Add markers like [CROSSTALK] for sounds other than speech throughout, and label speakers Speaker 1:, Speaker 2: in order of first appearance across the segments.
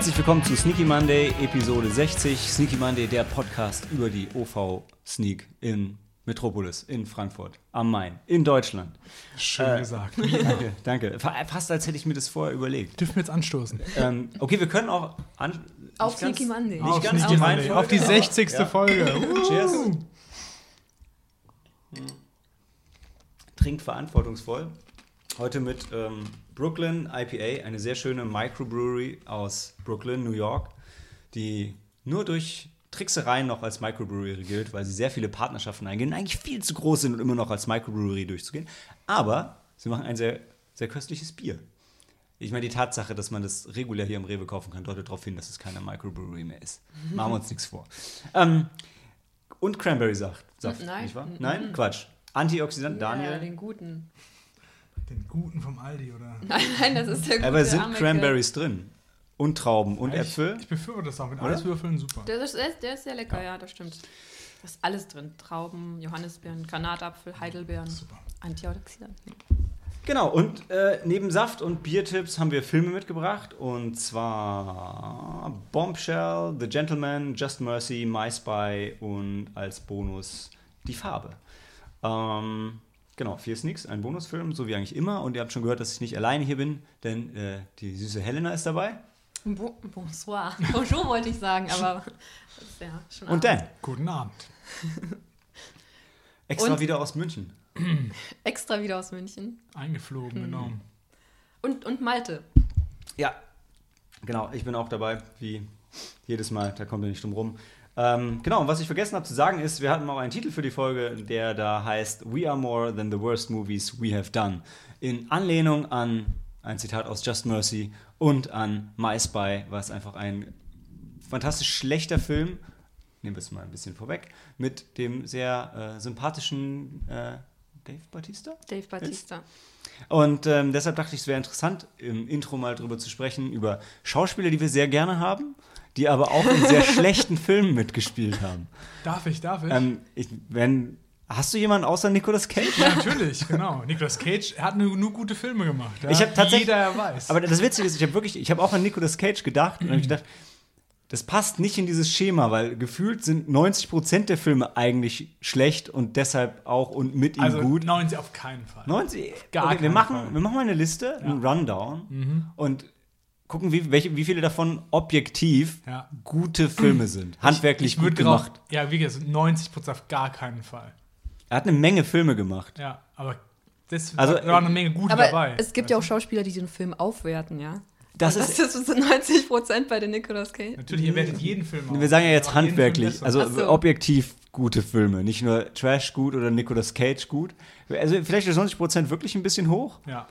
Speaker 1: Herzlich willkommen zu Sneaky Monday, Episode 60. Sneaky Monday, der Podcast über die OV Sneak in Metropolis, in Frankfurt, am Main, in Deutschland.
Speaker 2: Schön gesagt. [LAUGHS]
Speaker 1: Danke, danke. Fa- Fast als hätte ich mir das vorher überlegt.
Speaker 2: Dürfen wir jetzt anstoßen?
Speaker 1: Ähm, okay, wir können auch an,
Speaker 3: Auf Sneaky Monday.
Speaker 1: Nicht
Speaker 2: Auf
Speaker 1: ganz
Speaker 2: Sneaky
Speaker 1: die
Speaker 2: Monday. Auf die
Speaker 1: aber-
Speaker 2: 60.
Speaker 1: Ja.
Speaker 2: Folge. Uh. [LAUGHS]
Speaker 1: Cheers. Trinkt verantwortungsvoll. Heute mit ähm, Brooklyn IPA, eine sehr schöne Microbrewery aus Brooklyn, New York, die nur durch Tricksereien noch als Microbrewery gilt, weil sie sehr viele Partnerschaften eingehen eigentlich viel zu groß sind, um immer noch als Microbrewery durchzugehen. Aber sie machen ein sehr, sehr köstliches Bier. Ich meine, die Tatsache, dass man das regulär hier im Rewe kaufen kann, deutet darauf hin, dass es keine Microbrewery mehr ist. [LAUGHS] Machen wir uns nichts vor. Ähm, und Cranberry-Saft, Saft,
Speaker 3: Nein.
Speaker 1: nicht wahr?
Speaker 3: Mm,
Speaker 1: Nein, Quatsch. Antioxidant,
Speaker 3: Ja,
Speaker 1: Daniel.
Speaker 3: den guten.
Speaker 2: Den guten vom Aldi, oder? [LAUGHS]
Speaker 3: Nein, nein, das ist der gute.
Speaker 1: Aber sind. Cranberries drin? Und Trauben und
Speaker 2: ich,
Speaker 1: Äpfel?
Speaker 2: Ich befürworte das auch. Mit? Eiswürfeln super.
Speaker 3: Der ist, der ist- sehr lecker, ja. das stimmt. Da ist alles drin. Trauben, Johannisbeeren, Granatapfel, Heidelbeeren,
Speaker 2: Super.
Speaker 3: Antioxidanten.
Speaker 1: Genau, und äh, neben Saft und Biertipps haben wir Filme mitgebracht. Und zwar Bombshell, The Gentleman, Just Mercy, My Spy und als Bonus Die Farbe. Ähm, genau, vier Sneaks, ein Bonusfilm, so wie eigentlich immer. Und ihr habt schon gehört, dass ich nicht alleine hier bin, denn äh, die süße Helena ist dabei.
Speaker 3: Bo bonsoir. [LAUGHS] Bonjour wollte ich sagen, aber das [LAUGHS] ist ja schon
Speaker 1: Und
Speaker 3: Abend.
Speaker 1: Dan,
Speaker 2: Guten Abend. [LAUGHS]
Speaker 1: extra
Speaker 3: Und-
Speaker 1: wieder aus München. [CLEARS THROAT]
Speaker 3: Extra wieder aus München.
Speaker 2: Eingeflogen, genau.
Speaker 3: Und, und Malte.
Speaker 1: Ja, genau, ich bin auch dabei, wie jedes Mal, da kommt ihr nicht drum rum. Ähm, genau, und was ich vergessen habe zu sagen ist, wir hatten auch einen Titel für die Folge, der da heißt We are more than the worst movies we have done. In Anlehnung an ein Zitat aus Just Mercy und an My Spy, was einfach ein fantastisch schlechter Film, nehmen wir es mal ein bisschen vorweg, mit dem sehr äh, sympathischen äh, Dave Bautista?
Speaker 3: Dave Batista.
Speaker 1: Und ähm, deshalb dachte ich, es wäre interessant, im Intro mal drüber zu sprechen, über Schauspieler, die wir sehr gerne haben, die aber auch in sehr [LAUGHS] schlechten Filmen mitgespielt haben.
Speaker 2: Darf ich, darf ich?
Speaker 1: Ähm, ich wenn, hast du jemanden außer Nicolas Cage?
Speaker 2: ja, natürlich, genau. Nicolas Cage hat nur, nur gute Filme gemacht. Ja?
Speaker 1: Ich hab
Speaker 2: Wie
Speaker 1: tatsächlich-
Speaker 2: Jeder ja weiß.
Speaker 1: Aber das Witzige ist, ich habe wirklich, ich habe auch an Nicolas Cage gedacht und habe gedacht, das passt nicht in dieses Schema, weil gefühlt sind 90% der Filme eigentlich schlecht und deshalb auch und mit ihm
Speaker 2: also
Speaker 1: gut.
Speaker 2: 90 auf keinen Fall.
Speaker 1: 90,
Speaker 2: Gar
Speaker 1: okay, wir, machen,
Speaker 2: Fall.
Speaker 1: wir machen mal eine Liste, einen Rundown und gucken, wie, welche, wie viele davon objektiv
Speaker 2: Ja.
Speaker 1: gute Filme sind. Handwerklich
Speaker 2: ich, ich
Speaker 1: gut
Speaker 2: drauf-
Speaker 1: gemacht.
Speaker 2: Ja, wie gesagt, 90% auf gar keinen Fall.
Speaker 1: Er hat eine Menge Filme gemacht.
Speaker 2: Ja, aber das
Speaker 1: Also,
Speaker 2: war eine Menge gut
Speaker 3: Aber
Speaker 2: dabei.
Speaker 3: es gibt ja auch Schauspieler, die den Film aufwerten, ja.
Speaker 1: Das ist,
Speaker 3: das ist so 90 Prozent bei den Nicolas Cage.
Speaker 2: Natürlich, ihr werdet jeden Film auf.
Speaker 1: wir sagen ja jetzt handwerklich, also
Speaker 3: so.
Speaker 1: objektiv gute Filme. Nicht nur Trash gut oder Nicolas Cage gut. Also vielleicht ist 90% wirklich ein bisschen hoch.
Speaker 2: Ja.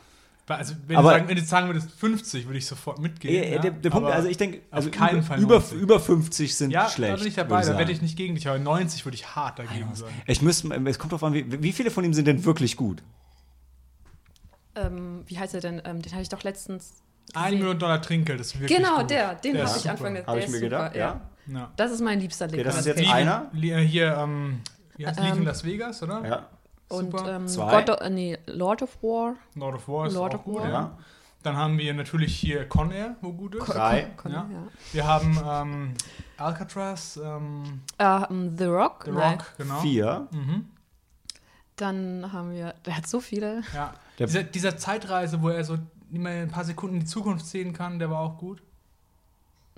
Speaker 2: Also, wenn,
Speaker 1: Aber-
Speaker 2: du sagen, wenn du sagen würdest 50, würde ich sofort mitgehen.
Speaker 1: Äh,
Speaker 2: ja.
Speaker 1: der, der Punkt,
Speaker 2: Aber
Speaker 1: also ich denke,
Speaker 2: auf
Speaker 1: also
Speaker 2: keinen
Speaker 1: über,
Speaker 2: Fall
Speaker 1: über,
Speaker 2: 90.
Speaker 1: über 50 sind
Speaker 2: ja,
Speaker 1: schlecht.
Speaker 2: da bin ich
Speaker 1: würde
Speaker 2: dabei, da werde ich nicht gegen dich, aber 90 würde ich hart dagegen sein.
Speaker 1: Ich müsste, es kommt drauf an, wie, wie viele von ihm sind denn wirklich gut?
Speaker 3: Ähm, wie heißt er denn? Ähm, den hatte ich doch letztens.
Speaker 2: Ein. Million Dollar Trinkgeld ist wirklich
Speaker 3: Genau,
Speaker 2: gut.
Speaker 3: der. Den habe ich. Anfang.
Speaker 1: Habe
Speaker 3: der
Speaker 1: ich
Speaker 3: ist
Speaker 1: mir
Speaker 3: super,
Speaker 1: gedacht, ja.
Speaker 2: Ja.
Speaker 3: Das ist mein liebster
Speaker 1: Okay, das ist jetzt einer.
Speaker 2: Äh, Hier, ähm, wie heißt Lied in
Speaker 3: Ähm,
Speaker 2: Las Vegas, oder?
Speaker 1: Ja.
Speaker 3: Und ähm,
Speaker 1: Zwei.
Speaker 3: God of, äh, nee, Lord of War.
Speaker 2: Lord of War ist
Speaker 3: Lord
Speaker 2: auch
Speaker 3: of
Speaker 2: gut.
Speaker 3: War.
Speaker 2: Ja. Dann haben wir natürlich hier Con Air, wo gut ist.
Speaker 1: Drei.
Speaker 3: Con-
Speaker 2: Ja.
Speaker 3: ja.
Speaker 2: Wir haben ähm, Alcatraz, ähm,
Speaker 3: Ähm, The Rock.
Speaker 2: The
Speaker 3: Nein.
Speaker 2: Rock, genau.
Speaker 1: Vier.
Speaker 2: Mhm.
Speaker 3: Dann haben wir, der hat so viele.
Speaker 2: Ja.
Speaker 1: Der-
Speaker 2: Dieser, dieser Zeitreise, wo er so immer ein paar Sekunden in die Zukunft sehen kann, der war auch gut.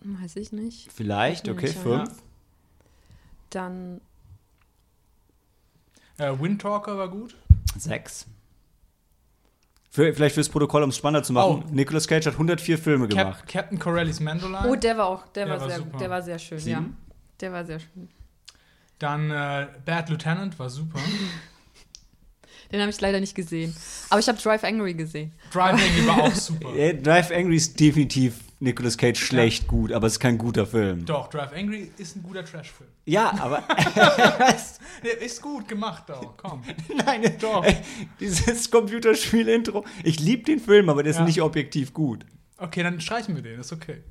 Speaker 3: Weiß ich nicht.
Speaker 1: Vielleicht,
Speaker 3: Ich
Speaker 1: okay,
Speaker 3: nicht, ja.
Speaker 1: fünf.
Speaker 3: Dann,
Speaker 2: Äh, Windtalker war gut.
Speaker 1: Sechs. Für, vielleicht fürs Protokoll, um es spannender zu machen.
Speaker 2: Oh.
Speaker 1: Nicolas Cage hat 104 Filme gemacht.
Speaker 2: Cap Captain Corellis Mandolin.
Speaker 3: oh, der war auch, der,
Speaker 2: Der
Speaker 3: war, sehr,
Speaker 2: super.
Speaker 3: der war sehr schön,
Speaker 1: Sieben?
Speaker 3: ja. Der war sehr schön.
Speaker 2: Dann äh, Bad Lieutenant war super. [LAUGHS]
Speaker 3: Den habe ich leider nicht gesehen. Aber ich habe Drive Angry gesehen.
Speaker 2: Drive Angry war auch super. [LAUGHS]
Speaker 1: Drive Angry ist definitiv Nicolas Cage schlecht gut, aber es ist kein guter Film.
Speaker 2: Doch, Drive Angry ist ein guter Trashfilm.
Speaker 1: Ja, aber [LAUGHS] [LAUGHS]
Speaker 2: Der ist gut gemacht auch, komm. [LAUGHS]
Speaker 1: nein,
Speaker 2: Doch.
Speaker 1: dieses Computerspiel-Intro. Ich liebe den Film, aber der ist
Speaker 2: Ja.
Speaker 1: nicht objektiv gut.
Speaker 2: Okay, dann streichen wir den, ist okay.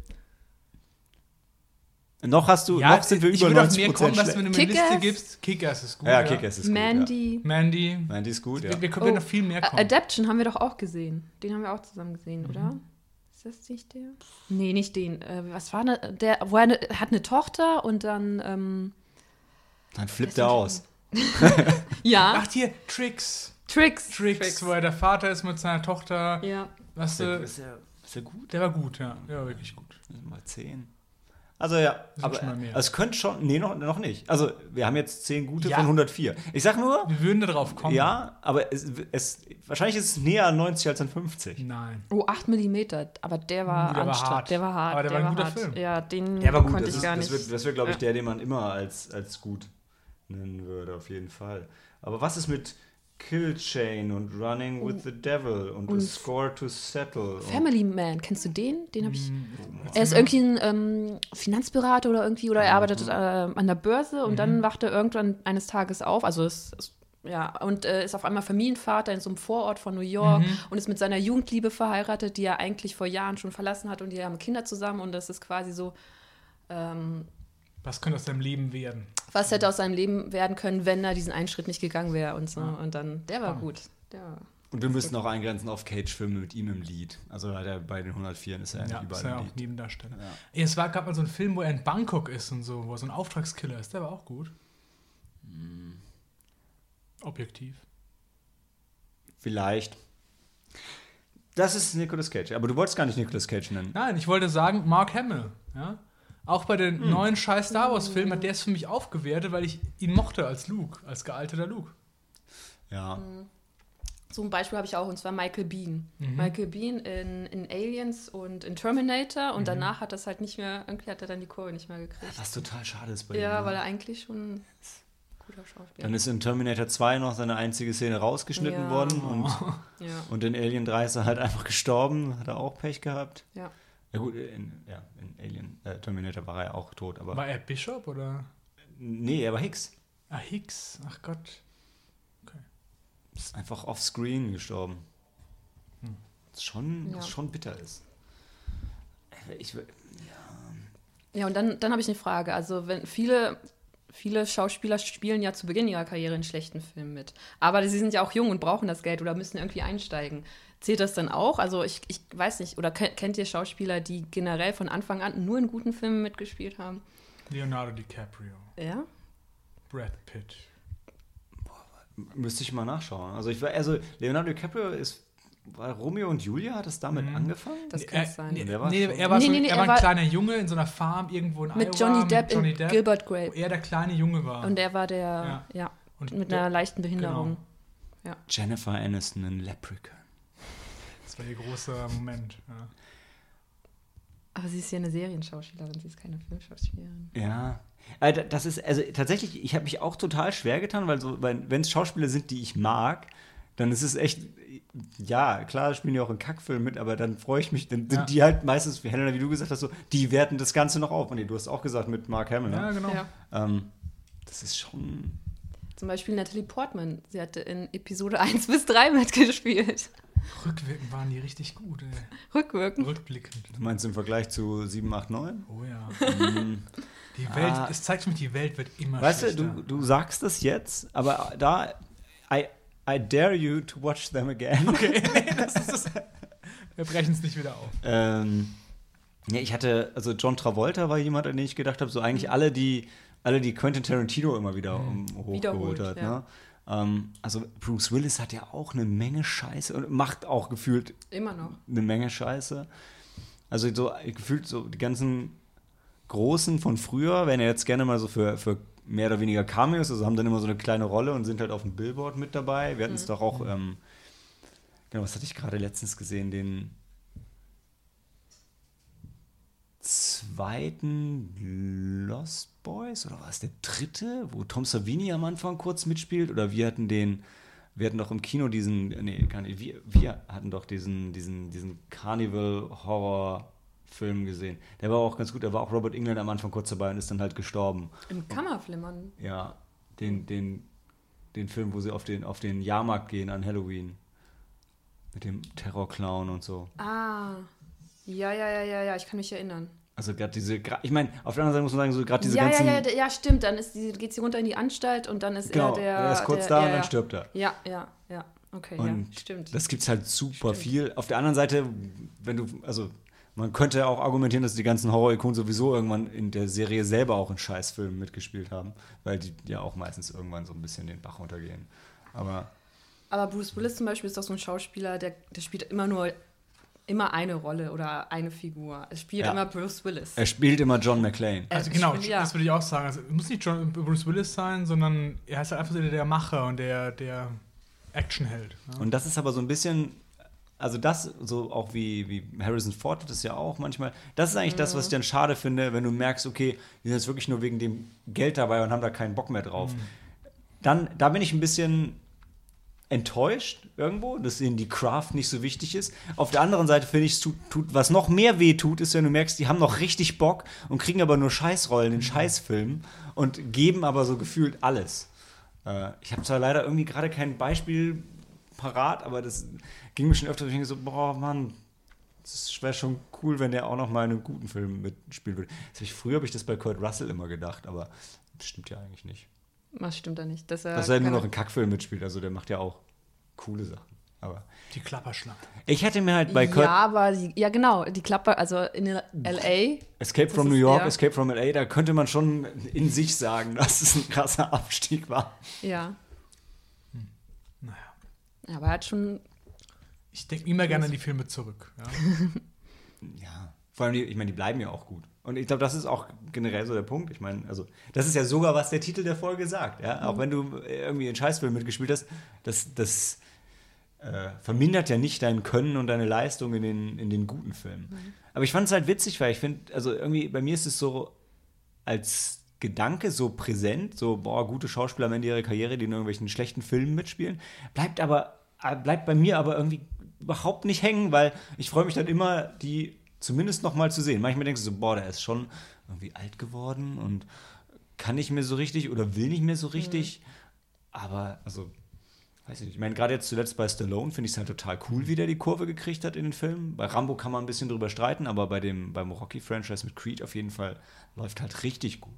Speaker 1: Noch hast du, noch sind wir
Speaker 2: ich
Speaker 1: über
Speaker 2: würde auf
Speaker 1: 90
Speaker 2: mehr kommen,
Speaker 1: Prozent
Speaker 2: dass wenn du mir eine Liste gibst. Kick-Ass ist gut.
Speaker 1: Ja, Kick-Ass ist gut.
Speaker 3: Mandy.
Speaker 2: Mandy.
Speaker 1: Ja. Mandy ist gut, ja.
Speaker 2: Wir, wir können
Speaker 3: Oh,
Speaker 2: noch viel mehr kommen.
Speaker 3: Adaption haben wir doch auch gesehen. Den haben wir auch zusammen gesehen, oder? Ist das nicht der? Nee, nicht den. Äh, was war ne, der? Wo er ne, hat eine Tochter und dann. Ähm,
Speaker 1: Dann flippt er aus. [LAUGHS]
Speaker 3: ja,
Speaker 2: Ach, hier, Tricks.
Speaker 3: Tricks.
Speaker 2: Tricks, wo er der Vater ist mit seiner Tochter.
Speaker 3: Ja.
Speaker 2: Was, äh,
Speaker 1: Ist er, ist er gut?
Speaker 2: der war gut, ja. Der war wirklich gut.
Speaker 1: Mal 10. Also ja,
Speaker 2: sind
Speaker 1: aber
Speaker 2: schon mal mehr.
Speaker 1: es könnte schon, nee, noch, noch nicht. Also wir haben jetzt 10 gute
Speaker 2: Ja.
Speaker 1: von 104. Ich sag nur,
Speaker 2: Wir würden da drauf kommen.
Speaker 1: ja, aber es, es, wahrscheinlich ist es näher an 90 als an 50.
Speaker 2: Nein.
Speaker 3: Oh, 8 mm, aber der war
Speaker 2: der war
Speaker 3: anstrengend.
Speaker 2: hart.
Speaker 3: Der war hart.
Speaker 2: Aber der war ein guter
Speaker 3: hart.
Speaker 2: Film.
Speaker 3: Ja, den
Speaker 1: Der war gut,
Speaker 3: konnte
Speaker 1: das,
Speaker 3: ich
Speaker 1: ist,
Speaker 3: gar
Speaker 1: das
Speaker 3: nicht.
Speaker 1: das wird glaube ich,
Speaker 3: Ja.
Speaker 1: der, den man immer als, als gut nennen würde, auf jeden Fall. Aber was ist mit Kill Chain und Running with the Devil und, A
Speaker 3: Und
Speaker 1: Score to Settle?
Speaker 3: Family Man, kennst du den? Den habe ich.
Speaker 2: Hm,
Speaker 3: Er ist irgendwie ein ähm, Finanzberater oder irgendwie, oder er arbeitet äh, an der Börse und
Speaker 2: Mhm.
Speaker 3: dann wacht er irgendwann eines Tages auf, also es ist, ja, und äh, ist auf einmal Familienvater in so einem Vorort von New York
Speaker 2: Mhm.
Speaker 3: und ist mit seiner Jugendliebe verheiratet, die er eigentlich vor Jahren schon verlassen hat und die haben Kinder zusammen und das ist quasi so, ähm,
Speaker 2: Was könnte aus deinem Leben werden?
Speaker 3: was hätte aus seinem Leben werden können, wenn er diesen einen Schritt nicht gegangen wäre und so.
Speaker 2: Ja.
Speaker 3: Und dann, der war
Speaker 2: Spannend.
Speaker 3: gut. Der war,
Speaker 1: und wir müssen auch eingrenzen auf Cage-Filme mit ihm im Lied. Also hat er bei den 104 ist er
Speaker 2: Ja,
Speaker 1: eigentlich
Speaker 2: ist
Speaker 1: überall
Speaker 2: ja
Speaker 1: im
Speaker 2: auch
Speaker 1: Lied.
Speaker 2: Nebendarsteller.
Speaker 1: Ja.
Speaker 2: Es war, gab mal so einen Film, wo er in Bangkok ist und so, wo er so ein Auftragskiller ist. Der war auch gut.
Speaker 1: Hm.
Speaker 2: Objektiv.
Speaker 1: Vielleicht. Das ist Nicolas Cage. Aber du wolltest gar nicht Nicolas Cage nennen.
Speaker 2: Nein, ich wollte sagen, Mark Hamill. Ja? Auch bei den
Speaker 1: Hm.
Speaker 2: neuen scheiß Star Wars-Filmen hat der es für mich aufgewertet, weil ich ihn mochte als Luke, als gealterter Luke.
Speaker 1: Ja.
Speaker 3: So ein Beispiel habe ich auch, und zwar Michael Bean.
Speaker 2: Mhm.
Speaker 3: Michael Bean in, in Aliens und in Terminator
Speaker 2: Mhm.
Speaker 3: und danach hat das halt nicht mehr, irgendwie hat er dann die Kurve nicht mehr gekriegt.
Speaker 1: Was total schade ist bei ihm.
Speaker 3: Ja,
Speaker 1: ne?
Speaker 3: weil er eigentlich schon ein guter Schauspieler
Speaker 1: Dann ist in Terminator 2 noch seine einzige Szene rausgeschnitten
Speaker 3: Ja.
Speaker 1: worden und, [LAUGHS]
Speaker 3: Ja.
Speaker 1: und in Alien 3 ist er halt einfach gestorben. Hat er auch Pech gehabt.
Speaker 3: Ja.
Speaker 1: Ja gut, in, ja, in Alien, äh, Terminator war er ja auch tot, aber
Speaker 2: War er Bishop oder?
Speaker 1: nee, er war Hicks.
Speaker 2: Ah, Hicks. Ach Gott.
Speaker 1: Ist einfach offscreen gestorben.
Speaker 2: Hm.
Speaker 1: Was schon,
Speaker 3: Ja.
Speaker 1: was schon bitter ist. Ich, will-
Speaker 3: Ja, und dann, dann habe ich eine Frage. Also, wenn viele, viele Schauspieler spielen ja zu Beginn ihrer Karriere in schlechten Filmen mit. Aber sie sind ja auch jung und brauchen das Geld oder müssen irgendwie einsteigen. Zählt das dann auch? Also, ich, ich weiß nicht. Oder ke- kennt ihr Schauspieler, die generell von Anfang an nur in guten Filmen mitgespielt haben?
Speaker 2: Leonardo DiCaprio.
Speaker 3: Ja?
Speaker 2: Brad Pitt.
Speaker 1: müsste ich mal nachschauen. Also ich war, also Leonardo DiCaprio ist, war Romeo und Julia, hat es damit
Speaker 2: Mhm.
Speaker 1: angefangen?
Speaker 3: Das kann
Speaker 2: er,
Speaker 3: sein.
Speaker 2: Nee,
Speaker 1: Der war
Speaker 2: nee, er war,
Speaker 3: Nee,
Speaker 2: so,
Speaker 3: nee,
Speaker 2: er
Speaker 3: er
Speaker 2: war ein
Speaker 3: war-
Speaker 2: kleiner Junge in so einer Farm irgendwo in
Speaker 3: Mit
Speaker 2: Iowa
Speaker 3: Johnny Depp
Speaker 2: Johnny
Speaker 3: in
Speaker 2: Depp,
Speaker 3: Gilbert
Speaker 2: wo
Speaker 3: Grape.
Speaker 2: er der kleine Junge war.
Speaker 3: Und er war der,
Speaker 2: Ja.
Speaker 3: ja,
Speaker 2: Und
Speaker 3: mit
Speaker 2: der-
Speaker 3: einer leichten Behinderung.
Speaker 2: Genau.
Speaker 1: Jennifer Aniston in Leprechaun.
Speaker 2: Das war ihr großer Moment. Ja.
Speaker 3: Aber sie ist ja eine Serienschauspielerin, sie ist keine Filmschauspielerin.
Speaker 1: Ja. Also das ist, also tatsächlich, ich habe mich auch total schwer getan, weil so, wenn es Schauspieler sind, die ich mag, dann ist es echt, ja, klar spielen die auch in Kackfilmen mit, aber dann freue ich mich, dann sind
Speaker 2: Ja.
Speaker 1: die halt meistens, wie Helena, wie du gesagt hast, so, die werten das Ganze noch auf. Und nee, du hast auch gesagt mit Mark Hamill,
Speaker 2: ja,
Speaker 1: ne?
Speaker 2: genau.
Speaker 3: Ja.
Speaker 1: ähm, das ist schon,
Speaker 3: Zum Beispiel Natalie Portman. Sie hatte in Episode 1 bis 3 mitgespielt.
Speaker 2: Rückwirkend waren die richtig gut. Ey.
Speaker 3: Rückwirkend.
Speaker 2: Rückblickend.
Speaker 1: du meinst im Vergleich zu 7, 8, 9?
Speaker 2: Oh ja.
Speaker 1: Hm.
Speaker 2: Die Welt,
Speaker 1: Ah.
Speaker 2: es zeigt mich, die Welt wird immer
Speaker 1: Weißt du,
Speaker 2: schlechter.
Speaker 1: du, du sagst das jetzt, aber da, I, dare you to watch them again.
Speaker 2: Okay, [LAUGHS] [LAUGHS] das ist das. Wir brechen es nicht wieder auf.
Speaker 1: Ähm, ja, ich hatte, also John Travolta war jemand, an den ich gedacht habe, so eigentlich alle, die, alle, die Quentin Tarantino immer wieder um, hochgeholt hat.
Speaker 3: ja.
Speaker 1: Ne? Ähm, also Bruce Willis hat ja auch eine Menge Scheiße und macht auch gefühlt
Speaker 3: Immer noch.
Speaker 1: eine Menge Scheiße. Also so gefühlt so die ganzen Großen von früher werden ja jetzt gerne mal so für, für mehr oder weniger Cameos, also haben dann immer so eine kleine Rolle und sind halt auf dem Billboard mit dabei. Wir hatten es doch auch, ähm, genau, was hatte ich gerade letztens gesehen, den zweiten Lost Boys? Oder war es der dritte, wo Tom Savini am Anfang kurz mitspielt? Oder wir hatten den wir hatten doch im Kino diesen, nee, nicht, wir, wir hatten doch diesen, diesen, diesen Carnival-Horror-Film gesehen. Der war auch ganz gut, da war auch Robert England am Anfang kurz dabei und ist dann halt gestorben.
Speaker 3: Im Kammerflimmern.
Speaker 1: Ja, den, den, den Film, wo sie auf den, auf den Jahrmarkt gehen an Halloween. Mit dem Terrorclown und so.
Speaker 3: Ah. Ja, ja, ja, ja, ja, ich kann mich erinnern.
Speaker 1: Also gerade diese, ich meine, auf der anderen Seite muss man sagen, so gerade diese
Speaker 3: ja,
Speaker 1: ganzen.
Speaker 3: ja, ja, ja, stimmt. Dann ist die, geht sie runter in die Anstalt und dann ist
Speaker 1: genau,
Speaker 3: er der.
Speaker 1: er ist kurz
Speaker 3: der,
Speaker 1: da
Speaker 3: ja,
Speaker 1: und dann
Speaker 3: ja.
Speaker 1: stirbt er.
Speaker 3: Ja, ja, ja. Okay,
Speaker 1: Und
Speaker 3: ja, stimmt.
Speaker 1: Das gibt's halt super
Speaker 3: Stimmt.
Speaker 1: viel. Auf der anderen Seite, wenn du, also Man könnte auch argumentieren, dass die ganzen Horror-Ikonen sowieso irgendwann in der Serie selber auch in Scheißfilmen mitgespielt haben, weil die ja auch meistens irgendwann so ein bisschen den Bach runtergehen. Aber
Speaker 3: Aber Bruce Willis zum Beispiel ist doch so ein Schauspieler, der, der spielt immer nur immer eine Rolle oder eine Figur. Es spielt
Speaker 1: Ja.
Speaker 3: immer Bruce Willis.
Speaker 1: er spielt immer John McClane.
Speaker 2: Also genau,
Speaker 3: finde, ja.
Speaker 2: das würde ich auch sagen. Also, es muss nicht John, Bruce Willis sein, sondern er ist halt einfach der, der Macher und der, der Actionheld. Ja.
Speaker 1: Und das ist aber so ein bisschen, also das, so auch wie, wie Harrison Ford das ja auch manchmal, das ist eigentlich das, was ich dann schade finde, wenn du merkst, okay, die sind jetzt wirklich nur wegen dem Geld dabei und haben da keinen Bock mehr drauf. Dann, da bin ich ein bisschen enttäuscht irgendwo, dass ihnen die Craft nicht so wichtig ist. Auf der anderen Seite finde ich, es tut, tut, was noch mehr weh tut, ist, wenn du merkst, die haben noch richtig Bock und kriegen aber nur Scheißrollen in Scheißfilmen und geben aber so gefühlt alles. Äh, ich habe zwar leider irgendwie gerade kein Beispiel parat, aber das ging mir schon öfter durch. Ich denke so, boah, Mann, das wäre schon cool, wenn der auch noch mal in einem guten Film mitspielen würde. Das hab ich, früher habe ich das bei Kurt Russell immer gedacht, aber das stimmt ja eigentlich nicht.
Speaker 3: Was stimmt da nicht? Dass er,
Speaker 1: Dass er nur noch in Kackfilmen mitspielt, also der macht ja auch coole Sachen. Aber
Speaker 2: Die Klapperschlange.
Speaker 1: ich hätte mir halt bei Kurt
Speaker 3: Ja, aber die, ja genau, die Klappe, also in L.A.
Speaker 1: Escape from New York,
Speaker 3: der-
Speaker 1: Escape from LA, da könnte man schon in sich sagen, [LAUGHS] dass es ein krasser Abstieg war.
Speaker 3: Ja.
Speaker 2: Naja.
Speaker 3: ja, aber er hat schon,
Speaker 2: Ich denke immer gerne an die Filme zurück. Ja. [LAUGHS]
Speaker 1: Ja, vor allem, die, ich meine, die bleiben ja auch gut. Und ich glaube, das ist auch generell so der Punkt. Ich meine, also, das ist ja sogar, was der Titel der Folge sagt. Ja? Auch wenn du irgendwie in Scheißfilm mitgespielt hast, das, das äh, vermindert ja nicht dein Können und deine Leistung in den, in den guten Filmen. Aber ich fand es halt witzig, weil ich finde, also irgendwie, bei mir ist es so als Gedanke so präsent, so, boah, gute Schauspieler am Ende ihrer Karriere, die in irgendwelchen schlechten Filmen mitspielen, bleibt aber, äh, bleibt bei mir aber irgendwie überhaupt nicht hängen, weil ich freue mich dann immer, die zumindest noch mal zu sehen. Manchmal denkst du so, boah, der ist schon irgendwie alt geworden und kann nicht mehr so richtig oder will nicht mehr so richtig, aber, also, weiß ich nicht. Ich meine, gerade jetzt zuletzt bei Stallone finde ich es halt total cool, wie der die Kurve gekriegt hat in den Filmen. Bei Rambo kann man ein bisschen drüber streiten, aber bei dem, beim Rocky-Franchise mit Creed auf jeden Fall läuft halt richtig gut.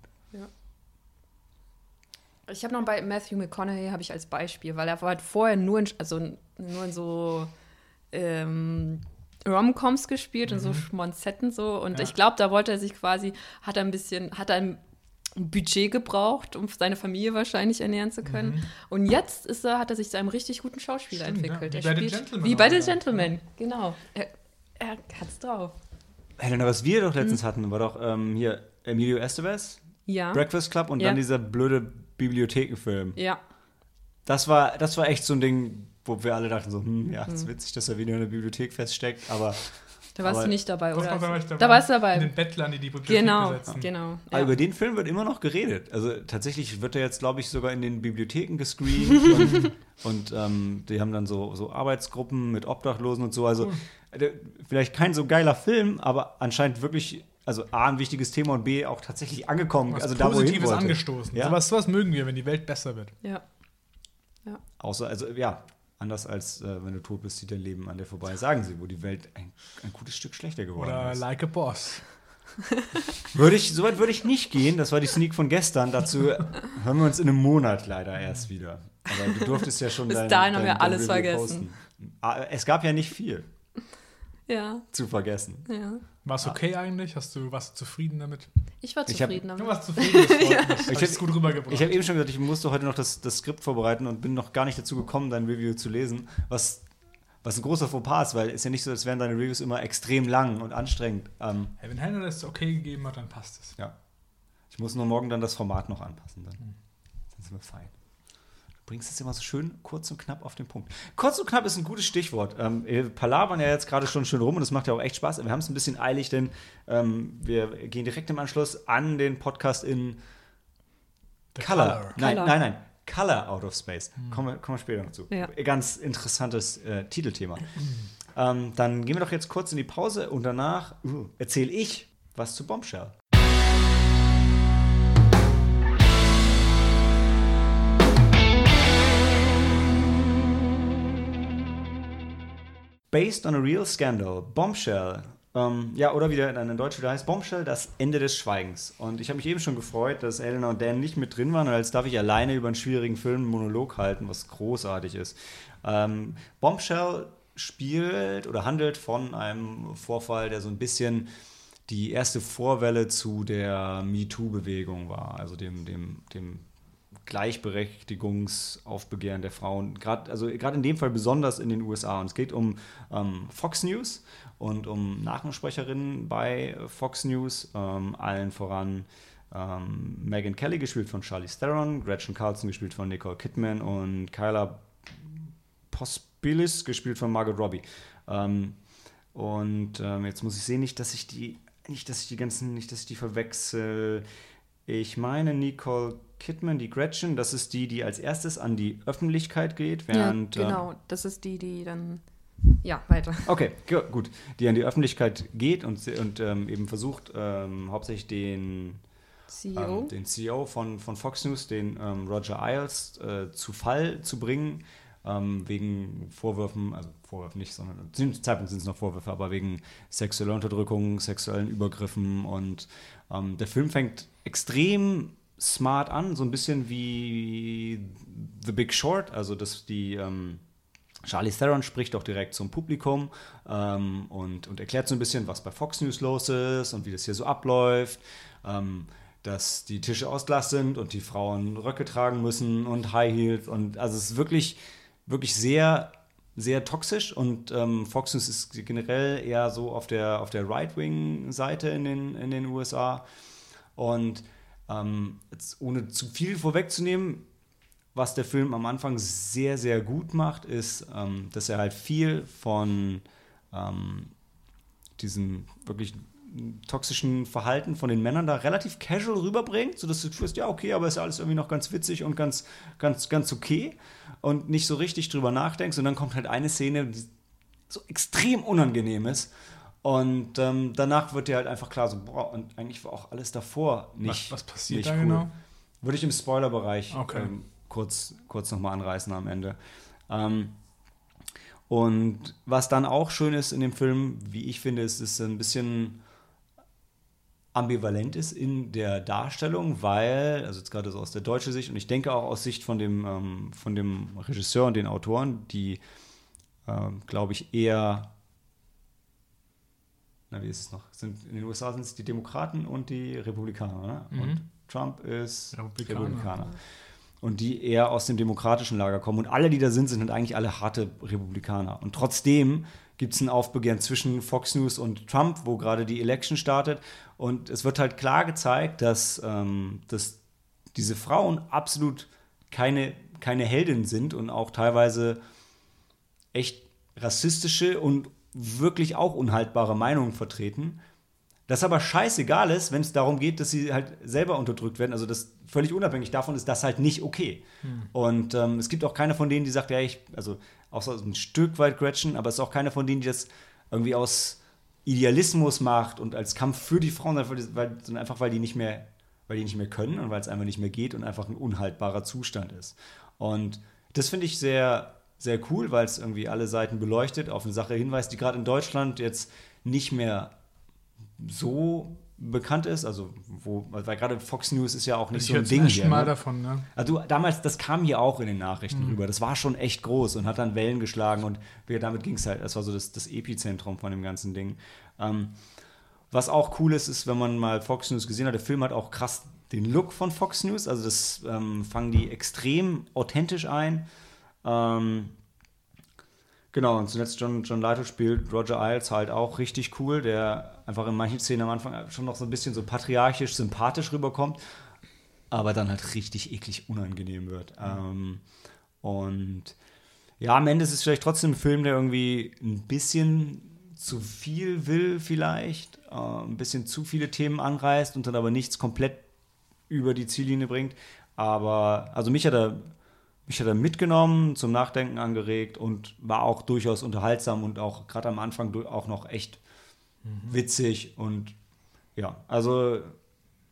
Speaker 3: ich habe noch bei Matthew McConaughey habe ich als Beispiel, weil er war halt vorher nur in, also nur in so ähm, Rom-Coms gespielt und so Schmonzetten so und
Speaker 2: Ja.
Speaker 3: ich glaube, da wollte er sich quasi, hat er ein bisschen, hat er ein Budget gebraucht, um seine Familie wahrscheinlich ernähren zu können. Und jetzt ist er, hat er sich zu einem richtig guten Schauspieler
Speaker 2: Stimmt,
Speaker 3: entwickelt.
Speaker 2: ja.
Speaker 3: Er
Speaker 2: Wie bei The
Speaker 3: spielt-
Speaker 2: Gentleman
Speaker 3: Wie bei The
Speaker 2: ja.
Speaker 3: Gentleman, genau. Er, er hat's drauf.
Speaker 1: Helena, was wir doch
Speaker 3: Mhm.
Speaker 1: letztens hatten, war doch ähm, hier Emilio Estevez,
Speaker 3: Ja.
Speaker 1: Breakfast Club und
Speaker 3: Ja.
Speaker 1: dann dieser blöde Bibliothekenfilm.
Speaker 3: Ja.
Speaker 1: Das war, das war echt so ein Ding, wo wir alle dachten so, hm, ja,
Speaker 3: Mhm.
Speaker 1: ist witzig, dass er wieder in der Bibliothek feststeckt, aber,
Speaker 3: Da warst
Speaker 1: Aber-
Speaker 3: du nicht dabei, oder?
Speaker 2: da, war ich dabei.
Speaker 3: Da warst du
Speaker 2: In
Speaker 3: dabei.
Speaker 2: den Bettlern, die die Bibliothek
Speaker 3: Genau,
Speaker 2: besetzen.
Speaker 3: genau.
Speaker 1: aber
Speaker 3: Ja.
Speaker 1: über den Film wird immer noch geredet. Also tatsächlich wird er jetzt, glaube ich, sogar in den Bibliotheken gescreent [LAUGHS] und, und ähm, die haben dann so, so Arbeitsgruppen mit Obdachlosen und so. Also äh, vielleicht kein so geiler Film, aber anscheinend wirklich, also A, ein wichtiges Thema und B, auch tatsächlich angekommen.
Speaker 2: Was
Speaker 1: also da,
Speaker 2: Positives angestoßen.
Speaker 1: Ja.
Speaker 2: Sowas, sowas mögen wir, wenn die Welt besser wird.
Speaker 3: ja.
Speaker 1: Außer, also ja, anders als äh, wenn du tot bist, zieht dein Leben an dir vorbei, sagen sie, wo die Welt ein, ein gutes Stück schlechter geworden
Speaker 2: Oder
Speaker 1: ist.
Speaker 2: Like a Boss. [LAUGHS]
Speaker 1: Würde ich, soweit würde ich nicht gehen. Das war die Sneak von gestern. Dazu hören wir uns in einem Monat leider erst wieder. Aber du durftest ja schon
Speaker 3: Bis
Speaker 1: dein,
Speaker 3: dahin haben
Speaker 1: dein,
Speaker 3: wir alles
Speaker 1: Review
Speaker 3: vergessen.
Speaker 1: posten. Ah, Es gab ja nicht viel
Speaker 3: Ja,
Speaker 1: zu vergessen.
Speaker 3: ja.
Speaker 2: War es okay eigentlich? Hast du, warst du zufrieden damit?
Speaker 3: Ich war
Speaker 1: Ich hab-
Speaker 3: zufrieden
Speaker 2: Du
Speaker 3: damit.
Speaker 2: warst zufrieden, das [LAUGHS] mich.
Speaker 1: Ich
Speaker 2: Hast es
Speaker 1: hab-
Speaker 2: gut rübergebracht.
Speaker 1: Ich habe eben schon gesagt, ich musste heute noch das, das Skript vorbereiten und bin noch gar nicht dazu gekommen, dein Review zu lesen. Was, was ein großer Fauxpas ist, weil es ist ja nicht so, als wären deine Reviews immer extrem lang und anstrengend. Ähm,
Speaker 2: hey, wenn Hannah das okay gegeben hat, dann passt es.
Speaker 1: Ja. Ich muss nur morgen dann das Format noch anpassen. Dann, dann sind wir fein. Du bringst es immer so schön kurz und knapp auf den Punkt. Kurz und knapp ist ein gutes Stichwort. Ähm, wir palabern ja jetzt gerade schon schön rum und es macht ja auch echt Spaß. Wir haben es ein bisschen eilig, denn ähm, wir gehen direkt im Anschluss an den Podcast in
Speaker 2: The
Speaker 1: Color. Nein,
Speaker 3: Color.
Speaker 1: nein, nein. Color Out of Space. Kommen, wir, kommen wir später noch zu.
Speaker 3: Ja.
Speaker 1: Ganz interessantes äh, Titelthema. ähm, dann gehen wir doch jetzt kurz in die Pause und danach uh, erzähle ich was zu Bombshell. Based on a real scandal, Bombshell. Ähm, ja, oder wie der in Deutsch wieder heißt, Bombshell, das Ende des Schweigens. Und ich habe mich eben schon gefreut, dass Elena und Dan nicht mit drin waren, und jetzt darf ich alleine über einen schwierigen Film einen Monolog halten, was großartig ist. Ähm, Bombshell spielt oder handelt von einem Vorfall, der so ein bisschen die erste Vorwelle zu der MeToo-Bewegung war, also dem, dem, dem Gleichberechtigungsaufbegehren der Frauen, gerade also gerade in dem Fall besonders in den USA. Und es geht um ähm, Fox News und um Nachrichtensprecherinnen bei Fox News, ähm, allen voran ähm, Megan Kelly, gespielt von Charlie Theron, Gretchen Carlson, gespielt von Nicole Kidman und Kyla Pospilis, gespielt von Margot Robbie. Ähm, und ähm, jetzt muss ich sehen, nicht, dass ich die, nicht, dass ich die ganzen, nicht, dass ich die verwechsel. Ich meine Nicole Kidman, die Gretchen, das ist die, die als erstes an die Öffentlichkeit geht, während.
Speaker 3: ja, genau, das ist die, die dann. Ja, weiter.
Speaker 1: Okay, gut. Die an die Öffentlichkeit geht und, und ähm, eben versucht, ähm, hauptsächlich den
Speaker 3: CEO.
Speaker 1: ähm, den CEO von, von Fox News, den ähm, Roger Ailes, äh, zu Fall zu bringen, ähm, wegen Vorwürfen, also Vorwürfe nicht, sondern zu dem Zeitpunkt sind es noch Vorwürfe, aber wegen sexueller Unterdrückung, sexuellen Übergriffen und ähm, der Film fängt extrem smart an, so ein bisschen wie The Big Short, also dass die ähm, Charlie Theron spricht auch direkt zum Publikum ähm, und, und erklärt so ein bisschen, was bei Fox News los ist und wie das hier so abläuft. Ähm, dass die Tische aus Glas sind und die Frauen Röcke tragen müssen und High Heels und also es ist wirklich, wirklich sehr, sehr toxisch und ähm, Fox News ist generell eher so auf der, auf der Right-Wing-Seite in den, in den USA und ähm, jetzt ohne zu viel vorwegzunehmen, was der Film am Anfang sehr, sehr gut macht, ist, ähm, dass er halt viel von ähm, diesem wirklich toxischen Verhalten von den Männern da relativ casual rüberbringt, sodass du fühlst, ja, okay, aber ist alles irgendwie noch ganz witzig und ganz, ganz, ganz okay und nicht so richtig drüber nachdenkst. Und dann kommt halt eine Szene, die so extrem unangenehm ist. Und ähm, danach wird dir halt einfach klar, so, boah, und eigentlich war auch alles davor nicht.
Speaker 2: Was, was passiert
Speaker 1: nicht
Speaker 2: da
Speaker 1: cool.
Speaker 2: genau?
Speaker 1: Würde ich im Spoilerbereich
Speaker 2: Okay.
Speaker 1: ähm, kurz, kurz nochmal anreißen am Ende. Ähm, und was dann auch schön ist in dem Film, wie ich finde, ist, ist ein bisschen ambivalent ist in der Darstellung, weil, also jetzt gerade so aus der deutschen Sicht und ich denke auch aus Sicht von dem, ähm, von dem Regisseur und den Autoren, die, ähm, glaube ich, eher, na wie ist es noch, sind, in den USA sind es die Demokraten und die Republikaner, ne?
Speaker 2: Mhm.
Speaker 1: und Trump ist
Speaker 2: Republikaner.
Speaker 1: Republikaner. Und die eher aus dem demokratischen Lager kommen. Und alle, die da sind, sind halt eigentlich alle harte Republikaner. Und trotzdem gibt es ein Aufbegehren zwischen Fox News und Trump, wo gerade die Election startet. Und es wird halt klar gezeigt, dass, ähm, dass diese Frauen absolut keine, keine Heldinnen sind und auch teilweise echt rassistische und wirklich auch unhaltbare Meinungen vertreten. Das aber scheißegal ist, wenn es darum geht, dass sie halt selber unterdrückt werden. Also das völlig unabhängig davon ist das halt nicht okay. Und ähm, es gibt auch keine von denen, die sagt, ja, ich, also außer so ein Stück weit Gretchen, aber es ist auch keine von denen, die das irgendwie aus Idealismus macht und als Kampf für die Frauen, weil, sondern einfach weil die nicht mehr, weil die nicht mehr können und weil es einfach nicht mehr geht und einfach ein unhaltbarer Zustand ist. Und das finde ich sehr, sehr cool, weil es irgendwie alle Seiten beleuchtet, auf eine Sache hinweist, die gerade in Deutschland jetzt nicht mehr so bekannt ist, also wo, weil gerade Fox News ist ja auch nicht
Speaker 2: Ich
Speaker 1: so ein Ding hier.
Speaker 2: Mal
Speaker 1: Ne?
Speaker 2: davon, ne?
Speaker 1: Also du, damals, das kam hier auch in den Nachrichten
Speaker 2: Mhm.
Speaker 1: rüber. Das war schon echt groß und hat dann Wellen geschlagen und wir, damit ging es halt, das war so das, das Epizentrum von dem ganzen Ding. Ähm, was auch cool ist, ist, wenn man mal Fox News gesehen hat, der Film hat auch krass den Look von Fox News, also das ähm, fangen die extrem authentisch ein. Ähm, genau, und zuletzt John, John Leito spielt Roger Ailes halt auch richtig cool, der einfach in manchen Szenen am Anfang schon noch so ein bisschen so patriarchisch, sympathisch rüberkommt, aber dann halt richtig eklig unangenehm wird. Ähm, und ja, am Ende ist es vielleicht trotzdem ein Film, der irgendwie ein bisschen zu viel will, vielleicht, äh, ein bisschen zu viele Themen anreißt und dann aber nichts komplett über die Ziellinie bringt. Aber, also mich hat er, mich hat er mitgenommen, zum Nachdenken angeregt und war auch durchaus unterhaltsam und auch gerade am Anfang auch noch echt witzig und ja, also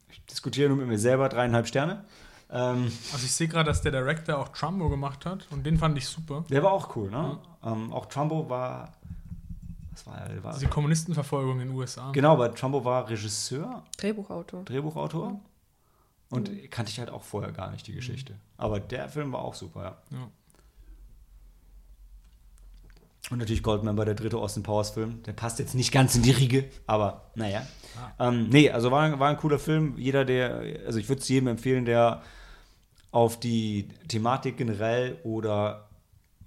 Speaker 1: ich diskutiere nur mit mir selber dreieinhalb Sterne. Ähm,
Speaker 2: Also ich sehe gerade, dass der Director auch Trumbo gemacht hat und den fand ich super.
Speaker 1: der war auch cool, ne? Ähm, auch Trumbo war, was war er? War,
Speaker 2: Diese Kommunistenverfolgung in den USA.
Speaker 1: genau, aber Trumbo war Regisseur,
Speaker 3: Drehbuchautor.
Speaker 1: Drehbuchautor. Und kannte ich halt auch vorher gar nicht die Geschichte. Aber der Film war auch super, ja.
Speaker 2: Ja.
Speaker 1: Und natürlich Goldmember, der dritte Austin Powers Film. Der passt jetzt nicht ganz in die Riege, aber naja. Ah. Ähm, nee, also war, war ein cooler Film. Jeder, der, also ich würde es jedem empfehlen, der auf die Thematik generell oder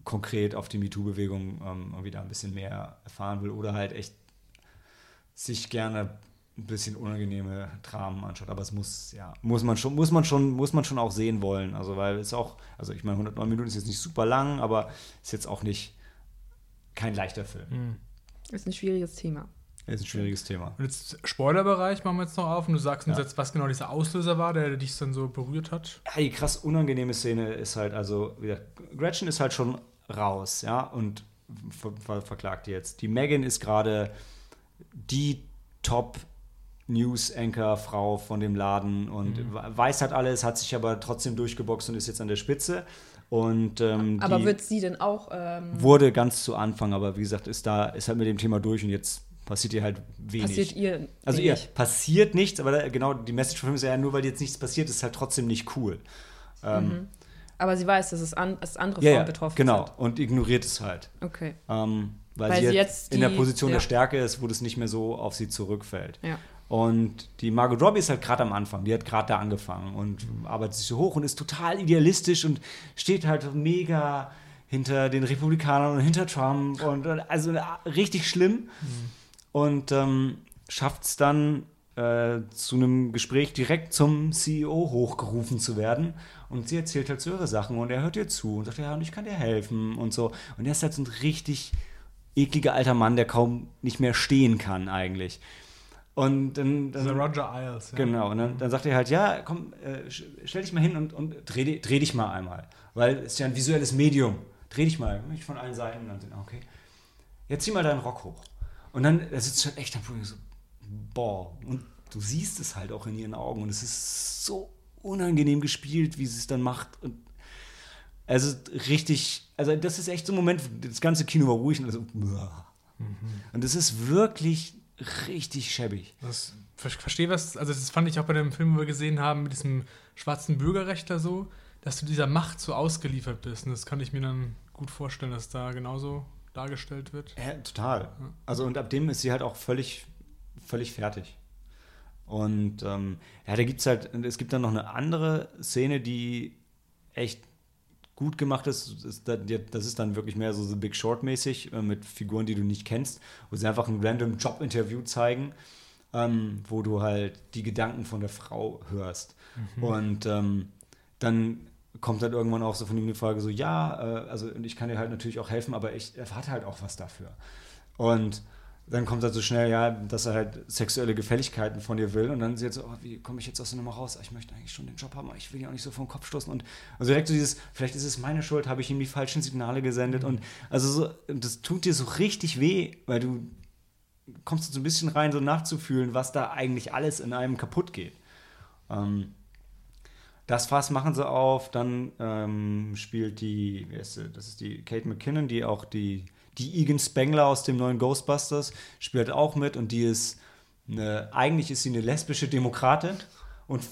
Speaker 1: konkret auf die MeToo-Bewegung ähm, da ein bisschen mehr erfahren will oder halt echt sich gerne ein bisschen unangenehme Dramen anschaut, aber es muss, ja, muss man schon, muss man schon, muss man schon auch sehen wollen. Also, weil es auch, also ich meine, 109 Minuten ist jetzt nicht super lang, aber ist jetzt auch nicht kein leichter Film. Mhm.
Speaker 3: Ist ein schwieriges Thema.
Speaker 1: Ist ein schwieriges Thema.
Speaker 2: Und jetzt Spoilerbereich machen wir jetzt noch auf und du sagst uns ja. jetzt, was genau dieser Auslöser war, der dich dann so berührt hat.
Speaker 1: Ja, die krass unangenehme Szene ist halt, also, wieder, Gretchen ist halt schon raus, ja, und ver ver verklagt jetzt. Die Megan ist gerade die Top News-Anchor-Frau von dem Laden und mhm. weiß halt alles, hat sich aber trotzdem durchgeboxt und ist jetzt an der Spitze. Und, ähm,
Speaker 3: aber wird sie denn auch. Ähm
Speaker 1: wurde ganz zu Anfang, aber wie gesagt, ist da, ist halt mit dem Thema durch und jetzt passiert ihr halt wenig.
Speaker 3: Passiert ihr.
Speaker 1: Also ihr passiert nichts, aber da, genau die Message von ihm ist ja nur, weil jetzt nichts passiert, ist halt trotzdem nicht cool. Ähm,
Speaker 3: mhm. Aber sie weiß, dass es an, dass andere
Speaker 1: Frauen betroffen genau, sind. Genau, und ignoriert es halt.
Speaker 3: Okay.
Speaker 1: Ähm, weil, weil, sie, jetzt, jetzt die, in der Position ja. der Stärke ist, wo das nicht mehr so auf sie zurückfällt.
Speaker 3: Ja.
Speaker 1: Und die Margot Robbie ist halt gerade am Anfang, die hat gerade da angefangen und arbeitet sich so hoch und ist total idealistisch und steht halt mega hinter den Republikanern und hinter Trump und also richtig schlimm. Mhm. Und ähm, schafft es dann äh, zu einem Gespräch direkt zum CEO hochgerufen zu werden. Und sie erzählt halt so ihre Sachen und er hört ihr zu und sagt, ja, und ich kann dir helfen und so. Und er ist halt so ein richtig ekliger alter Mann, der kaum nicht mehr stehen kann eigentlich. Und dann, dann
Speaker 2: also Roger Isles.
Speaker 1: Ja. Genau, und dann, dann sagt er halt, ja, komm, äh, stell dich mal hin und, und dreh, dreh dich mal einmal. Weil es ist ja ein visuelles Medium. Dreh dich mal, mich von allen Seiten. Und dann, okay, jetzt zieh mal deinen Rock hoch. Und dann da sitzt halt echt am Boden so, boah. Und du siehst es halt auch in ihren Augen. Und es ist so unangenehm gespielt, wie sie es dann macht. Und also richtig, also das ist echt so ein Moment, das ganze Kino war ruhig und so, mhm. und das ist wirklich richtig schäbig.
Speaker 2: Das, ich verstehe was, also das fand ich auch bei dem Film, wo wir gesehen haben, mit diesem schwarzen Bürgerrechter so, dass du dieser Macht so ausgeliefert bist. Und das kann ich mir dann gut vorstellen, dass da genauso dargestellt wird.
Speaker 1: Ja, total. Also und ab dem ist sie halt auch völlig, völlig fertig. Und ähm, ja, da gibt es halt, es gibt dann noch eine andere Szene, die echt gut gemacht ist, ist das, das ist dann wirklich mehr so The Big Short mäßig äh, mit Figuren, die du nicht kennst, wo sie einfach ein random Job-Interview zeigen, ähm, wo du halt die Gedanken von der Frau hörst. Mhm. Und ähm, dann kommt dann irgendwann auch so von ihm die Frage so, ja, äh, also ich kann dir halt natürlich auch helfen, aber ich erwarte halt auch was dafür. Und dann kommt halt so schnell, ja, dass er halt sexuelle Gefälligkeiten von dir will. Und dann ist jetzt so, oh, wie komme ich jetzt aus der Nummer raus? Ich möchte eigentlich schon den Job haben, aber ich will ja auch nicht so vom Kopf stoßen. Und also direkt so dieses, vielleicht ist es meine Schuld, habe ich ihm die falschen Signale gesendet. Mhm. Und also so, das tut dir so richtig weh, weil du kommst so ein bisschen rein, so nachzufühlen, was da eigentlich alles in einem kaputt geht. Ähm, das Fass machen sie auf, dann ähm, spielt die, das ist die Kate McKinnon, die auch die die Egan Spengler aus dem neuen Ghostbusters spielt auch mit und die ist eine, eigentlich ist sie eine lesbische Demokratin und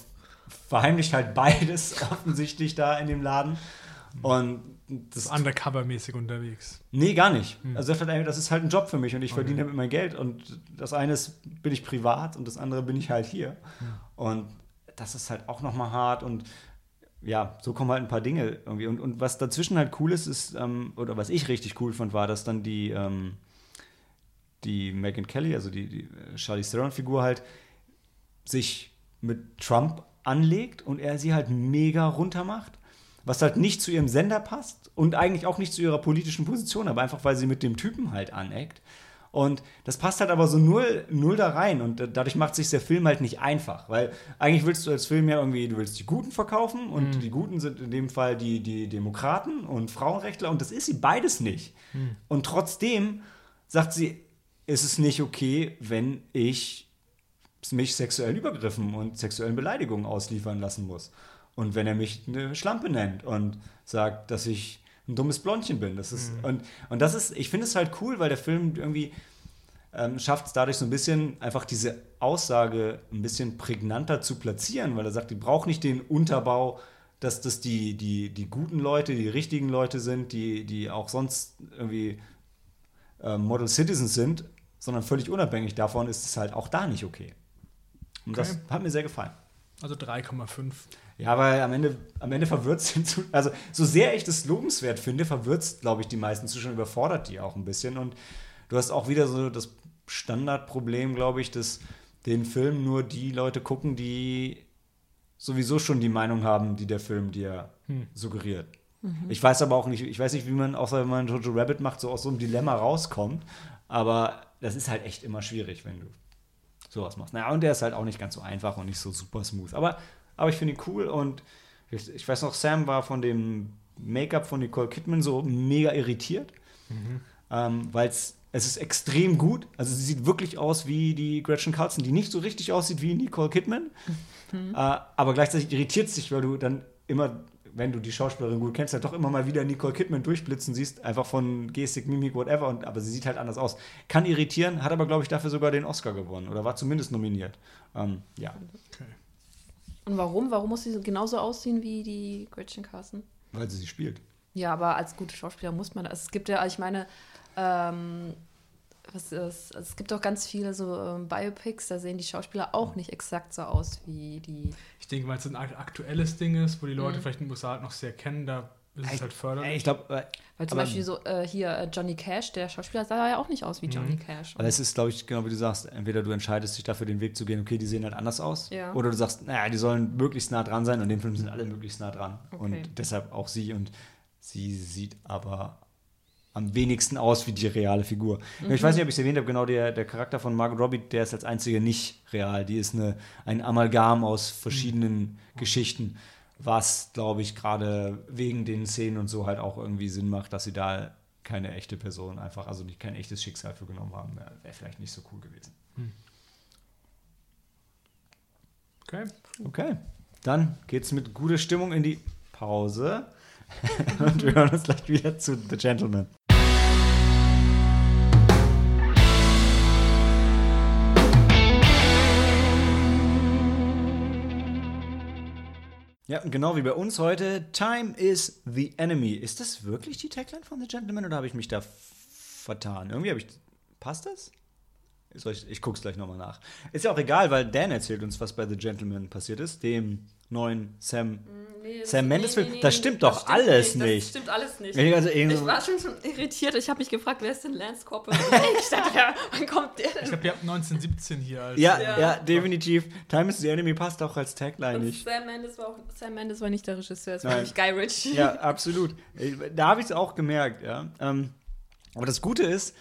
Speaker 1: verheimlicht halt beides [LAUGHS] offensichtlich da in dem Laden. Und
Speaker 2: das ist undercover-mäßig unterwegs.
Speaker 1: Nee, gar nicht. Hm. Also das ist halt ein Job für mich und ich okay. verdiene damit mein Geld. Und das eine ist, bin ich privat und das andere bin ich halt hier. Hm. Und das ist halt auch nochmal hart und ja, so kommen halt ein paar Dinge irgendwie. Und, und was dazwischen halt cool ist, ist, ähm, oder was ich richtig cool fand, war, dass dann die, ähm, die Megan Kelly, also die, die äh, Charlie Theron-Figur halt, sich mit Trump anlegt und er sie halt mega runter macht, was halt nicht zu ihrem Sender passt und eigentlich auch nicht zu ihrer politischen Position, aber einfach, weil sie mit dem Typen halt aneckt. Und das passt halt aber so null, null da rein. Und dadurch macht sich der Film halt nicht einfach. Weil eigentlich willst du als Film ja irgendwie, du willst die Guten verkaufen und mhm. die Guten sind in dem Fall die, die Demokraten und Frauenrechtler und das ist sie beides nicht. Mhm. Und trotzdem sagt sie, ist es nicht okay, wenn ich mich sexuellen Übergriffen und sexuellen Beleidigungen ausliefern lassen muss. Und wenn er mich eine Schlampe nennt und sagt, dass ich ein dummes Blondchen bin. Das ist, mhm. und, und das ist, ich finde es halt cool, weil der Film irgendwie ähm, schafft es dadurch so ein bisschen einfach diese Aussage ein bisschen prägnanter zu platzieren, weil er sagt, die braucht nicht den Unterbau, dass das die, die, die guten Leute, die richtigen Leute sind, die, die auch sonst irgendwie äh, Model Citizens sind, sondern völlig unabhängig davon ist es halt auch da nicht okay. Und das
Speaker 2: Okay.
Speaker 1: hat mir sehr gefallen.
Speaker 2: Also 3,5.
Speaker 1: Ja, weil am Ende, am Ende verwirrt es also so sehr ich das lobenswert finde, verwirrt es, glaube ich, die meisten Zuschauer, überfordert die auch ein bisschen. Und du hast auch wieder so das Standardproblem, glaube ich, dass den Film nur die Leute gucken, die sowieso schon die Meinung haben, die der Film dir suggeriert. Ich weiß aber auch nicht, ich weiß nicht, wie man, außer wenn man Jojo Rabbit macht, so aus so einem Dilemma rauskommt. Aber das ist halt echt immer schwierig, wenn du sowas machst. Naja, und der ist halt auch nicht ganz so einfach und nicht so super smooth. Aber, aber ich finde ihn cool und ich, ich weiß noch, Sam war von dem Make-up von Nicole Kidman so mega irritiert, ähm, weil es ist extrem gut. Also sie sieht wirklich aus wie die Gretchen Carlson, die nicht so richtig aussieht wie Nicole Kidman. Äh, aber gleichzeitig irritiert es dich, weil du dann immer, wenn du die Schauspielerin gut kennst, ja doch immer mal wieder Nicole Kidman durchblitzen siehst, einfach von Gestik, Mimik, whatever. Und, aber sie sieht halt anders aus. Kann irritieren, hat aber, glaube ich, dafür sogar den Oscar gewonnen oder war zumindest nominiert. Ähm, ja,
Speaker 2: Okay.
Speaker 3: Und warum? Warum muss sie genauso aussehen wie die Gretchen Carson?
Speaker 1: weil sie sie spielt.
Speaker 3: Ja, aber als gute Schauspieler muss man das. Es gibt ja, ich meine, ähm, was ist, also es gibt auch ganz viele so ähm, Biopics, da sehen die Schauspieler auch nicht exakt so aus wie die.
Speaker 2: Ich denke, weil es ein ak- aktuelles Ding ist, wo die Leute
Speaker 3: Mhm.
Speaker 2: vielleicht in den USA halt noch sehr kennen, da ist
Speaker 1: Ey,
Speaker 2: es halt förderlich.
Speaker 1: Ich glaube, äh,
Speaker 3: Weil zum
Speaker 1: Aber-
Speaker 3: Beispiel so äh, hier äh, Johnny Cash, der Schauspieler, sah ja auch nicht aus wie Johnny Cash.
Speaker 1: Aber es ist, glaube ich, genau wie du sagst, entweder du entscheidest dich dafür, den Weg zu gehen, okay, die sehen halt anders aus.
Speaker 3: Ja.
Speaker 1: Oder du sagst, naja, die sollen möglichst nah dran sein und in dem Film sind alle möglichst nah dran.
Speaker 3: Okay.
Speaker 1: Und deshalb auch sie. Und sie sieht aber am wenigsten aus wie die reale Figur. Ich weiß nicht, ob ich es erwähnt habe, genau der, der Charakter von Margot Robbie, der ist als einzige nicht real. Die ist eine, ein Amalgam aus verschiedenen Geschichten, was, glaube ich, gerade wegen den Szenen und so halt auch irgendwie Sinn macht, dass sie da keine echte Person einfach, also nicht kein echtes Schicksal für genommen haben. Wäre wär vielleicht nicht so cool gewesen.
Speaker 2: okay.
Speaker 1: Okay, dann geht's mit guter Stimmung in die Pause [LAUGHS] und wir hören uns gleich wieder zu The Gentleman. Ja, genau wie bei uns heute, Time is the enemy. Ist das wirklich die Tagline von The Gentleman oder habe ich mich da vertan? Irgendwie habe ich. Passt das? Ich, ich guck's gleich nochmal nach. Ist ja auch egal, weil Dan erzählt uns, was bei The Gentleman passiert ist, dem neuen Sam. Sam Mendes Film? Das stimmt doch alles nicht.
Speaker 3: Das stimmt alles nicht.
Speaker 1: Ich also
Speaker 3: Ich
Speaker 1: so-
Speaker 3: war schon, schon irritiert. Ich habe mich gefragt, wer ist denn Lance Corporal? [LAUGHS] ich dachte, ja, wann kommt der
Speaker 2: Ich
Speaker 3: denn?
Speaker 2: glaube, ihr habt 1917 hier als.
Speaker 1: ja,
Speaker 3: Ja.
Speaker 1: ja, definitiv. Time is the enemy passt auch als Tagline
Speaker 3: Und
Speaker 1: nicht.
Speaker 3: Sam Mendes war auch, Sam Mendes war nicht der Regisseur, es war nicht Guy Ritchie.
Speaker 1: Ja, absolut. Ich- Da habe ich es auch gemerkt, ja. Ähm, aber das Gute ist,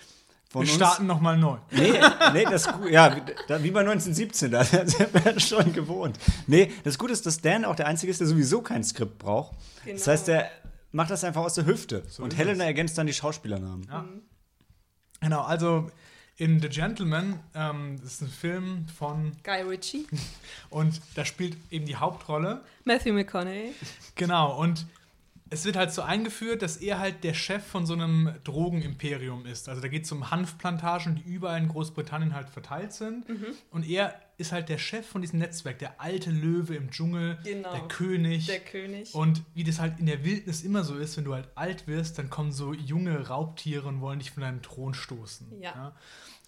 Speaker 1: von
Speaker 2: Wir
Speaker 1: uns.
Speaker 2: starten nochmal neu.
Speaker 1: Nee, nee, das ja, wie- da, wie bei 1917, da [LAUGHS] sind wir schon gewohnt. Nee, das Gute ist, dass Dan auch der Einzige ist, der sowieso kein Skript braucht. Das
Speaker 3: Genau.
Speaker 1: heißt, der macht das einfach aus der Hüfte.
Speaker 2: So
Speaker 1: und Helena ergänzt dann die Schauspielernamen.
Speaker 2: Ja. Genau, also in The Gentleman, ähm, das ist ein Film von,
Speaker 3: Guy Ritchie, [LAUGHS]
Speaker 2: und da spielt eben die Hauptrolle.
Speaker 3: Matthew McConaughey.
Speaker 2: Genau, und es wird halt so eingeführt, dass er halt der Chef von so einem Drogenimperium ist. Also da geht es um Hanfplantagen, die überall in Großbritannien halt verteilt sind.
Speaker 3: Mhm.
Speaker 2: Und er ist halt der Chef von diesem Netzwerk, der alte Löwe im Dschungel,
Speaker 3: Genau.
Speaker 2: der König.
Speaker 3: Der König.
Speaker 2: Und wie das halt in der Wildnis immer so ist, wenn du halt alt wirst, dann kommen so junge Raubtiere und wollen dich von deinem Thron stoßen.
Speaker 3: Ja.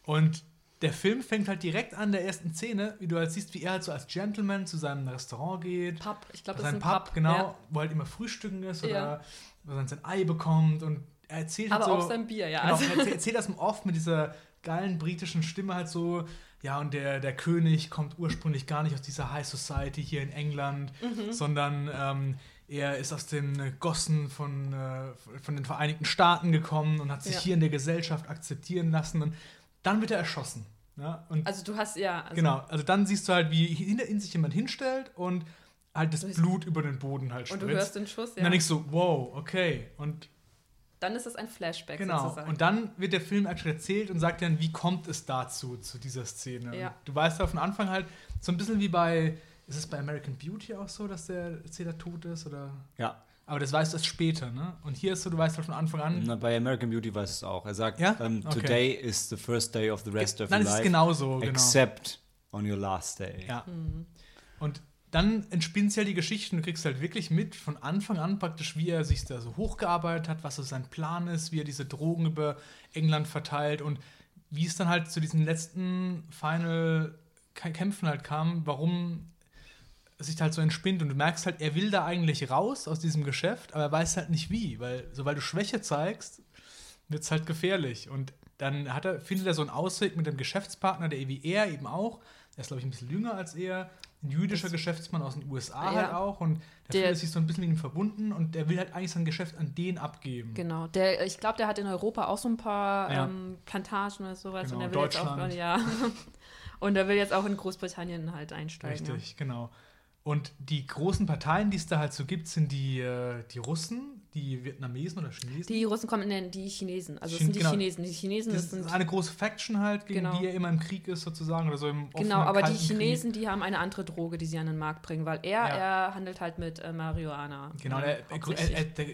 Speaker 2: Und der Film fängt halt direkt an der ersten Szene, wie du halt siehst, wie er halt so als Gentleman zu seinem Restaurant geht.
Speaker 3: Pub, ich glaube, das ist
Speaker 2: sein
Speaker 3: ein
Speaker 2: Pub,
Speaker 3: Pub.
Speaker 2: genau,
Speaker 3: Ja.
Speaker 2: wo halt immer Frühstücken ist oder
Speaker 3: Ja.
Speaker 2: wo er sein Ei bekommt und er erzählt
Speaker 3: Aber
Speaker 2: halt so.
Speaker 3: auch sein Bier, ja.
Speaker 2: Genau,
Speaker 3: Also,
Speaker 2: er erzählt, das oft mit dieser geilen britischen Stimme halt so, ja, und der, der König kommt ursprünglich gar nicht aus dieser High Society hier in England,
Speaker 3: Mhm.
Speaker 2: sondern ähm, er ist aus den Gossen von, äh, von den Vereinigten Staaten gekommen und hat sich
Speaker 3: Ja.
Speaker 2: hier in der Gesellschaft akzeptieren lassen und dann wird er erschossen. Ja? Und
Speaker 3: also du hast, ja. Also,
Speaker 2: genau, also dann siehst du halt, wie hinter ihn sich jemand hinstellt und halt das Blut über den Boden halt
Speaker 3: Und
Speaker 2: spritzt.
Speaker 3: du hörst den Schuss,
Speaker 2: und
Speaker 3: ja.
Speaker 2: dann denkst du, wow, okay. Und
Speaker 3: Dann ist es ein Flashback
Speaker 2: Genau.
Speaker 3: sozusagen.
Speaker 2: Und dann wird der Film actually erzählt und sagt dann, wie kommt es dazu, zu dieser Szene.
Speaker 3: Ja.
Speaker 2: Und Du weißt auf den Anfang halt so ein bisschen wie bei, ist es bei American Beauty auch so, dass der Erzähler tot ist? Oder?
Speaker 1: Ja.
Speaker 2: Aber das weißt du erst später, ne? Und hier ist so, du weißt halt von Anfang an.
Speaker 1: Na, bei American Beauty weiß es auch. Er sagt,
Speaker 2: Ja?
Speaker 1: ähm,
Speaker 2: Okay.
Speaker 1: today is the first day of the rest of
Speaker 2: Nein,
Speaker 1: your
Speaker 2: es ist
Speaker 1: life,
Speaker 2: genauso, genau.
Speaker 1: except on your last day.
Speaker 2: Ja.
Speaker 3: Mhm.
Speaker 2: Und dann entspinnt sich halt die Geschichte und du kriegst halt wirklich mit von Anfang an praktisch, wie er sich da so hochgearbeitet hat, was so sein Plan ist, wie er diese Drogen über England verteilt und wie es dann halt zu diesen letzten Final Kämpfen halt kam, warum es sich halt so entspinnt und du merkst halt, er will da eigentlich raus aus diesem Geschäft, aber er weiß halt nicht wie, weil sobald du Schwäche zeigst, wird es halt gefährlich und dann hat er, findet er so einen Ausweg mit dem Geschäftspartner, der wie er eben auch, er ist glaube ich ein bisschen jünger als er, ein jüdischer Geschäftsmann aus den USA
Speaker 3: Ja.
Speaker 2: halt auch und der,
Speaker 3: Der-
Speaker 2: fühlt sich so ein bisschen mit ihm verbunden und der will halt eigentlich sein Geschäft an den abgeben.
Speaker 3: Genau. Der, ich glaube, der hat in Europa auch so ein paar
Speaker 2: Ja.
Speaker 3: ähm, Plantagen oder sowas.
Speaker 2: Genau,
Speaker 3: und der will jetzt auch,
Speaker 2: Deutschland.
Speaker 3: ja. [LAUGHS] und er will jetzt auch in Großbritannien halt einsteigen. Ja.
Speaker 2: Richtig, genau. Und die großen Parteien, die es da halt so gibt, sind die, äh, die Russen, die Vietnamesen oder Chinesen.
Speaker 3: Die Russen kommen in den, die Chinesen. Also es
Speaker 2: Chin-
Speaker 3: sind die
Speaker 2: genau.
Speaker 3: Chinesen. Die Chinesen,
Speaker 2: das
Speaker 3: das sind
Speaker 2: ist eine große Faction halt, gegen
Speaker 3: Genau.
Speaker 2: die er immer im Krieg ist sozusagen oder so im offenen,
Speaker 3: Genau, aber die Chinesen, die haben eine andere Droge, die sie an den Markt bringen, weil er,
Speaker 2: Ja.
Speaker 3: er handelt halt mit äh, Marihuana.
Speaker 2: Krieg. Genau, der, er,
Speaker 3: hauptsächlich.
Speaker 2: er, der,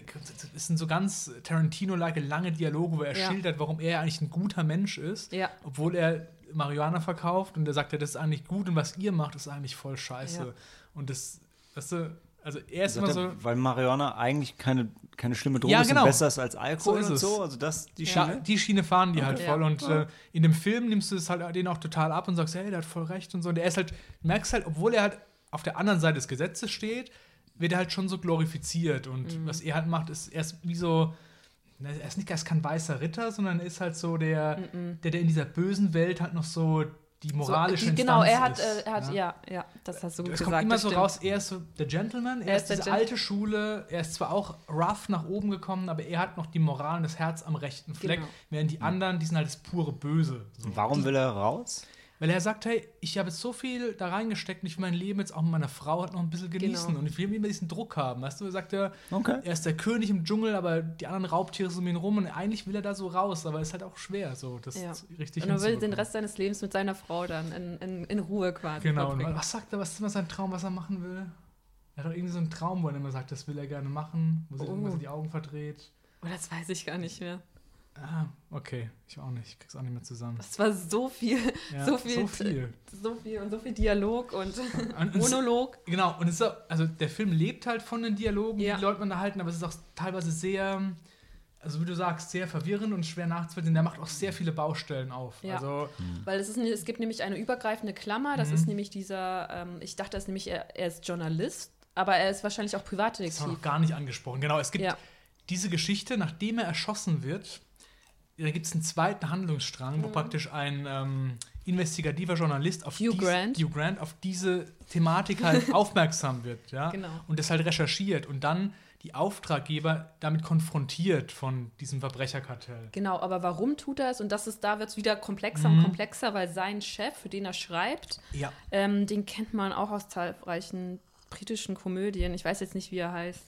Speaker 2: es sind so ganz Tarantino-like lange Dialoge, wo er
Speaker 3: Ja.
Speaker 2: schildert, warum er eigentlich ein guter Mensch ist,
Speaker 3: ja,
Speaker 2: obwohl er Marihuana verkauft und er sagt, ja, das ist eigentlich gut und was ihr macht, ist eigentlich voll scheiße. Und das, weißt du, also er ist immer
Speaker 1: er,
Speaker 2: so,
Speaker 1: weil Marihuana eigentlich keine, keine schlimme Droge
Speaker 2: Ja,
Speaker 1: ist
Speaker 2: genau.
Speaker 1: und besser ist als Alkohol
Speaker 2: So ist
Speaker 1: und
Speaker 2: es.
Speaker 1: so. Also das die
Speaker 2: Ja,
Speaker 1: Schiene.
Speaker 2: die Schiene fahren die halt
Speaker 3: Okay.
Speaker 2: voll.
Speaker 3: Ja.
Speaker 2: Und äh, in dem Film nimmst du es halt den auch total ab und sagst, hey, der hat voll recht und so. Und der ist halt, du merkst halt, obwohl er halt auf der anderen Seite des Gesetzes steht, wird er halt schon so glorifiziert. Und
Speaker 3: Mhm.
Speaker 2: was er halt macht, ist, er ist wie so, er ist nicht er ist kein weißer Ritter, sondern er ist halt so der, der, der in dieser bösen Welt halt noch so die moralische
Speaker 3: so, die, Genau, er hat,
Speaker 2: ist,
Speaker 3: äh, er hat
Speaker 2: ja.
Speaker 3: ja. ja, das hast du gut
Speaker 2: Es
Speaker 3: gesagt.
Speaker 2: kommt immer so
Speaker 3: stimmt.
Speaker 2: raus, er ist so der Gentleman, er,
Speaker 3: Er
Speaker 2: ist,
Speaker 3: ist
Speaker 2: diese
Speaker 3: Gen-
Speaker 2: alte Schule, er ist zwar auch rough nach oben gekommen, aber er hat noch die Moral und das Herz am rechten Fleck,
Speaker 3: Genau.
Speaker 2: während die anderen, die sind halt das pure Böse. So.
Speaker 1: Warum will er raus?
Speaker 2: Weil er sagt, hey, ich habe jetzt so viel da reingesteckt und ich will mein Leben jetzt auch mit meiner Frau halt noch ein bisschen genießen
Speaker 3: Genau.
Speaker 2: und ich will immer diesen Druck haben, weißt du, er sagt ja,
Speaker 1: Okay.
Speaker 2: er ist der König im Dschungel, aber die anderen Raubtiere sind um ihn rum und eigentlich will er da so raus, aber es ist halt auch schwer, so das
Speaker 3: Ja.
Speaker 2: richtig
Speaker 3: Und er will den. Rest seines Lebens mit seiner Frau dann in, in, in Ruhe quasi
Speaker 2: Genau, und was sagt er, was ist immer sein Traum, was er machen will? Er hat doch irgendwie so einen Traum, wo er immer sagt, das will er gerne machen, wo sie
Speaker 3: Oh.
Speaker 2: immer so die Augen verdreht.
Speaker 3: Oh, das weiß ich gar nicht mehr.
Speaker 2: Ah, okay, ich auch nicht, ich krieg's auch nicht mehr zusammen.
Speaker 3: Es war so viel,
Speaker 2: Ja,
Speaker 3: so viel,
Speaker 2: so viel.
Speaker 3: so viel und so viel Dialog und
Speaker 2: Und- [LAUGHS]
Speaker 3: Monolog.
Speaker 2: Genau, und es ist auch, also der Film lebt halt von den Dialogen,
Speaker 3: Ja.
Speaker 2: die Leute unterhalten, aber es ist auch teilweise sehr, also wie du sagst, sehr verwirrend und schwer nachzuvollziehen. Der macht auch sehr viele Baustellen auf.
Speaker 3: Ja.
Speaker 2: Also,
Speaker 3: Weil es, ist, es gibt nämlich eine übergreifende Klammer.
Speaker 2: Mhm.
Speaker 3: Das ist nämlich dieser, ähm, ich dachte, das ist nämlich, er, er ist Journalist, aber er ist wahrscheinlich auch
Speaker 2: das haben wir
Speaker 3: Privatdetektiv.
Speaker 2: noch gar nicht angesprochen. Genau, es gibt
Speaker 3: Ja.
Speaker 2: diese Geschichte, nachdem er erschossen wird, da gibt es einen zweiten Handlungsstrang, wo
Speaker 3: Mhm.
Speaker 2: praktisch ein ähm, investigativer Journalist auf,
Speaker 3: Hugh
Speaker 2: dies-
Speaker 3: Grant.
Speaker 2: Hugh Grant auf diese Thematik halt [LAUGHS] aufmerksam wird. Ja?
Speaker 3: Genau.
Speaker 2: Und das halt recherchiert und dann die Auftraggeber damit konfrontiert von diesem Verbrecherkartell.
Speaker 3: Genau, aber warum tut er es? Und das ist, da wird es wieder komplexer
Speaker 2: Mhm.
Speaker 3: und komplexer, weil sein Chef, für den er schreibt,
Speaker 2: Ja.
Speaker 3: ähm, den kennt man auch aus zahlreichen britischen Komödien. Ich weiß jetzt nicht, wie er heißt.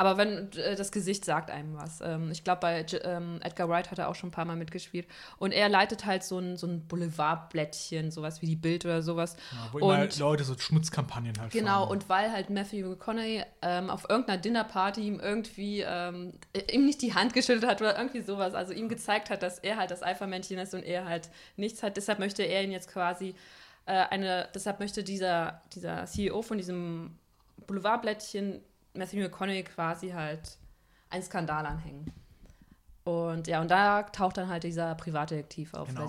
Speaker 3: Aber wenn äh, das Gesicht sagt einem was. Ähm, ich glaube, bei ähm, Edgar Wright hat er auch schon ein paar Mal mitgespielt. Und er leitet halt so ein, so ein Boulevardblättchen, sowas wie die Bild oder sowas.
Speaker 2: Ja, wo immer
Speaker 3: Und-
Speaker 2: Leute so Schmutzkampagnen halt
Speaker 3: Genau,
Speaker 2: fahren.
Speaker 3: und weil halt Matthew McConaughey ähm, auf irgendeiner Dinnerparty ihm irgendwie ähm, äh, ihm nicht die Hand geschüttelt hat oder irgendwie sowas, also ihm gezeigt hat, dass er halt das Alpha-Männchen ist und er halt nichts hat. Deshalb möchte er ihn jetzt quasi äh, eine, deshalb möchte dieser, dieser CEO von diesem Boulevardblättchen Matthew McConaughey quasi halt einen Skandal anhängen. Und ja, und da taucht dann halt dieser Privatdetektiv auf.
Speaker 2: Genau.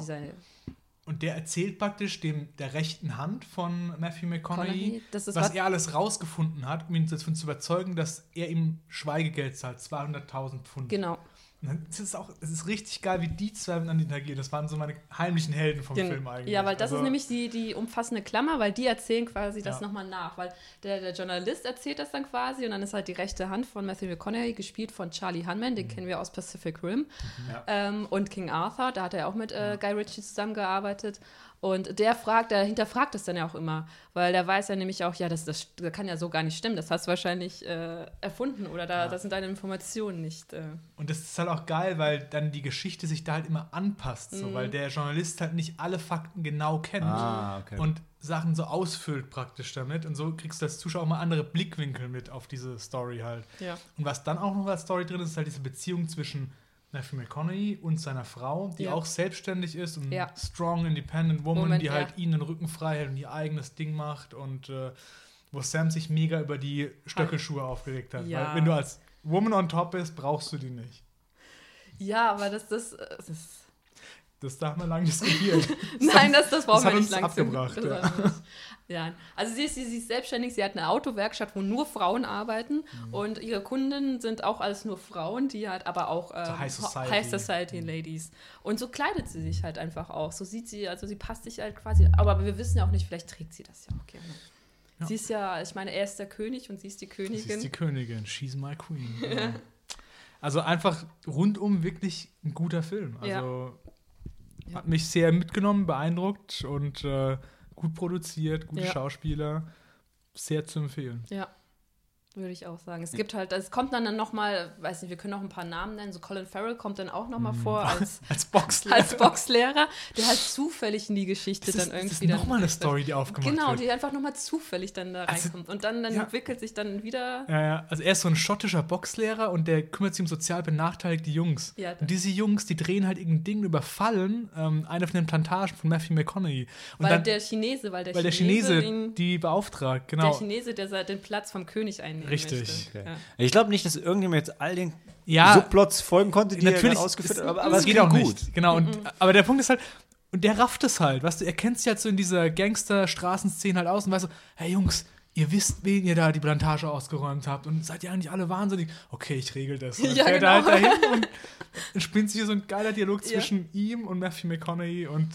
Speaker 2: Und der erzählt praktisch dem der rechten Hand von Matthew McConaughey, was
Speaker 3: was-
Speaker 2: er alles rausgefunden hat, um ihn davon zu überzeugen, dass er ihm Schweigegeld zahlt, 200.000 Pfund.
Speaker 3: Genau.
Speaker 2: Dann ist es auch, es ist richtig geil, wie die zwei miteinander interagieren. Das waren so meine heimlichen Helden vom
Speaker 3: Den-
Speaker 2: Film eigentlich.
Speaker 3: Ja, weil das
Speaker 2: Also,
Speaker 3: ist nämlich die, die umfassende Klammer, weil die erzählen quasi das
Speaker 2: Ja.
Speaker 3: nochmal nach. Weil der, der Journalist erzählt das dann quasi und dann ist halt die rechte Hand von Matthew McConaughey, gespielt von Charlie Hunman,
Speaker 2: Mhm.
Speaker 3: den kennen wir aus Pacific Rim.
Speaker 1: Ja.
Speaker 3: Ähm, und King Arthur, da hat er auch mit äh, Guy Ritchie zusammengearbeitet. Und der fragt, der hinterfragt es dann ja auch immer, weil der weiß ja nämlich auch, ja, das, das, das kann ja so gar nicht stimmen, das hast du wahrscheinlich äh, erfunden oder da,
Speaker 2: Ja.
Speaker 3: das sind deine Informationen nicht. Äh.
Speaker 2: Und das ist halt auch geil, weil dann die Geschichte sich da halt immer anpasst,
Speaker 3: Mhm.
Speaker 2: so, weil der Journalist halt nicht alle Fakten genau kennt
Speaker 1: Ah, okay.
Speaker 2: und Sachen so ausfüllt praktisch damit. Und so kriegst du als Zuschauer auch mal andere Blickwinkel mit auf diese Story halt.
Speaker 3: Ja.
Speaker 2: Und was dann auch noch als Story drin ist, ist halt diese Beziehung zwischen Matthew McConaughey und seiner Frau, die
Speaker 3: Ja.
Speaker 2: auch selbstständig ist und
Speaker 3: Ja.
Speaker 2: strong, independent woman,
Speaker 3: Moment,
Speaker 2: die
Speaker 3: ja.
Speaker 2: halt ihnen den Rücken frei hält und ihr eigenes Ding macht und äh, wo Sam sich mega über die Stöckelschuhe aufgeregt hat. Weil wenn du als Woman on top bist, brauchst du die nicht.
Speaker 3: Ja, aber das, das, äh, das ist.
Speaker 2: Das darf man lang diskutieren. [LAUGHS]
Speaker 3: Nein, das, das brauchen
Speaker 2: das
Speaker 3: wir nicht lang
Speaker 2: abgebracht, ja.
Speaker 3: Ja, also sie ist, sie, sie ist selbstständig, sie hat eine Autowerkstatt, wo nur Frauen arbeiten
Speaker 2: Mhm.
Speaker 3: und ihre Kunden sind auch alles nur Frauen, die hat aber auch ähm,
Speaker 2: So High Society.
Speaker 3: High Society Ladies. Und so kleidet sie sich halt einfach auch. So sieht sie, also sie passt sich halt quasi, aber wir wissen ja auch nicht, vielleicht trägt sie das ja auch gerne.
Speaker 2: Ja.
Speaker 3: Sie ist ja, ich meine, er ist der König und sie ist die Königin.
Speaker 2: Sie ist die Königin. She's my queen. [LAUGHS] Genau. Also einfach rundum wirklich ein guter Film. Also
Speaker 3: Ja.
Speaker 2: hat mich sehr mitgenommen, beeindruckt und äh, gut produziert, gute
Speaker 3: Ja.
Speaker 2: Schauspieler. Sehr zu empfehlen.
Speaker 3: Ja, würde ich auch sagen. Es gibt halt, es kommt dann, dann nochmal, weiß nicht, wir können noch ein paar Namen nennen. So Colin Farrell kommt dann auch nochmal
Speaker 2: Mhm.
Speaker 3: vor [LAUGHS] als, [LAUGHS]
Speaker 2: Als Boxlehrer.
Speaker 3: als Boxlehrer, der halt zufällig in die Geschichte
Speaker 2: das ist,
Speaker 3: dann irgendwie
Speaker 2: das ist nochmal eine Story, die aufgemacht
Speaker 3: Genau,
Speaker 2: wird.
Speaker 3: die einfach nochmal zufällig dann da
Speaker 2: Also,
Speaker 3: reinkommt. Und dann, dann
Speaker 2: ja.
Speaker 3: entwickelt sich dann wieder.
Speaker 2: Ja, ja. Also er ist so ein schottischer Boxlehrer und der kümmert sich um sozial benachteiligte Jungs.
Speaker 3: Ja,
Speaker 2: und diese Jungs, die drehen halt irgendein Ding, überfallen ähm, eine von den Plantagen von Matthew McConaughey. Und
Speaker 3: weil
Speaker 2: dann,
Speaker 3: der Chinese, weil der
Speaker 2: weil der
Speaker 3: Chinese,
Speaker 2: Chinese
Speaker 3: ihn,
Speaker 2: die beauftragt,
Speaker 3: der
Speaker 2: genau.
Speaker 3: Chinese, der den Platz vom König
Speaker 2: Richtig.
Speaker 1: Okay.
Speaker 3: Ja.
Speaker 1: Ich glaube nicht, dass irgendjemand jetzt all den
Speaker 2: Ja.
Speaker 1: Subplots folgen konnte, die er
Speaker 2: Natürlich,
Speaker 1: gerade ausgeführt hat, aber, aber es
Speaker 2: geht auch
Speaker 1: gut.
Speaker 2: nicht. Genau, und, aber der Punkt ist halt, und der rafft es halt, weißt du, er kennt sich halt so in dieser Gangster-Straßenszene halt aus und weiß so, hey Jungs, ihr wisst, wen ihr da die Plantage ausgeräumt habt und seid ihr eigentlich alle wahnsinnig? Okay, ich regel das. Und dann [LAUGHS]
Speaker 3: Ja,
Speaker 2: fährt er halt
Speaker 3: genau.
Speaker 2: dahin und entspinnt sich hier so ein geiler Dialog [LAUGHS]
Speaker 3: Ja.
Speaker 2: zwischen ihm und Matthew McConaughey und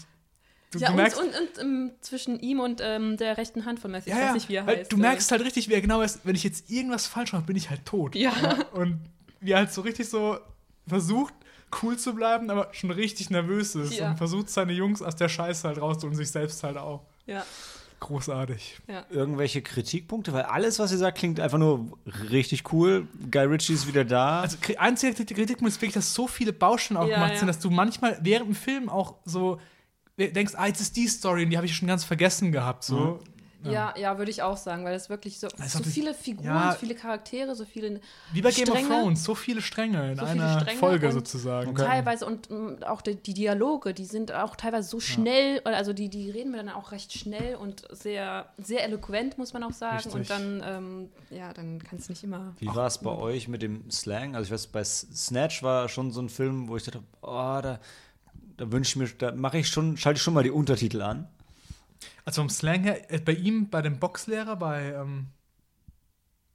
Speaker 2: du,
Speaker 3: Ja,
Speaker 2: du
Speaker 3: und,
Speaker 2: merkst,
Speaker 3: und, und ähm, zwischen ihm und ähm, der rechten Hand von Matthew, ich
Speaker 2: ja,
Speaker 3: weiß
Speaker 2: ja,
Speaker 3: nicht, wie er
Speaker 2: weil
Speaker 3: heißt.
Speaker 2: du merkst halt richtig, wie er genau ist, wenn ich jetzt irgendwas falsch mache, bin ich halt tot.
Speaker 3: Ja.
Speaker 2: Und wie er halt so richtig so versucht, cool zu bleiben, aber schon richtig nervös ist
Speaker 3: Ja.
Speaker 2: und versucht, seine Jungs aus der Scheiße halt rauszuholen und sich selbst halt auch.
Speaker 3: Ja,
Speaker 2: Großartig.
Speaker 3: ja.
Speaker 1: Irgendwelche Kritikpunkte, weil alles, was ihr sagt, klingt einfach nur richtig cool. Guy Ritchie ist wieder da.
Speaker 2: Also, kri- einzige Kritikpunkt ist wirklich, dass so viele Baustellen auch
Speaker 3: Ja,
Speaker 2: gemacht
Speaker 3: ja.
Speaker 2: sind, dass du manchmal während dem Film auch so denkst, ah, jetzt ist die Story und die habe ich schon ganz vergessen gehabt. So.
Speaker 3: Ja, ja, würde ich auch sagen, weil es wirklich so, so viele Figuren,
Speaker 2: ja.
Speaker 3: so viele Charaktere, so viele
Speaker 2: Wie bei Game of
Speaker 3: Stränge.
Speaker 2: Thrones, so viele Stränge in
Speaker 3: So viele
Speaker 2: einer
Speaker 3: Stränge
Speaker 2: Folge
Speaker 3: und-
Speaker 2: sozusagen.
Speaker 3: teilweise und mm, auch die, die Dialoge, die sind auch teilweise so schnell, also die, die reden mir dann auch recht schnell und sehr, sehr eloquent, muss man auch sagen.
Speaker 2: Richtig.
Speaker 3: Und dann, ähm, ja, dann kann es nicht immer.
Speaker 1: Wie war es bei euch mit dem Slang? Also ich weiß, bei Snatch war schon so ein Film, wo ich dachte, oh, da, da wünsche ich mir, da mache ich schon, schalte ich schon mal die Untertitel an.
Speaker 2: Also vom Slang her, äh, bei ihm, bei dem Boxlehrer, bei ähm,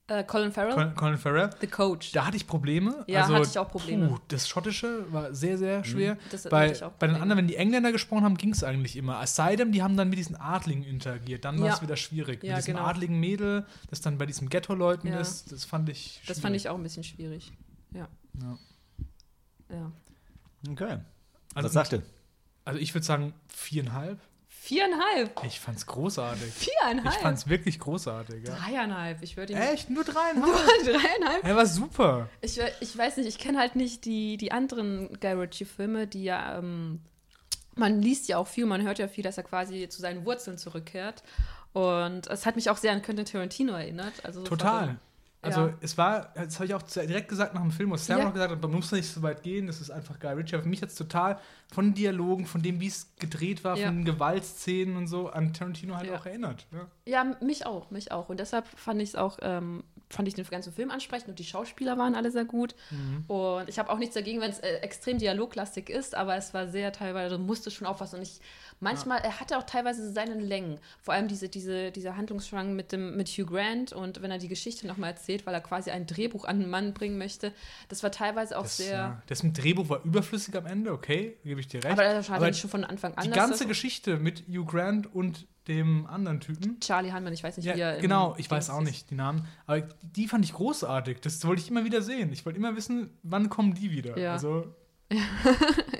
Speaker 3: Äh, Colin Farrell,
Speaker 2: Colin, Colin Farrell,
Speaker 3: The Coach.
Speaker 2: da hatte ich Probleme.
Speaker 3: Ja,
Speaker 2: also,
Speaker 3: hatte ich auch Probleme.
Speaker 2: Puh, das Schottische war sehr, sehr schwer.
Speaker 3: Das hatte
Speaker 2: bei,
Speaker 3: ich auch
Speaker 2: bei den anderen, wenn die Engländer gesprochen haben, ging es eigentlich immer. Es sei denn, die haben dann mit diesen Adligen interagiert. Dann war
Speaker 3: Ja.
Speaker 2: es wieder schwierig.
Speaker 3: Ja,
Speaker 2: mit diesem
Speaker 3: genau.
Speaker 2: adligen Mädel, das dann bei diesen Ghetto-Leuten
Speaker 3: Ja.
Speaker 2: ist, das fand ich
Speaker 3: Das fand ich auch ein bisschen schwierig. Ja.
Speaker 2: Ja.
Speaker 3: ja.
Speaker 1: Okay.
Speaker 2: Also,
Speaker 1: Was sagt ihr?
Speaker 2: also ich würde sagen viereinhalb.
Speaker 3: Viereinhalb.
Speaker 2: Ich fand's großartig. Ich
Speaker 3: Viereinhalb.
Speaker 2: fand's wirklich großartig. Ja.
Speaker 3: Dreieinhalb. Ich würde ihn.
Speaker 2: Echt? Nur dreieinhalb? [LAUGHS]
Speaker 3: Dreieinhalb?
Speaker 2: Er war super.
Speaker 3: Ich, ich weiß nicht, ich kenne halt nicht die, die anderen Guy Ritchie-Filme, die ja, ähm, man liest ja auch viel, man hört ja viel, dass er quasi zu seinen Wurzeln zurückkehrt. Und es hat mich auch sehr an Quentin Tarantino erinnert. Also so
Speaker 2: Total. Also
Speaker 3: Ja.
Speaker 2: es war, das habe ich auch direkt gesagt nach dem Film, was Sam
Speaker 3: Ja.
Speaker 2: noch gesagt hat, man muss nicht so weit gehen, das ist einfach Ritchie. Aber für mich hat es total von den Dialogen, von dem, wie es gedreht war,
Speaker 3: Ja.
Speaker 2: von den Gewaltszenen und so, an Tarantino halt auch erinnert. Ja.
Speaker 3: Ja, mich auch, mich auch. Und deshalb fand ich es auch, ähm, fand ich den ganzen Film ansprechend und die Schauspieler waren alle sehr gut.
Speaker 2: Mhm.
Speaker 3: Und ich habe auch nichts dagegen, wenn es äh, extrem dialoglastig ist, aber es war sehr teilweise, du musstest schon aufpassen. Und ich, manchmal, er hatte auch teilweise seine Längen. Vor allem diese, diese, dieser Handlungsstrang mit, dem, mit Hugh Grant und wenn er die Geschichte nochmal erzählt, weil er quasi ein Drehbuch an den Mann bringen möchte, das war teilweise auch
Speaker 2: Das,
Speaker 3: sehr.
Speaker 2: ja. das mit Drehbuch war überflüssig am Ende, okay, gebe ich dir recht.
Speaker 3: Aber das war
Speaker 2: Aber
Speaker 3: schon von Anfang an.
Speaker 2: die ganze Geschichte mit Hugh Grant und dem anderen Typen.
Speaker 3: Charlie Hanman, ich weiß nicht, wie er.
Speaker 2: Ja, genau, ich weiß auch nicht die Namen, aber die fand ich großartig. Das wollte ich immer wieder sehen. Ich wollte immer wissen, wann kommen die wieder.
Speaker 3: Ja.
Speaker 2: Also [LAUGHS]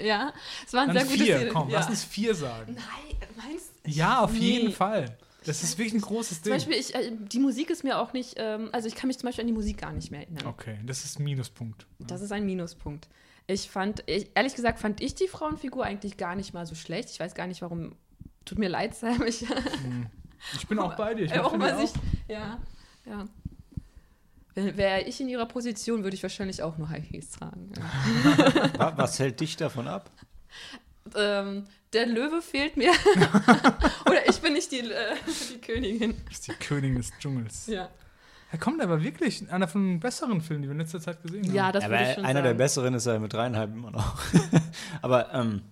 Speaker 3: Ja, es war ein
Speaker 2: dann
Speaker 3: sehr gutes
Speaker 2: vier, komm,
Speaker 3: ja.
Speaker 2: lass uns vier sagen.
Speaker 3: Nein, meinst du?
Speaker 2: Ja, auf
Speaker 3: Nee.
Speaker 2: jeden Fall. Das ist wirklich ein großes
Speaker 3: Zum
Speaker 2: Ding.
Speaker 3: Beispiel, ich, äh, die Musik ist mir auch nicht, ähm, also ich kann mich zum Beispiel an die Musik gar nicht mehr erinnern.
Speaker 2: Okay, das ist ein Minuspunkt.
Speaker 3: Das ist ein Minuspunkt. Ich fand, ich, ehrlich gesagt, fand ich die Frauenfigur eigentlich gar nicht mal so schlecht. Ich weiß gar nicht, warum. Tut mir leid, Sam. Ich,
Speaker 2: Ich bin auch bei dir. Ich
Speaker 3: äh,
Speaker 2: mochte
Speaker 3: warum
Speaker 2: die
Speaker 3: weiß ich.
Speaker 2: auch.
Speaker 3: Ja, ja. Wäre ich in ihrer Position, würde ich wahrscheinlich auch nur High Heels tragen. Ja. [LAUGHS]
Speaker 1: Wa- Was hält dich davon ab?
Speaker 3: ähm, der Löwe fehlt mir. [LAUGHS] Oder ich bin nicht die, äh, die Königin.
Speaker 2: Das ist die Königin des Dschungels.
Speaker 3: Ja,
Speaker 2: Er kommt aber wirklich einer von den besseren Filmen, die wir in letzter Zeit gesehen haben.
Speaker 3: ja das
Speaker 1: Aber
Speaker 3: würde ich schon
Speaker 1: einer
Speaker 3: sagen.
Speaker 1: der besseren ist er mit dreieinhalb immer noch. [LAUGHS] Aber ähm,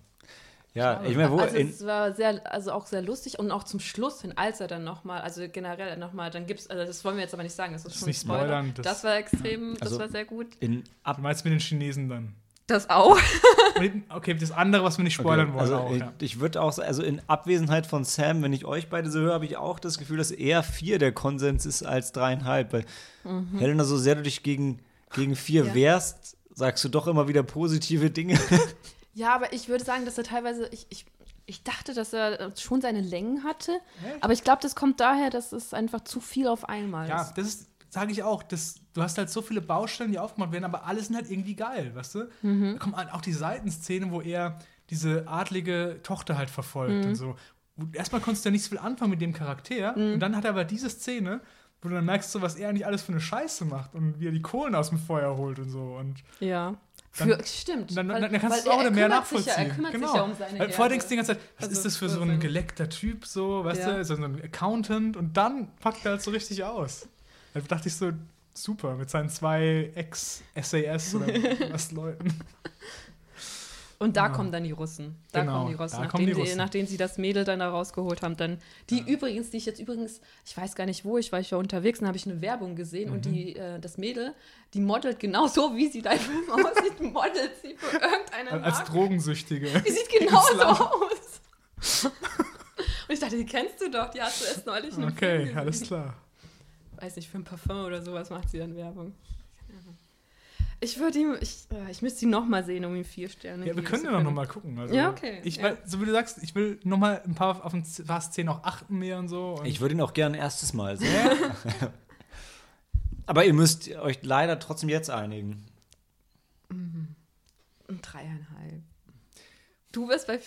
Speaker 1: ja, ich meine, wo
Speaker 3: also
Speaker 1: in,
Speaker 3: es war sehr, also auch sehr lustig und auch zum Schluss hin, als er dann nochmal, also generell nochmal, dann gibt's, also das wollen wir jetzt aber nicht sagen, das ist schon
Speaker 2: nicht
Speaker 3: Spoiler.
Speaker 2: spoilern,
Speaker 3: Das,
Speaker 2: das-
Speaker 3: war extrem, das
Speaker 1: Also-
Speaker 3: war sehr gut.
Speaker 1: in
Speaker 2: Du meinst mit den Chinesen dann?
Speaker 3: Das auch. [LAUGHS]
Speaker 2: Okay, das andere, was wir nicht spoilern
Speaker 1: Okay,
Speaker 2: wollen,
Speaker 1: also
Speaker 2: auch.
Speaker 1: ich,
Speaker 2: Ja.
Speaker 1: ich würde auch, also in Abwesenheit von Sam, wenn ich euch beide so höre, habe ich auch das Gefühl, dass eher vier der Konsens ist als dreieinhalb. Weil Helena, so sehr du dich gegen, gegen vier
Speaker 3: Mhm. Ja.
Speaker 1: wehrst, sagst du doch immer wieder positive Dinge. [LAUGHS]
Speaker 3: Ja, aber ich würde sagen, dass er teilweise, ich, ich, ich dachte, dass er schon seine Längen hatte,
Speaker 2: Echt?
Speaker 3: aber ich glaube, das kommt daher, dass es einfach zu viel auf einmal
Speaker 2: Ja,
Speaker 3: ist.
Speaker 2: das ist, sage ich auch, das, du hast halt so viele Baustellen, die aufgemacht werden, aber alle sind halt irgendwie geil, weißt du?
Speaker 3: Mhm.
Speaker 2: Da kommt halt auch die Seitenszene, wo er diese adlige Tochter halt verfolgt
Speaker 3: Mhm.
Speaker 2: und so. Erstmal konntest du ja nicht so viel anfangen mit dem Charakter
Speaker 3: Mhm.
Speaker 2: und dann hat er aber diese Szene, wo du dann merkst, so, was er eigentlich alles für eine Scheiße macht und wie er die Kohlen aus dem Feuer holt und so. Und
Speaker 3: Ja.
Speaker 2: Dann-
Speaker 3: Für, stimmt.
Speaker 2: dann, dann, dann kannst du es auch mehr nachvollziehen.
Speaker 3: Ja, er kümmert
Speaker 2: genau.
Speaker 3: sich ja um seine
Speaker 2: Weil vorher denkst du die ganze Zeit, was
Speaker 3: Also
Speaker 2: ist das für
Speaker 3: für
Speaker 2: so ein geleckter Typ, so, weißt
Speaker 3: Ja.
Speaker 2: du, so ein Accountant und dann packt er halt so richtig aus. Da dachte ich so, super, mit seinen zwei Ex-SAS oder [LAUGHS] was Leuten.
Speaker 3: Und da
Speaker 2: Ja.
Speaker 3: kommen dann die Russen. Da
Speaker 2: Genau,
Speaker 3: kommen die Russen.
Speaker 2: da
Speaker 3: nachdem,
Speaker 2: kommen die
Speaker 3: sie,
Speaker 2: Russen.
Speaker 3: nachdem sie das Mädel dann da rausgeholt haben, dann die übrigens, die ich jetzt übrigens, ich weiß gar nicht wo, ich war ich war unterwegs und habe ich eine Werbung gesehen und
Speaker 2: Mhm.
Speaker 3: die, äh, das Mädel, die modelt genau so, wie sie dein Film aussieht, [LAUGHS] modelt sie für irgendeine
Speaker 2: Als
Speaker 3: Marke.
Speaker 2: Drogensüchtige. [LAUGHS]
Speaker 3: Die sieht genauso
Speaker 2: Land.
Speaker 3: aus. [LAUGHS] und ich dachte, die kennst du doch, die hast du erst neulich Film
Speaker 2: Okay, alles klar.
Speaker 3: Weiß nicht, für ein Parfum oder sowas macht sie dann Werbung. Ich würde ihm, ich, äh, ich müsste ihn nochmal sehen, um ihm vier Sterne
Speaker 2: Ja, wir können ja noch, noch mal gucken. Also,
Speaker 3: Ja, okay,
Speaker 2: Ich,
Speaker 3: ja.
Speaker 2: weil, so wie du sagst, ich will noch mal ein paar auf ein paar Szenen auch achten mehr und so. Und
Speaker 1: Ich würde ihn auch gern erstes Mal sehen. [LAUGHS] Aber ihr müsst euch leider trotzdem jetzt einigen.
Speaker 3: Ein Dreieinhalb. Du wirst bei.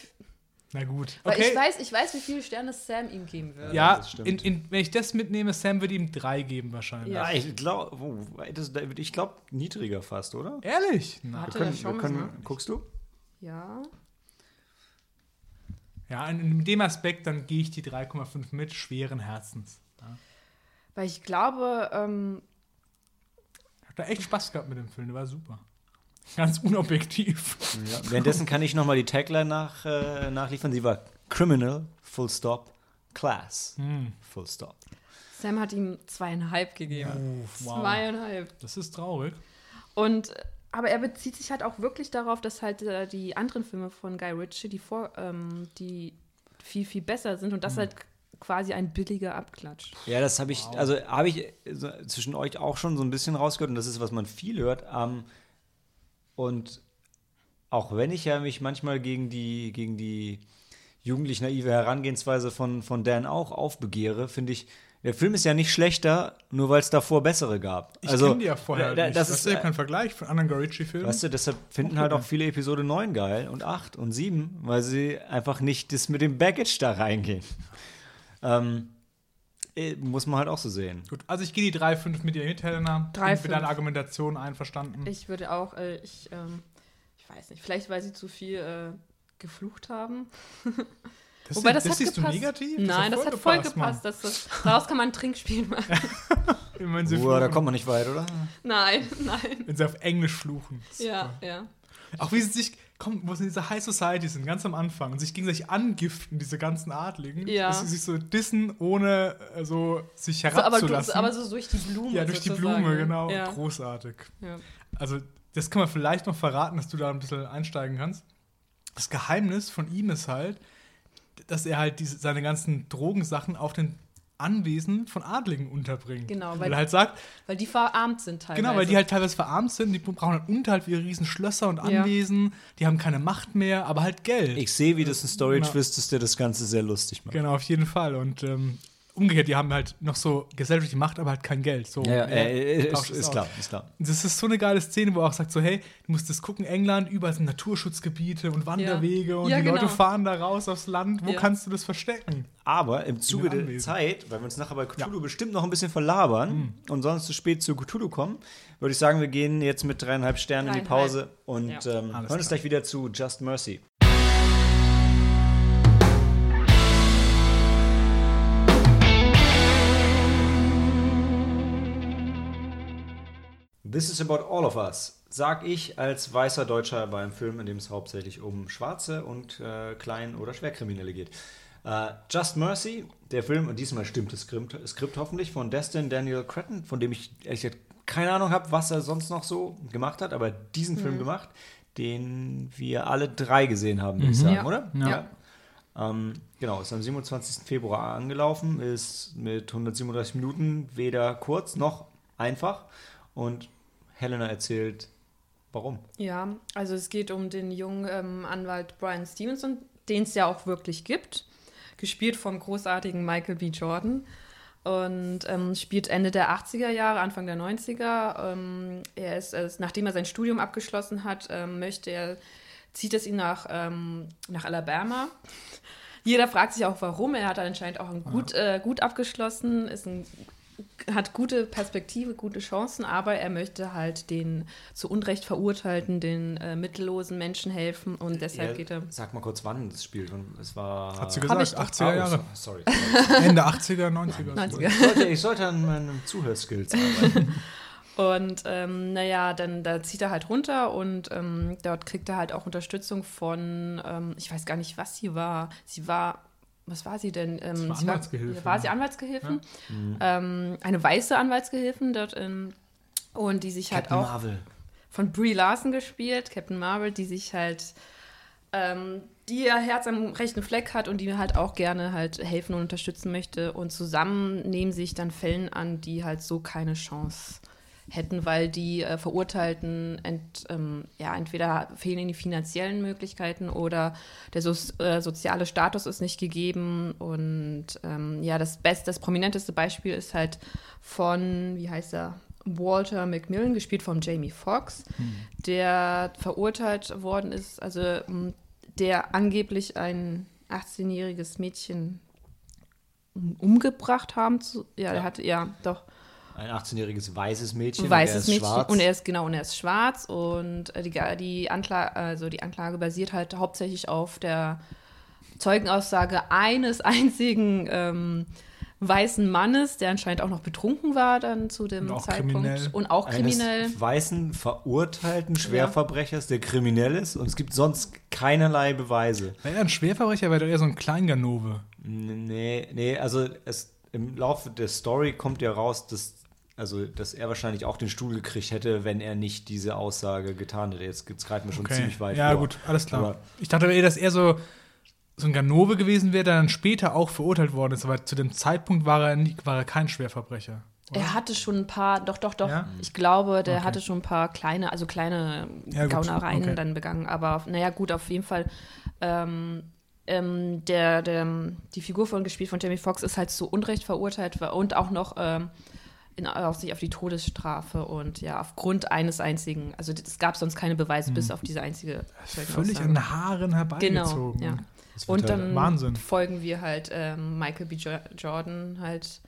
Speaker 2: Na gut.
Speaker 3: Weil
Speaker 2: Okay.
Speaker 3: ich weiß, ich weiß, wie viele Sterne Sam ihm geben würde.
Speaker 2: ja,
Speaker 1: das stimmt.
Speaker 2: in, in, wenn ich das mitnehme, Sam würde ihm drei geben wahrscheinlich.
Speaker 3: Ja.
Speaker 1: Ich glaube, ich glaube niedriger fast, oder?
Speaker 2: Ehrlich? Na.
Speaker 1: Wir können, wir können, guckst du?
Speaker 3: Ja.
Speaker 2: Ja, in, in dem Aspekt, dann gehe ich die 3,5 mit, schweren Herzens. Ja.
Speaker 3: Weil ich glaube, ähm,
Speaker 2: Ich habe da echt Spaß gehabt mit dem Film, der war super. Ganz unobjektiv.
Speaker 1: Ja. Währenddessen kann ich noch mal die Tagline nach, äh, nachliefern. Sie war Criminal, Full Stop, Class,
Speaker 2: Hm.
Speaker 1: Full Stop.
Speaker 3: Sam hat ihm zweieinhalb gegeben.
Speaker 2: Oh, wow.
Speaker 3: Zweieinhalb.
Speaker 2: Das ist traurig.
Speaker 3: Und äh, aber er bezieht sich halt auch wirklich darauf, dass halt äh, die anderen Filme von Guy Ritchie, die vor, ähm, die viel, viel besser sind und das halt quasi ein billiger Abklatsch.
Speaker 1: Ja, das habe ich, also habe ich so zwischen euch auch schon so ein bisschen rausgehört und das ist, was man viel hört. Ähm, und auch wenn ich ja mich manchmal gegen die, gegen die jugendlich naive Herangehensweise von, von Dan auch aufbegehre, finde ich, der Film ist ja nicht schlechter, nur weil es davor bessere gab.
Speaker 2: Ich
Speaker 1: also,
Speaker 2: kenne die ja vorher
Speaker 1: da-
Speaker 2: nicht.
Speaker 1: das
Speaker 2: Das
Speaker 1: ist,
Speaker 2: ja
Speaker 1: äh,
Speaker 2: kein Vergleich von anderen Guy Ritchie-Filmen.
Speaker 1: Weißt du, deshalb finden
Speaker 2: Auch
Speaker 1: halt auch viele Episode 9 geil und 8 und 7, weil sie einfach nicht das mit dem Baggage da reingehen. Ähm, äh, muss man halt auch so sehen.
Speaker 2: Gut, also ich gehe die 3,5 mit dir mit, Helena.
Speaker 3: Drei,
Speaker 2: Bin mit deiner. Argumentation einverstanden.
Speaker 3: Ich würde auch, äh, ich, ähm, ich weiß nicht, vielleicht weil sie zu viel äh, geflucht haben. [LAUGHS]
Speaker 2: das
Speaker 3: Wobei
Speaker 2: das
Speaker 3: das, hat
Speaker 2: siehst
Speaker 3: gepasst.
Speaker 2: du negativ?
Speaker 3: Nein, das hat voll gepasst. Das, das, daraus kann man ein Trinkspiel machen. [LAUGHS]
Speaker 1: Uah, da kommt man nicht weit, oder?
Speaker 3: nein, [LAUGHS] nein.
Speaker 2: wenn sie auf Englisch fluchen.
Speaker 3: Ja, ja.
Speaker 2: Auch wie sie sich, komm, wo sie in dieser High Society sind, ganz am Anfang und sich gegenseitig angiften, diese ganzen Adligen.
Speaker 3: Ja.
Speaker 2: Dass sie sich so dissen, ohne äh, so sich
Speaker 3: So, aber,
Speaker 2: herabzulassen.
Speaker 3: aber so durch die Blume.
Speaker 2: ja, durch die. Blume, genau.
Speaker 3: Ja,
Speaker 2: Großartig.
Speaker 3: ja.
Speaker 2: Also, das kann man vielleicht noch verraten, dass du da ein bisschen einsteigen kannst. Das Geheimnis von ihm ist halt, dass er halt diese, seine ganzen Drogensachen auf den Anwesen von Adligen unterbringt.
Speaker 3: Genau,
Speaker 2: weil,
Speaker 3: weil-
Speaker 2: halt sagt,
Speaker 3: Weil die verarmt sind teilweise.
Speaker 2: genau, weil die halt teilweise verarmt sind, die brauchen halt Unterhalt für ihre riesen Schlösser und
Speaker 3: Ja.
Speaker 2: Anwesen, die haben keine Macht mehr, aber halt Geld.
Speaker 1: Ich sehe, wie das ein Story-Twist ist, der das Ganze sehr lustig macht.
Speaker 2: Genau, auf jeden Fall. Und ähm, umgekehrt, die haben halt noch so gesellschaftliche Macht, aber halt kein Geld. So,
Speaker 1: Ja, ja, äh, ist, ist klar, ist klar.
Speaker 2: Das ist so eine geile Szene, wo er auch sagt so, hey, du musst das gucken, England, überall sind Naturschutzgebiete und Wanderwege und
Speaker 3: Ja,
Speaker 2: die
Speaker 3: genau.
Speaker 2: Leute fahren da raus aufs Land. Wo
Speaker 3: Ja.
Speaker 2: kannst du das verstecken?
Speaker 1: Aber im Zuge der. Zeit, weil wir uns nachher bei Cthulhu bestimmt noch ein bisschen verlabern und sonst zu spät zu Cthulhu kommen, würde ich sagen, wir gehen jetzt mit dreieinhalb Sternen in die
Speaker 3: Dreieinhalb.
Speaker 1: Pause und
Speaker 3: Ja.
Speaker 1: ähm, hören uns gleich wieder zu Just Mercy. This is about all of us. Sag ich als weißer Deutscher beim Film, in dem es hauptsächlich um Schwarze und äh, Klein- oder Schwerkriminelle geht. Äh, Just Mercy, der Film, und diesmal stimmt das Skript, Skript hoffentlich, von Destin Daniel Cretton, von dem ich ehrlich gesagt keine Ahnung habe, was er sonst noch so gemacht hat, aber diesen Film gemacht, den wir alle drei gesehen haben, würde ich sagen,
Speaker 3: Ja.
Speaker 1: oder?
Speaker 2: Ja.
Speaker 1: Ähm, genau, ist am 27. Februar angelaufen, ist mit 137 Minuten weder kurz noch einfach. Und Helena erzählt, warum.
Speaker 3: Ja, also es geht um den jungen ähm, Anwalt Brian Stevenson, den es ja auch wirklich gibt, gespielt vom großartigen Michael B. Jordan und ähm, spielt Ende der 80er Jahre, Anfang der 90er. Ähm, er ist, ist, nachdem er sein Studium abgeschlossen hat, ähm, möchte er, zieht es ihn nach, ähm, nach Alabama. Jeder fragt sich auch, warum. Er hat anscheinend auch ein gut, äh, gut abgeschlossen, ist ein hat gute Perspektive, gute Chancen, aber er möchte halt den zu Unrecht Verurteilten, den äh, mittellosen Menschen helfen und deshalb
Speaker 1: Ja,
Speaker 3: geht er.
Speaker 1: Sag mal kurz, wann das spielt. Und es war.
Speaker 2: Hat sie gesagt,
Speaker 3: ich doch.
Speaker 2: 80er Jahre.
Speaker 1: Oh, sorry. sorry.
Speaker 2: Ende 80er, 90er.
Speaker 3: 90er.
Speaker 1: Ich, sollte, ich sollte an meinen Zuhörskills arbeiten.
Speaker 3: Und ähm, naja, dann da zieht er halt runter und ähm, dort kriegt er halt auch Unterstützung von, ähm, ich weiß gar nicht, was sie war. Sie war, was war sie denn? Ähm,
Speaker 2: war
Speaker 3: sie. War, war sie Anwaltsgehilfin? Ähm, eine weiße Anwaltsgehilfin dort in, und die sich halt
Speaker 1: Captain
Speaker 3: auch
Speaker 1: Marvel.
Speaker 3: von Brie Larson gespielt, Captain Marvel, die sich halt, ähm, die ihr Herz am rechten Fleck hat und die halt auch gerne halt helfen und unterstützen möchte. Und zusammen nehmen sich dann Fällen an, die halt so keine Chance hätten, weil die äh, Verurteilten ent, ähm, ja, entweder fehlen ihnen die finanziellen Möglichkeiten oder der so, äh, soziale Status ist nicht gegeben. Und ähm, ja, das beste, das prominenteste Beispiel ist halt von, wie heißt er? Walter McMillan, gespielt von Jamie Foxx, der verurteilt worden ist, also der angeblich ein 18-jähriges Mädchen umgebracht haben. Zu, ja, der
Speaker 1: Ja.
Speaker 3: hatte, ja, doch.
Speaker 1: Ein 18-jähriges weißes Mädchen.
Speaker 3: weißes
Speaker 1: und er ist
Speaker 3: Mädchen
Speaker 1: Schwarz.
Speaker 3: und er ist genau und er ist schwarz und äh, die, die Anklage also die Anklage basiert halt hauptsächlich auf der Zeugenaussage eines [LAUGHS] einzigen ähm, weißen Mannes, der anscheinend auch noch betrunken war dann zu dem
Speaker 2: Und
Speaker 3: Zeitpunkt
Speaker 2: kriminell.
Speaker 3: und auch kriminell.
Speaker 1: Eines weißen, verurteilten Schwerverbrechers, der kriminell ist. Und es gibt sonst keinerlei Beweise.
Speaker 2: Wäre er ein Schwerverbrecher, wäre er eher so ein Kleinganove.
Speaker 1: Nee, nee, also es, im Laufe der Story kommt ja raus, dass, also, dass er wahrscheinlich auch den Stuhl gekriegt hätte, wenn er nicht diese Aussage getan hätte. Jetzt, jetzt greifen wir schon
Speaker 2: Okay.
Speaker 1: ziemlich weit
Speaker 2: ja,
Speaker 1: vor.
Speaker 2: gut, alles klar.
Speaker 1: Aber-
Speaker 2: ich dachte eher, dass er so, so ein Ganove gewesen wäre, der dann später auch verurteilt worden ist. Aber zu dem Zeitpunkt war er, nie, war er kein Schwerverbrecher.
Speaker 3: Er hatte schon ein paar, doch, doch, doch.
Speaker 2: Ja?
Speaker 3: Ich glaube, der
Speaker 2: Okay.
Speaker 3: hatte schon ein paar kleine, also kleine
Speaker 2: Ja,
Speaker 3: Gaunereien
Speaker 2: okay.
Speaker 3: dann begangen. Aber naja, gut, auf jeden Fall. Ähm, ähm, der, der, die Figur von gespielt von Jamie Foxx ist halt zu Unrecht verurteilt und auch noch ähm, in, auf sich auf die Todesstrafe und ja, aufgrund eines einzigen, also es gab sonst keine Beweise, bis auf diese einzige
Speaker 2: Völlig an den Haaren herbeigezogen.
Speaker 3: Genau, ja. Und
Speaker 1: halt-
Speaker 3: dann
Speaker 2: Wahnsinn.
Speaker 3: folgen wir halt ähm, Michael B. Jo Jordan halt,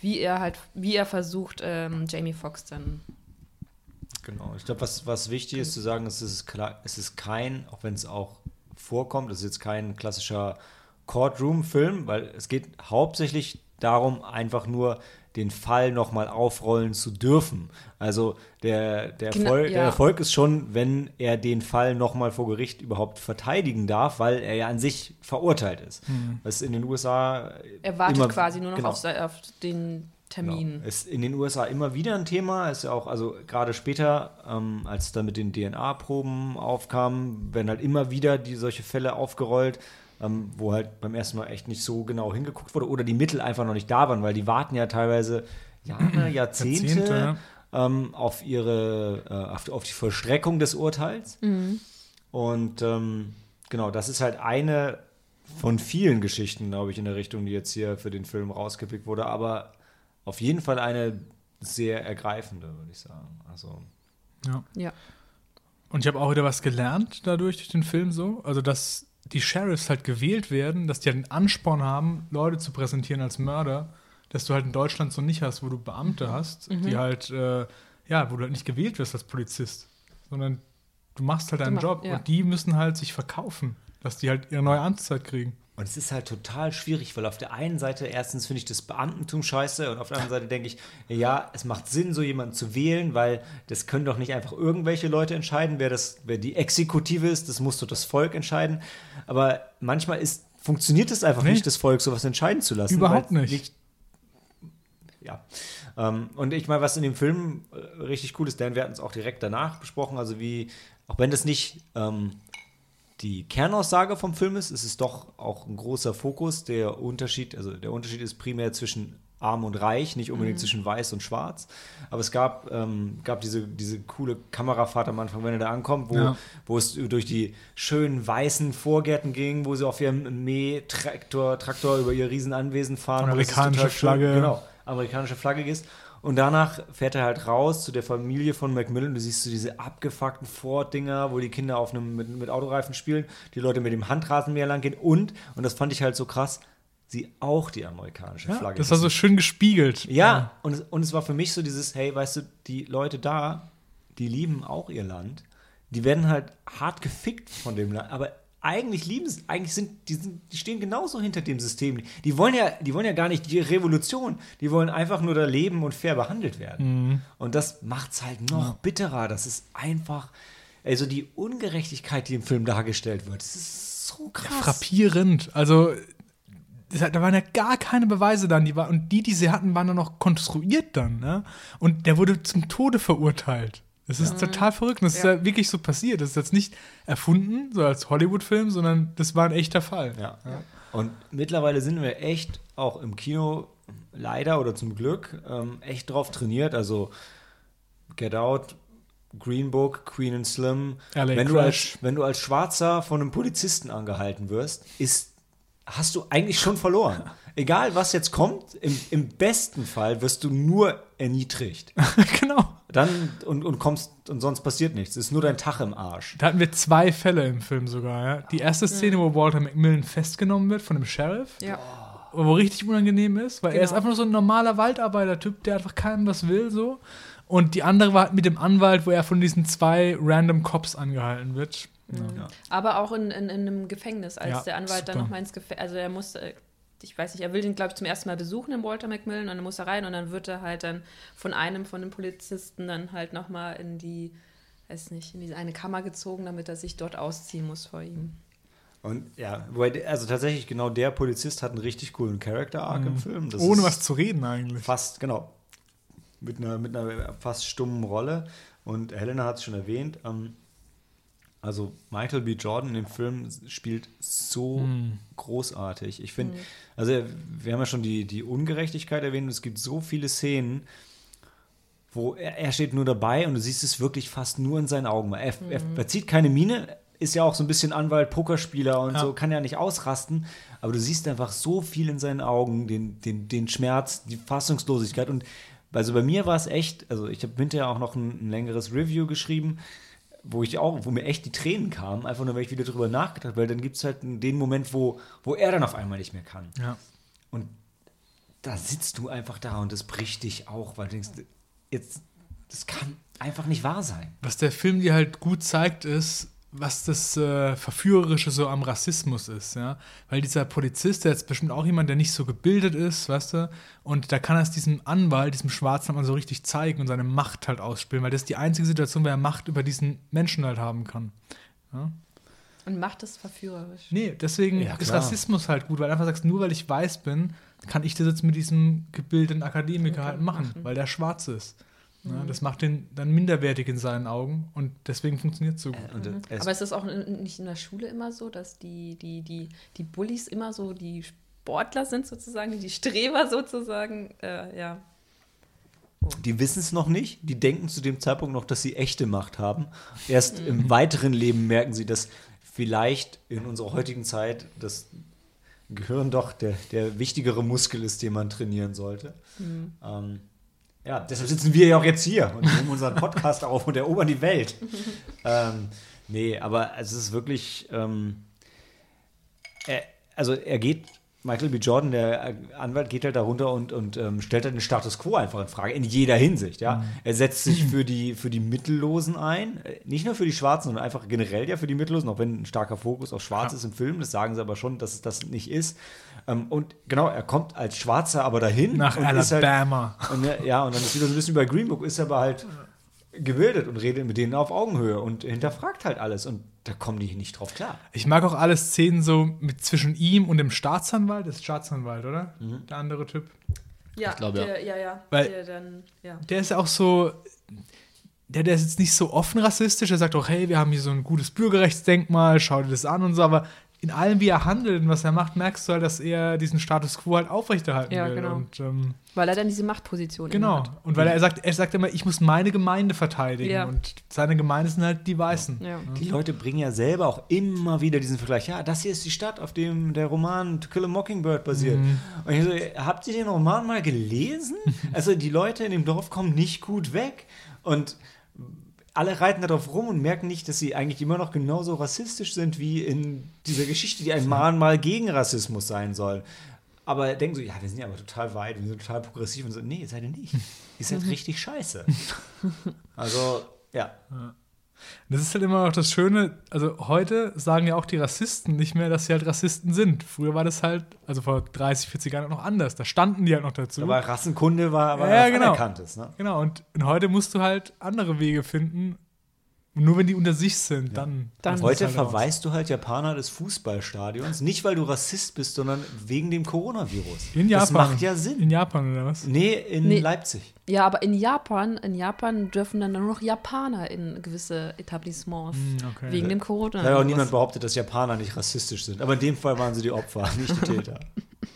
Speaker 3: wie er halt, wie er versucht, ähm, Jamie Foxx dann.
Speaker 1: Genau. Ich glaube, was, was wichtig ist zu sagen, ist, es ist klar, es ist kein, auch wenn es auch vorkommt, es ist jetzt kein klassischer Courtroom-Film, weil es geht hauptsächlich darum, einfach nur den Fall nochmal aufrollen zu dürfen. Also der, der,
Speaker 3: Genau,
Speaker 1: Erfolg, der
Speaker 3: ja.
Speaker 1: Erfolg ist schon, wenn er den Fall nochmal vor Gericht überhaupt verteidigen darf, weil er ja an sich verurteilt ist. Was in den USA
Speaker 3: Er wartet
Speaker 1: immer-
Speaker 3: quasi nur noch
Speaker 1: genau.
Speaker 3: auf, auf den Termin.
Speaker 1: Genau. Ist in den USA immer wieder ein Thema. Ist ja auch, also gerade später, ähm, als es dann mit den DNA-Proben aufkam, werden halt immer wieder die solche Fälle aufgerollt, ähm, wo halt beim ersten Mal echt nicht so genau hingeguckt wurde oder die Mittel einfach noch nicht da waren, weil die warten ja teilweise Jahre, [CLEARS THROAT] Jahrzehnte,
Speaker 2: Jahrzehnte, ja.
Speaker 1: ähm, auf ihre, äh, auf, auf die Vollstreckung des Urteils. Und ähm, genau, das ist halt eine von vielen Geschichten, glaube ich, in der Richtung, die jetzt hier für den Film rausgepickt wurde, aber auf jeden Fall eine sehr ergreifende, würde ich sagen. Also,
Speaker 2: Ja.
Speaker 3: Ja.
Speaker 2: Und ich habe auch wieder was gelernt dadurch, durch den Film so. Also, dass die Sheriffs halt gewählt werden, dass die halt einen Ansporn haben, Leute zu präsentieren als Mörder, dass du halt in Deutschland so nicht hast, wo du Beamte hast, die halt, äh, ja, wo du halt nicht gewählt wirst als Polizist, sondern du machst halt deinen
Speaker 3: mach-
Speaker 2: Job
Speaker 3: ja.
Speaker 2: und die müssen halt sich verkaufen, dass die halt ihre neue Amtszeit kriegen.
Speaker 1: Und es ist halt total schwierig, weil auf der einen Seite erstens finde ich das Beamtentum scheiße und auf der anderen Seite denke ich, ja, es macht Sinn, so jemanden zu wählen, weil das können doch nicht einfach irgendwelche Leute entscheiden, wer, das, wer die Exekutive ist, das muss doch das Volk entscheiden. Aber manchmal ist, funktioniert es einfach
Speaker 2: Nee.
Speaker 1: nicht, das Volk sowas entscheiden zu lassen.
Speaker 2: Überhaupt
Speaker 1: weil
Speaker 2: nicht.
Speaker 1: ja. Ähm, und ich meine, was in dem Film äh, richtig cool ist, denn wir hatten es auch direkt danach besprochen, also wie, auch wenn das nicht ähm, die Kernaussage vom Film ist, ist es doch auch ein großer Fokus. Der Unterschied, also der Unterschied ist primär zwischen arm und reich, nicht unbedingt zwischen weiß und schwarz. Aber es gab, ähm, gab diese, diese coole Kamerafahrt am Anfang, wenn er da ankommt, wo,
Speaker 2: Ja.
Speaker 1: wo es durch die schönen weißen Vorgärten ging, wo sie auf ihrem Mähtraktor Traktor über ihr Riesenanwesen fahren.
Speaker 2: Amerikanische
Speaker 1: total schön.
Speaker 2: Flagge.
Speaker 1: Genau, amerikanische Flagge ist. Und danach fährt er halt raus zu der Familie von Macmillan. Du siehst so diese abgefuckten Ford-Dinger, wo die Kinder auf einem, mit, mit Autoreifen spielen, die Leute mit dem Handrasenmäher lang gehen und, und das fand ich halt so krass, sie auch die amerikanische
Speaker 2: Ja,
Speaker 1: Flagge.
Speaker 2: das war so schön gespiegelt.
Speaker 1: Ja, und es, und es war für mich so dieses, hey, weißt du, die Leute da, die lieben auch ihr Land. Die werden halt hart gefickt von dem Land, aber eigentlich lieben sie, eigentlich sind die, sind, die stehen genauso hinter dem System. Die wollen ja, die wollen ja gar nicht die Revolution, die wollen einfach nur da leben und fair behandelt werden. Und das macht's halt noch bitterer. Das ist einfach, also die Ungerechtigkeit, die im Film dargestellt wird, das ist so krass.
Speaker 2: Frappierend. Also, hat- da waren ja gar keine Beweise dann. Die war, und die, die sie hatten, waren dann noch konstruiert dann. Ne? Und der wurde zum Tode verurteilt. Das ist total verrückt. Und Das ist
Speaker 3: Ja.
Speaker 2: ja wirklich so passiert. Das ist jetzt nicht erfunden, so als Hollywood-Film, sondern das war ein echter Fall.
Speaker 1: Ja. Und mittlerweile sind wir echt auch im Kino, leider oder zum Glück, ähm, echt drauf trainiert. Also Get Out, Green Book, Queen and Slim.
Speaker 2: LA
Speaker 1: wenn, du als, wenn du als Schwarzer von einem Polizisten angehalten wirst, ist, hast du eigentlich schon verloren. [LAUGHS] Egal, was jetzt kommt, im, im besten Fall wirst du nur erniedrigt. [LAUGHS]
Speaker 2: genau.
Speaker 1: Dann und, und kommst und sonst passiert nichts. Es ist nur dein Tag im Arsch.
Speaker 2: Da hatten wir zwei Fälle im Film sogar. Ja? Die erste Szene, wo Walter McMillan festgenommen wird von dem Sheriff,
Speaker 3: Ja.
Speaker 2: wo richtig unangenehm ist, weil er ist
Speaker 3: Genau.
Speaker 2: einfach nur so ein normaler Waldarbeiter-Typ, der einfach keinem was will, so. Und die andere war mit dem Anwalt, wo er von diesen zwei random Cops angehalten wird. Ja.
Speaker 3: Aber auch in, in, in einem Gefängnis, als
Speaker 2: Ja,
Speaker 3: der Anwalt dann
Speaker 2: super.
Speaker 3: nochmal ins Gefängnis, also er musste, ich weiß nicht, er will den, glaube ich, zum ersten Mal besuchen, den Walter McMillan, und dann muss er rein und dann wird er halt dann von einem von den Polizisten dann halt nochmal in die, weiß nicht, in diese eine Kammer gezogen, damit er sich dort ausziehen muss vor ihm.
Speaker 1: Und ja, also tatsächlich genau der Polizist hat einen richtig coolen Character Arc im Film. Das
Speaker 2: Ohne was zu reden eigentlich.
Speaker 1: fast genau mit einer mit einer fast stummen Rolle. Und Helena hat es schon erwähnt. Ähm, also Michael B. Jordan im Film spielt so großartig. Ich finde, also wir haben ja schon die, die Ungerechtigkeit erwähnt. Es gibt so viele Szenen, wo er, er steht nur dabei und du siehst es wirklich fast nur in seinen Augen. Er, er, er zieht keine Miene, ist ja auch so ein bisschen Anwalt, Pokerspieler und
Speaker 2: Ja.
Speaker 1: so, kann ja nicht ausrasten, aber du siehst einfach so viel in seinen Augen, den, den, den Schmerz, die Fassungslosigkeit und also bei mir war es echt, also ich habe hinterher auch noch ein, ein längeres Review geschrieben, wo ich auch, wo mir echt die Tränen kamen, einfach nur, weil ich wieder drüber nachgedacht habe, weil dann gibt es halt den Moment, wo, wo er dann auf einmal nicht mehr kann.
Speaker 2: Ja.
Speaker 1: Und da sitzt du einfach da und das bricht dich auch, weil du denkst, jetzt, das kann einfach nicht wahr sein.
Speaker 2: Was der Film dir halt gut zeigt, ist, was das äh, Verführerische so am Rassismus ist, ja. Weil dieser Polizist, der ist bestimmt auch jemand, der nicht so gebildet ist, weißt du, und da kann er es diesem Anwalt, diesem Schwarzen mal so richtig zeigen und seine Macht halt ausspielen, weil das ist die einzige Situation, wo er Macht über diesen Menschen halt haben kann. Ja?
Speaker 3: Und macht es verführerisch.
Speaker 2: Nee, deswegen
Speaker 1: Ja,
Speaker 2: ist. Rassismus halt gut, weil du einfach sagst, nur weil ich weiß bin, kann ich das jetzt mit diesem gebildeten Akademiker halt machen, weil der schwarz ist. Ja, das macht den dann minderwertig in seinen Augen und deswegen funktioniert es so gut.
Speaker 1: Und es,
Speaker 3: Aber ist das auch in, nicht in der Schule immer so, dass die, die, die, die Bullies immer so die Sportler sind sozusagen, die Streber sozusagen, äh, ja.
Speaker 1: die wissen es noch nicht, die denken zu dem Zeitpunkt noch, dass sie echte Macht haben. Erst im weiteren Leben merken sie, dass vielleicht in unserer heutigen Zeit das Gehirn doch der, der wichtigere Muskel ist, den man trainieren sollte. Ähm, ja, deshalb sitzen wir ja auch jetzt hier und nehmen unseren Podcast auf und erobern die Welt. [LAUGHS] ähm, nee, aber es ist wirklich, ähm, er, also er geht Michael B. Jordan, der Anwalt, geht halt da runter und, und ähm, stellt halt den Status quo einfach in Frage, in jeder Hinsicht, ja. Er setzt sich für [LAUGHS] die, für die Mittellosen ein, äh, nicht nur für die Schwarzen, sondern einfach generell ja für die Mittellosen, auch wenn ein starker Fokus auf Schwarz ist im Film, das sagen sie aber schon, dass es das nicht ist. Ähm, und genau, er kommt als Schwarzer aber dahin.
Speaker 2: Nach
Speaker 1: halt,
Speaker 2: Alabama.
Speaker 1: und, ja, und dann ist wieder so ein bisschen wie bei Green Book, ist er aber halt gebildet und redet mit denen auf Augenhöhe und hinterfragt halt alles und da kommen die nicht drauf klar.
Speaker 2: Ich mag auch alle Szenen so mit zwischen ihm und dem Staatsanwalt. Das ist Staatsanwalt, oder? Der andere Typ.
Speaker 3: Ja,
Speaker 4: glaub, ja.
Speaker 3: der, ja, ja.
Speaker 2: Weil-
Speaker 3: der dann, ja.
Speaker 2: Der ist ja auch so. Der, der ist jetzt nicht so offen rassistisch. Er sagt auch, hey, wir haben hier so ein gutes Bürgerrechtsdenkmal, schau dir das an und so. Aber in allem, wie er handelt und was er macht, merkst du halt, dass er diesen Status quo halt aufrechterhalten
Speaker 3: Ja,
Speaker 2: will.
Speaker 3: genau.
Speaker 2: Und, ähm,
Speaker 3: Weil er dann diese Machtposition
Speaker 2: genau. Und weil er sagt, er sagt immer, ich muss meine Gemeinde verteidigen.
Speaker 3: Ja.
Speaker 2: Und seine Gemeinde sind halt die Weißen.
Speaker 3: Ja.
Speaker 1: Die Leute bringen ja selber auch immer wieder diesen Vergleich. Ja, das hier ist die Stadt, auf dem der Roman To Kill a Mockingbird basiert. Und ich so, habt ihr den Roman mal gelesen? [LAUGHS] also die Leute in dem Dorf kommen nicht gut weg. Und alle reiten darauf rum und merken nicht, dass sie eigentlich immer noch genauso rassistisch sind wie in dieser Geschichte, die ein Mahnmal gegen Rassismus sein soll. Aber denken so, ja, wir sind ja aber total weit, wir sind total progressiv und so, nee, seid ihr nicht. Ihr seid richtig scheiße. [LAUGHS] Also, ja.
Speaker 2: Das ist halt immer noch das Schöne, also heute sagen ja auch die Rassisten nicht mehr, dass sie halt Rassisten sind. Früher war das halt, also vor 30, 40 Jahren noch anders. Da standen die halt noch dazu.
Speaker 1: Aber Rassenkunde war, war
Speaker 2: Ja,
Speaker 1: was
Speaker 2: genau.
Speaker 1: Anerkanntes, ne?
Speaker 2: Genau, und heute musst du halt andere Wege finden. Und nur wenn die unter sich sind, dann.
Speaker 3: Dann-
Speaker 2: ist
Speaker 1: Heute
Speaker 2: halt raus.
Speaker 1: verweist du halt Japaner des Fußballstadions, nicht weil du Rassist bist, sondern wegen dem Coronavirus.
Speaker 2: In Japan.
Speaker 1: Das macht ja Sinn.
Speaker 2: In Japan oder was?
Speaker 1: Nee, in
Speaker 3: Nee.
Speaker 1: Leipzig.
Speaker 3: ja, aber in Japan, in Japan dürfen dann nur noch Japaner in gewisse Etablissements.
Speaker 2: Hm, okay.
Speaker 3: Wegen dem Corona.
Speaker 1: Da hat auch niemand behauptet, dass Japaner nicht rassistisch sind. Aber in dem Fall waren sie die Opfer, nicht die Täter. [LAUGHS]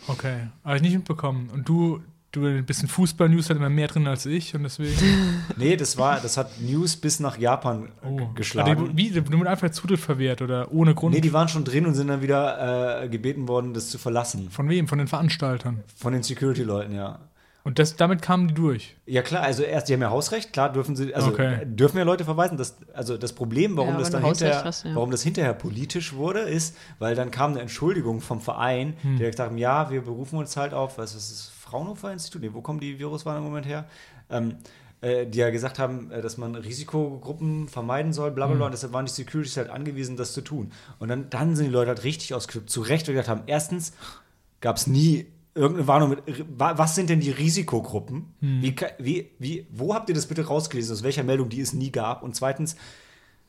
Speaker 2: Okay, habe ich nicht mitbekommen. Und du, du ein bisschen Fußball-News hat immer mehr drin als ich und deswegen. [LAUGHS]
Speaker 1: Nee, das war, das hat News bis nach Japan äh,
Speaker 2: Oh.
Speaker 1: geschlagen.
Speaker 2: Die- Wie? Du mit einfach Zutritt verwehrt oder ohne Grund?
Speaker 1: Nee, die waren schon drin und sind dann wieder äh, gebeten worden, das zu verlassen.
Speaker 2: Von wem? Von den Veranstaltern.
Speaker 1: Von den Security-Leuten, ja.
Speaker 2: Und das, damit kamen die durch.
Speaker 1: Ja klar, also erst, die haben ja Hausrecht, klar dürfen sie, also
Speaker 2: Okay.
Speaker 1: dürfen ja Leute verweisen. Das, also das Problem, warum
Speaker 3: Ja,
Speaker 1: das dann hinterher,
Speaker 3: hast, ja.
Speaker 1: warum das hinterher politisch wurde, ist, weil dann kam eine Entschuldigung vom Verein,
Speaker 2: Hm.
Speaker 1: der gesagt haben, ja, wir berufen uns halt auf, was ist das, Fraunhofer Institut? Nee, wo kommen die Viruswarnen im Moment her? Ähm, äh, die ja gesagt haben, äh, dass man Risikogruppen vermeiden soll, bla bla bla, und deshalb waren die Securities halt angewiesen, das zu tun. Und dann, dann sind die Leute halt richtig ausgeflippt, zu Recht, weil die gesagt haben, erstens gab es nie irgendeine Warnung mit, wa- was sind denn die Risikogruppen? Wie, ka- wie, wie, wo habt ihr das bitte rausgelesen, aus welcher Meldung die es nie gab? Und zweitens,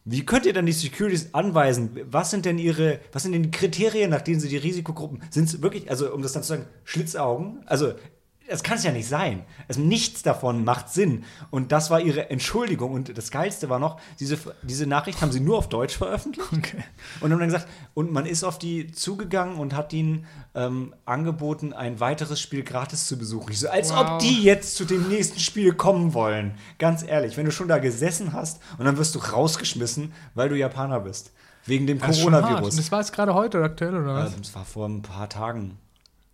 Speaker 1: wie könnt ihr dann die Securities anweisen? Was sind denn ihre, was sind denn die Kriterien, nach denen sie die Risikogruppen, sind es wirklich, also um das dann zu sagen, Schlitzaugen? Also, das kann es ja nicht sein. Also nichts davon macht Sinn. Und das war ihre Entschuldigung. Und das Geilste war noch, diese, diese Nachricht haben sie nur auf Deutsch veröffentlicht.
Speaker 2: Okay.
Speaker 1: Und haben dann gesagt, und man ist auf die zugegangen und hat ihnen ähm, angeboten, ein weiteres Spiel gratis zu besuchen. Ich so, als
Speaker 2: Wow.
Speaker 1: ob die jetzt zu dem nächsten Spiel kommen wollen. Ganz ehrlich, wenn du schon da gesessen hast und dann wirst du rausgeschmissen, weil du Japaner bist. Wegen dem
Speaker 2: Das
Speaker 1: Coronavirus.
Speaker 2: das war jetzt gerade heute oder aktuell oder was?
Speaker 1: Ähm, Das war vor ein paar Tagen.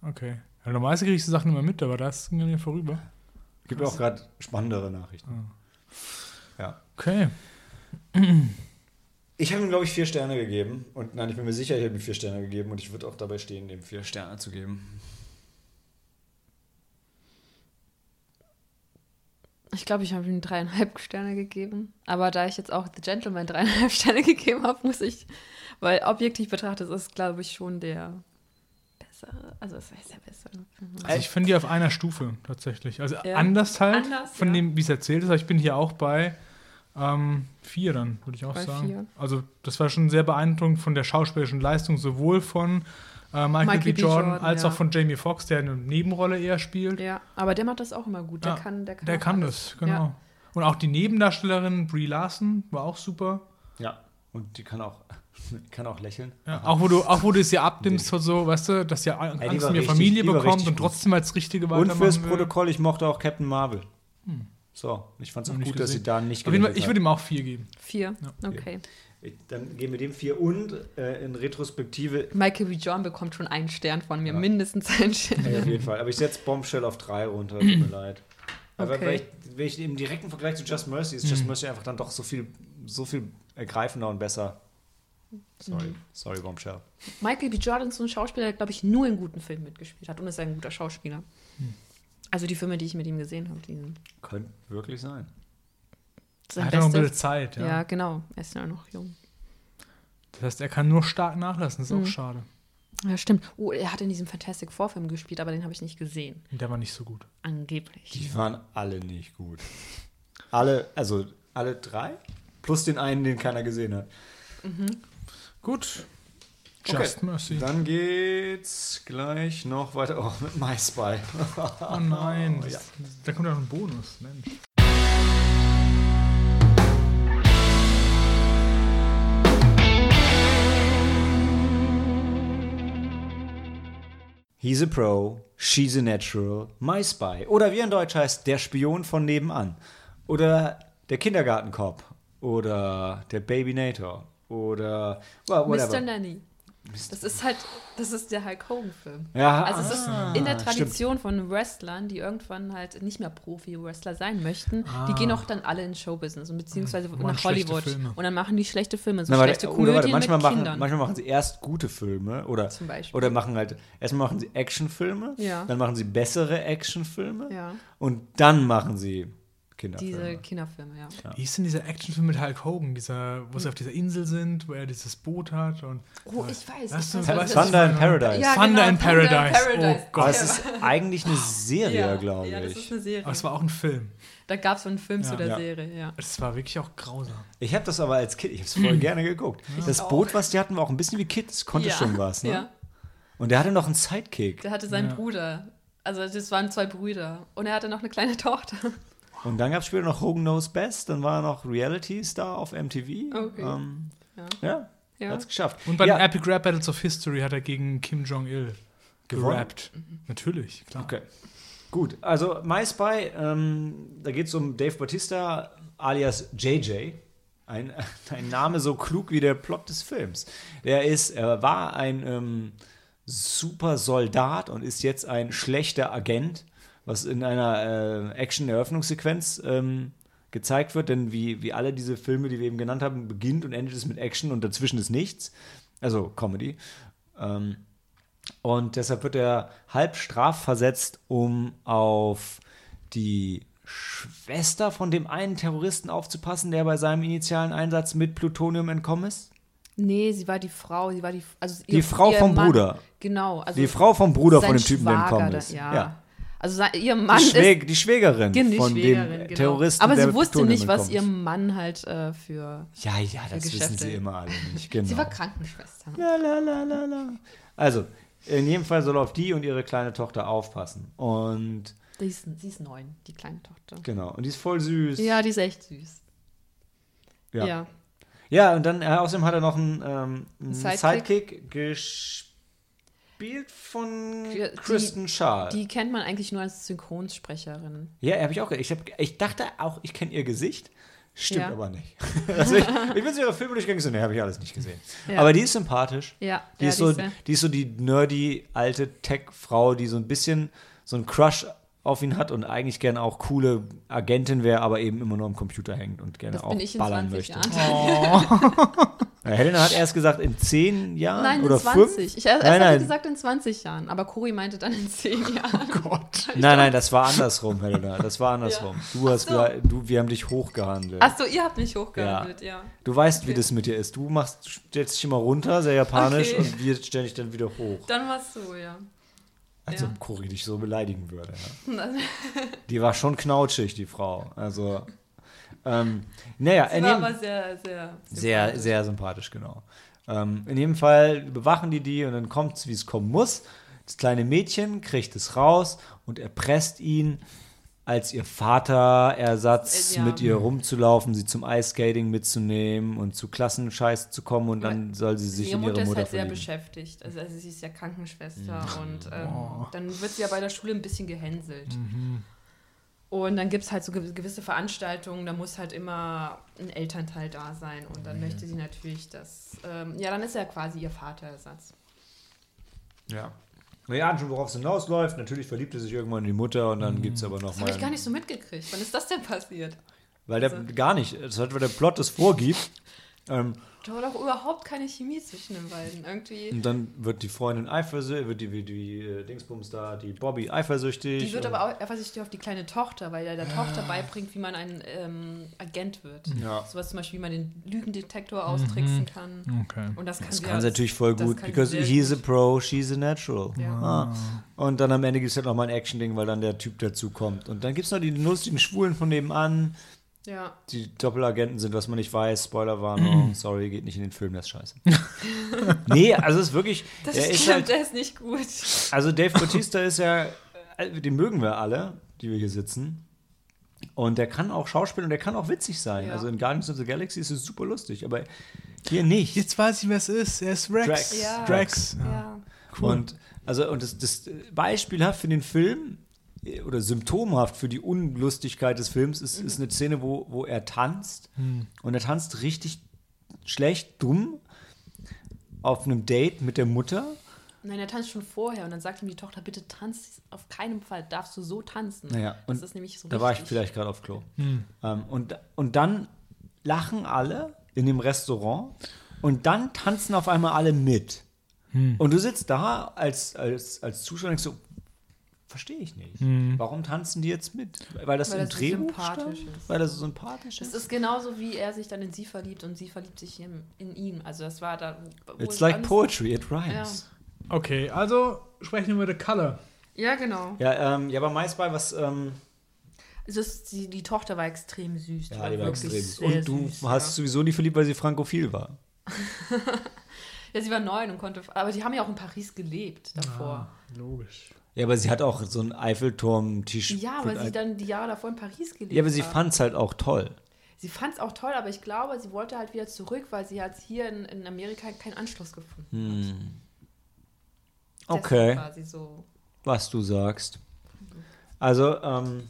Speaker 2: Okay. Ja, normalerweise kriege ich die Sachen immer mit, aber das ging mir vorüber.
Speaker 1: Gibt auch gerade spannendere Nachrichten.
Speaker 2: Ah.
Speaker 1: Ja.
Speaker 2: Okay.
Speaker 1: Ich habe ihm, glaube ich, vier Sterne gegeben. Und nein, ich bin mir sicher, ich habe ihm vier Sterne gegeben. Und ich würde auch dabei stehen, dem vier Sterne zu geben.
Speaker 3: Ich glaube, ich habe ihm dreieinhalb Sterne gegeben. Aber da ich jetzt auch The Gentleman dreieinhalb [LAUGHS] Sterne gegeben habe, muss ich, weil objektiv betrachtet ist es, glaube ich, schon der bessere. Also es ist der bessere.
Speaker 2: Also ich finde die auf einer Stufe tatsächlich. Also
Speaker 3: Ja.
Speaker 2: anders halt
Speaker 3: Anders,
Speaker 2: von
Speaker 3: ja.
Speaker 2: dem, wie es erzählt ist, aber ich bin hier auch bei ähm, vier dann, würde ich auch
Speaker 3: Bei
Speaker 2: sagen.
Speaker 3: vier.
Speaker 2: Also das war schon sehr beeindruckend von der schauspielerischen Leistung, sowohl von äh, Michael,
Speaker 3: Michael
Speaker 2: B.
Speaker 3: B.
Speaker 2: Jordan,
Speaker 3: Jordan,
Speaker 2: als
Speaker 3: ja.
Speaker 2: auch von Jamie Foxx, der eine Nebenrolle eher spielt.
Speaker 3: Ja, aber der macht das auch immer gut. Der
Speaker 2: Ja,
Speaker 3: kann, der kann,
Speaker 2: Der kann das, genau.
Speaker 3: Ja.
Speaker 2: Und auch die Nebendarstellerin Brie Larson war auch super.
Speaker 1: Ja. Und die kann auch, [LAUGHS] kann auch lächeln.
Speaker 2: Ja, auch wo du, auch wo du es ja abnimmst und so, weißt du, dass ja Angst
Speaker 1: war
Speaker 2: um ihre
Speaker 1: richtig-
Speaker 2: Familie bekommt und trotzdem als Richtige
Speaker 1: Und
Speaker 2: weitermachen
Speaker 1: fürs
Speaker 2: will.
Speaker 1: Protokoll, ich mochte auch Captain Marvel. So, ich fand es auch gut,
Speaker 2: nicht
Speaker 1: dass sie
Speaker 2: gesehen.
Speaker 1: da nicht gelächelt
Speaker 2: ich würde ihm auch vier geben.
Speaker 3: Vier. Okay.
Speaker 1: Dann geben wir dem vier und äh, in Retrospektive,
Speaker 3: Michael B. John bekommt schon einen Stern von mir, mindestens einen Stern.
Speaker 1: ja, auf jeden Fall. Aber ich setze Bombshell auf drei runter, tut mir [CLEARS THROAT] leid. Aber
Speaker 3: Okay.
Speaker 1: weil ich, weil ich im direkten Vergleich zu Just Mercy ist Just Mercy einfach dann doch so viel, so viel ergreifender und besser. Sorry, sorry, Bombshell.
Speaker 3: Michael B. Jordan ist so ein Schauspieler, der, glaube ich, nur in guten Filmen mitgespielt hat und ist ein guter Schauspieler. Also die Filme, die ich mit ihm gesehen habe, die sind
Speaker 1: Könnte wirklich sein.
Speaker 2: Er hat ja noch ein bisschen. Zeit, ja.
Speaker 3: Ja. genau. Er ist ja noch jung.
Speaker 2: Das heißt, er kann nur stark nachlassen, das ist
Speaker 3: Mhm.
Speaker 2: auch schade.
Speaker 3: Ja, stimmt. Oh, er hat in diesem Fantastic Four Film gespielt, aber den habe ich nicht gesehen.
Speaker 2: Und der war nicht so gut.
Speaker 3: Angeblich.
Speaker 1: Die waren alle nicht gut. Alle, also alle drei? Plus den einen, den keiner gesehen hat.
Speaker 2: Gut.
Speaker 1: Okay.
Speaker 2: Just Mercy.
Speaker 1: Dann geht's gleich noch weiter. Oh, mit MySpy.
Speaker 2: oh nein,
Speaker 1: Oh,
Speaker 2: das, [LAUGHS]
Speaker 1: ja.
Speaker 2: da kommt ja noch ein Bonus, Mensch.
Speaker 1: He's a Pro, She's a Natural, My Spy. Oder wie er in Deutsch heißt, der Spion von nebenan. Oder der Kindergartenkopf. Oder der Babynator. Oder well, whatever.
Speaker 3: Mr. Nanny. Das ist halt, das ist der Hulk Hogan-Film.
Speaker 1: Ja,
Speaker 3: Also es ist in der
Speaker 1: stimmt.
Speaker 3: Tradition von Wrestlern, die irgendwann halt nicht mehr Profi-Wrestler sein möchten,
Speaker 2: Ah.
Speaker 3: die gehen auch dann alle in Showbusiness und beziehungsweise
Speaker 2: Machen
Speaker 3: nach
Speaker 2: schlechte
Speaker 3: Hollywood.
Speaker 2: Filme.
Speaker 3: Und dann machen die schlechte Filme, so
Speaker 1: Na,
Speaker 3: schlechte Komödien
Speaker 1: warte, manchmal,
Speaker 3: mit
Speaker 1: machen,
Speaker 3: Kindern.
Speaker 1: manchmal machen sie erst gute Filme oder,
Speaker 3: Zum Beispiel.
Speaker 1: oder machen halt, erstmal machen sie Actionfilme,
Speaker 3: Ja.
Speaker 1: dann machen sie bessere Actionfilme
Speaker 3: ja,
Speaker 1: und dann machen sie Kinderfilme.
Speaker 3: diese Kinderfilme, ja.
Speaker 2: Wie ist denn dieser Actionfilm mit Hulk Hogan, dieser, wo sie auf dieser Insel sind, wo er dieses Boot hat und
Speaker 3: Oh, ich weiß.
Speaker 2: Weißt
Speaker 3: ich weiß, was
Speaker 2: du,
Speaker 3: das
Speaker 1: Thunder in Paradise.
Speaker 3: Ja,
Speaker 2: Thunder
Speaker 3: genau,
Speaker 2: in Paradise.
Speaker 3: Paradise.
Speaker 2: Oh Gott.
Speaker 1: Aber es ist eigentlich eine Serie,
Speaker 3: ja,
Speaker 1: glaube
Speaker 3: Ja, das
Speaker 1: ich.
Speaker 3: ist eine Serie.
Speaker 2: Aber es war auch ein Film.
Speaker 3: da gab es so einen Film zu
Speaker 2: Ja.
Speaker 3: der
Speaker 1: Ja.
Speaker 3: Serie, ja.
Speaker 2: Das war wirklich auch grausam.
Speaker 1: Ich habe das aber als Kind, ich habe es voll [LAUGHS] gerne geguckt. Das. Boot, was die hatten, war auch ein bisschen wie Kids, konnte
Speaker 3: ja.
Speaker 1: schon was. Ne?
Speaker 3: Ja,
Speaker 1: Und der hatte noch einen Sidekick.
Speaker 3: der hatte seinen
Speaker 2: Ja.
Speaker 3: Bruder. Also das waren zwei Brüder. Und er hatte noch eine kleine [LAUGHS] Tochter.
Speaker 1: Und dann gab es später noch Hogan Knows Best, dann war er noch Reality Star auf MTV.
Speaker 3: Okay.
Speaker 1: Ähm,
Speaker 3: Ja.
Speaker 1: ja,
Speaker 3: Ja.
Speaker 1: hat's geschafft.
Speaker 2: Und bei
Speaker 1: ja,
Speaker 2: den Epic Rap Battles of History hat er gegen Kim Jong-il gerappt. Natürlich, klar.
Speaker 1: Okay. Gut, also My Spy, ähm, da geht es um Dave Bautista alias JJ. Ein, [LAUGHS] ein Name so klug wie der Plot des Films. Der ist, er war ein ähm, super Soldat und ist jetzt ein schlechter Agent, was in einer äh, Action-Eröffnungssequenz ähm, gezeigt wird, denn wie, wie alle diese Filme, die wir eben genannt haben, beginnt und endet es mit Action und dazwischen ist nichts. Also Comedy. Ähm, und deshalb wird er halb strafversetzt, um auf die Schwester von dem einen Terroristen aufzupassen, der bei seinem initialen Einsatz mit Plutonium entkommen ist.
Speaker 3: Nee, sie war die Frau, sie war die also
Speaker 1: Die Frau vom
Speaker 3: Mann,
Speaker 1: Bruder.
Speaker 3: Genau, also
Speaker 1: Die Frau vom Bruder von dem Typen, der entkommen ist.
Speaker 3: Ja. Also ihr Mann
Speaker 1: Die,
Speaker 3: ist
Speaker 1: Schwäg die Schwägerin
Speaker 3: die
Speaker 1: von
Speaker 3: Schwägerin,
Speaker 1: dem
Speaker 3: genau.
Speaker 1: Terroristen,
Speaker 3: Aber sie wusste nicht, was
Speaker 1: entkommen
Speaker 3: ihr
Speaker 1: ist.
Speaker 3: Mann halt äh, für.
Speaker 1: Ja, ja, das wissen
Speaker 3: Geschäfte.
Speaker 1: sie immer alle nicht. [LAUGHS] Genau.
Speaker 3: Sie war Krankenschwester.
Speaker 1: La, la, la, la, la. Also, in jedem Fall soll er auf die und ihre kleine Tochter aufpassen. Und
Speaker 3: Die ist, sie ist neun, die kleine Tochter.
Speaker 1: genau, und die ist voll süß.
Speaker 3: Ja, die ist echt süß.
Speaker 1: Ja.
Speaker 3: Ja.
Speaker 1: Ja, und dann äh, außerdem hat er noch einen, ähm, einen
Speaker 3: Sidekick.
Speaker 1: Sidekick. gespielt von
Speaker 3: Die-
Speaker 1: Kristen Schaal.
Speaker 3: Die kennt man eigentlich nur als Synchronsprecherin.
Speaker 1: ja, habe ich auch. Ich, hab, ich dachte auch, ich kenne ihr Gesicht. Stimmt
Speaker 3: Ja.
Speaker 1: aber nicht. [LAUGHS] also ich, ich bin zu ihrer durchgegangen, so, ne, habe ich alles nicht gesehen.
Speaker 3: Ja.
Speaker 1: Aber die ist sympathisch.
Speaker 3: Ja,
Speaker 1: Die,
Speaker 3: ja,
Speaker 1: ist so, die ist so die nerdy alte Tech-Frau, die so ein bisschen so einen Crush auf ihn hat und eigentlich gerne auch coole Agentin wäre, aber eben immer nur am Computer hängt und gerne
Speaker 3: das
Speaker 1: auch ballern
Speaker 3: 20
Speaker 1: möchte. [LAUGHS] Ja, Helena hat erst gesagt, in zehn Jahren
Speaker 3: Nein,
Speaker 1: oder
Speaker 3: in 20.
Speaker 1: fünf.
Speaker 3: Ich erst
Speaker 1: Nein,
Speaker 3: erst hatte
Speaker 1: nein.
Speaker 3: gesagt in 20 Jahren, aber Cory meinte dann in 10 [LAUGHS] Jahren.
Speaker 2: Gott.
Speaker 1: Nein, nein, das war andersrum, Helena. Das war andersrum. Du hast,
Speaker 3: so.
Speaker 1: du, wir haben dich hochgehandelt.
Speaker 3: Achso, ihr habt mich hochgehandelt, ja.
Speaker 1: Du weißt, wie
Speaker 3: Okay.
Speaker 1: das mit dir ist. Du machst, stellst dich immer runter, sehr japanisch,
Speaker 3: Okay.
Speaker 1: und wir stellen dich dann wieder hoch.
Speaker 3: Dann war's so, ja.
Speaker 1: Als
Speaker 3: Ja.
Speaker 1: ob Cory dich so beleidigen würde. Ja. [LAUGHS] Die war schon knautschig, die Frau. Also, ähm, naja,
Speaker 3: Sie war aber sehr, sehr.
Speaker 1: sehr,
Speaker 3: sympathisch.
Speaker 1: sehr sympathisch, genau. Ähm, in jedem Fall bewachen die die und dann kommt es, wie es kommen muss. Das kleine Mädchen kriegt es raus und erpresst ihn, als ihr Vaterersatz
Speaker 3: Äh, ja.
Speaker 1: mit ihr rumzulaufen, sie zum Eiskating mitzunehmen und zu Klassenscheiß zu kommen und dann soll sie sich
Speaker 3: Ihre
Speaker 1: in ihre
Speaker 3: Mutter ist
Speaker 1: Mutter
Speaker 3: halt sehr
Speaker 1: verlieben.
Speaker 3: beschäftigt. Also, also sie ist ja Krankenschwester und ähm,
Speaker 2: Oh.
Speaker 3: dann wird sie ja bei der Schule ein bisschen gehänselt. Und dann gibt es halt so ge- gewisse Veranstaltungen, da muss halt immer ein Elternteil da sein. Und dann möchte sie natürlich, dass. Ähm, ja, dann ist er quasi ihr Vaterersatz.
Speaker 1: Ja. Wir ahnen schon, worauf es hinausläuft. Natürlich verliebt er sich irgendwann in die Mutter und dann gibt es aber noch
Speaker 3: Das
Speaker 1: mal.
Speaker 3: habe ich gar nicht so mitgekriegt. Wann ist das denn passiert?
Speaker 1: Weil der
Speaker 3: also-
Speaker 1: gar nicht, das hat, weil der Plot es vorgibt. Ähm,
Speaker 3: Da war doch überhaupt keine Chemie zwischen den beiden. Irgendwie.
Speaker 1: und dann wird die Freundin eifersüchtig, wird die, wie die äh, Dingsbums da, die Bobby eifersüchtig.
Speaker 3: Die wird
Speaker 1: und-
Speaker 3: aber auch eifersüchtig auf die kleine Tochter, weil er der Tochter beibringt, wie man ein ähm, Agent wird.
Speaker 1: Ja.
Speaker 3: Sowas zum Beispiel, wie man den Lügendetektor austricksen kann.
Speaker 2: Okay.
Speaker 3: Und das kann
Speaker 1: Das
Speaker 3: sie
Speaker 1: kann sie
Speaker 3: ja-
Speaker 1: natürlich voll gut, because he's a pro, she's a natural.
Speaker 3: Ja.
Speaker 1: Ah. Und dann am Ende gibt es halt nochmal ein Action-Ding, weil dann der Typ dazu kommt. Und dann gibt es noch die lustigen Schwulen von nebenan,
Speaker 3: Ja.
Speaker 1: die Doppelagenten sind, was man nicht weiß. Spoilerwarnung, sorry, geht nicht in den Film, das ist scheiße. [LAUGHS] nee, also es ist wirklich,
Speaker 3: Das stimmt,
Speaker 1: ist halt,
Speaker 3: der ist nicht gut.
Speaker 1: also Dave Bautista ist ja, äh, den mögen wir alle, die wir hier sitzen. Und der kann auch schauspielen und der kann auch witzig sein.
Speaker 3: Ja.
Speaker 1: Also in Guardians of the Galaxy ist es super lustig, aber hier nicht.
Speaker 2: Jetzt weiß ich, wer es ist. Er ist Rex.
Speaker 1: Drax.
Speaker 3: Ja.
Speaker 2: Drax. Ja. Cool.
Speaker 1: Und also und das, das beispielhaft für den Film äh, oder symptomhaft für die Unlustigkeit des Films ist, ist eine Szene, wo, wo er tanzt und er tanzt richtig schlecht, dumm auf einem Date mit der Mutter.
Speaker 3: Nein, er tanzt schon vorher und dann sagt ihm die Tochter, bitte tanz, auf keinen Fall darfst du so tanzen.
Speaker 1: Naja,
Speaker 3: das
Speaker 1: und
Speaker 3: ist nämlich so
Speaker 1: Da war ich
Speaker 3: richtig.
Speaker 1: vielleicht gerade auf Klo. Ähm, und, und dann lachen alle in dem Restaurant und dann tanzen auf einmal alle mit. Und du sitzt da als, als, als Zuschauer und denkst so, verstehe ich nicht. Warum tanzen die jetzt mit? Weil das
Speaker 3: Weil
Speaker 1: im
Speaker 3: das so
Speaker 1: Drehbuch
Speaker 3: sympathisch
Speaker 1: stand?
Speaker 3: ist.
Speaker 1: Weil das so sympathisch
Speaker 3: Es
Speaker 1: ist?
Speaker 3: ist genauso, wie er sich dann in sie verliebt und sie verliebt sich in, in ihn. Also das war da. wo
Speaker 1: It's like poetry, it rhymes.
Speaker 2: Okay, also sprechen wir über The Color.
Speaker 3: Ja, genau.
Speaker 1: Ja, ähm, ja, aber meist bei was, ähm,
Speaker 3: Es ist, die, die Tochter war extrem süß.
Speaker 1: ja, die war extrem.
Speaker 3: sehr
Speaker 1: Und du
Speaker 3: süß,
Speaker 1: hast sowieso nie verliebt, weil sie frankophil war.
Speaker 3: Ja. [LAUGHS] ja, sie war neun und konnte. Aber die haben ja auch in Paris gelebt
Speaker 1: Ah.
Speaker 3: davor.
Speaker 2: Logisch.
Speaker 1: Ja, aber sie hat auch so einen Eiffelturm-T-Shirt.
Speaker 3: Ja, weil sie dann die Jahre davor in Paris gelebt
Speaker 1: Ja, aber sie fand es halt auch toll.
Speaker 3: Sie fand es auch toll, aber ich glaube, sie wollte halt wieder zurück, weil sie hat hier in, in Amerika keinen Anschluss gefunden. Deshalb
Speaker 1: Okay.
Speaker 3: war sie so.
Speaker 1: was du sagst. Also, ähm,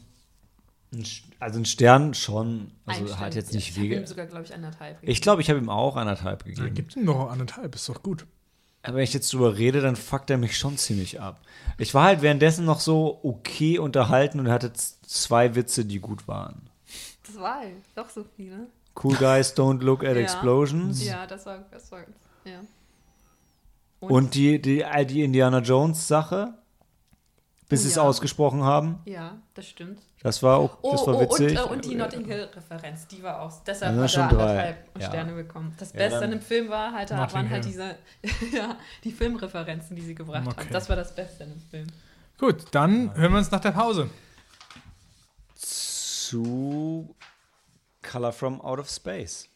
Speaker 1: ein, also ein Stern schon. Also
Speaker 3: einstellen.
Speaker 1: hat jetzt nicht
Speaker 3: ich hab ihm
Speaker 1: Wege.
Speaker 3: sogar, glaube ich, anderthalb.
Speaker 1: Ich glaube, ich habe ihm auch anderthalb gegeben.
Speaker 2: gibt ihm doch anderthalb, ist doch gut.
Speaker 1: Aber wenn ich jetzt drüber rede, dann fuckt er mich schon ziemlich ab. Ich war halt währenddessen noch so okay unterhalten und hatte zwei Witze, die gut waren.
Speaker 3: Zwei, doch so viele.
Speaker 1: Cool guys don't look at [LAUGHS]
Speaker 3: Ja.
Speaker 1: explosions.
Speaker 3: Ja, das war, das war, ja.
Speaker 1: Und die, die, äh, die Indiana Jones Sache, bis
Speaker 3: Oh
Speaker 1: sie es
Speaker 3: ja.
Speaker 1: ausgesprochen haben,
Speaker 3: Ja, das stimmt.
Speaker 1: das war auch,
Speaker 3: Oh,
Speaker 1: das war
Speaker 3: oh,
Speaker 1: witzig.
Speaker 3: und, äh, und die Notting Hill-Referenz, die war auch. Deshalb
Speaker 1: Also
Speaker 3: hat
Speaker 1: schon
Speaker 3: er
Speaker 1: drei.
Speaker 3: anderthalb
Speaker 1: Ja.
Speaker 3: Sterne bekommen. Das
Speaker 1: Ja,
Speaker 3: Beste an dem Film war halt,
Speaker 2: Notting
Speaker 3: waren halt diese, [LAUGHS] ja, die Filmreferenzen, die sie gebracht
Speaker 2: Okay.
Speaker 3: haben. Das war das Beste an dem Film.
Speaker 2: Gut, dann hören wir uns nach der Pause.
Speaker 1: zu Color from Out of Space.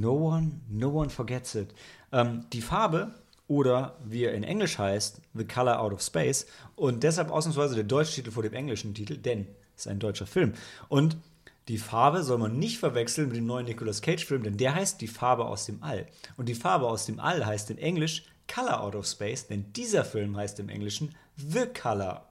Speaker 1: No one, no one forgets it. Ähm, die Farbe oder wie er in Englisch heißt, The Color Out of Space und deshalb ausnahmsweise der deutsche Titel vor dem englischen Titel, denn es ist ein deutscher Film. Und die Farbe soll man nicht verwechseln mit dem neuen Nicolas Cage-Film, denn der heißt Die Farbe aus dem All. Und die Farbe aus dem All heißt in Englisch Color Out of Space, denn dieser Film heißt im Englischen The Color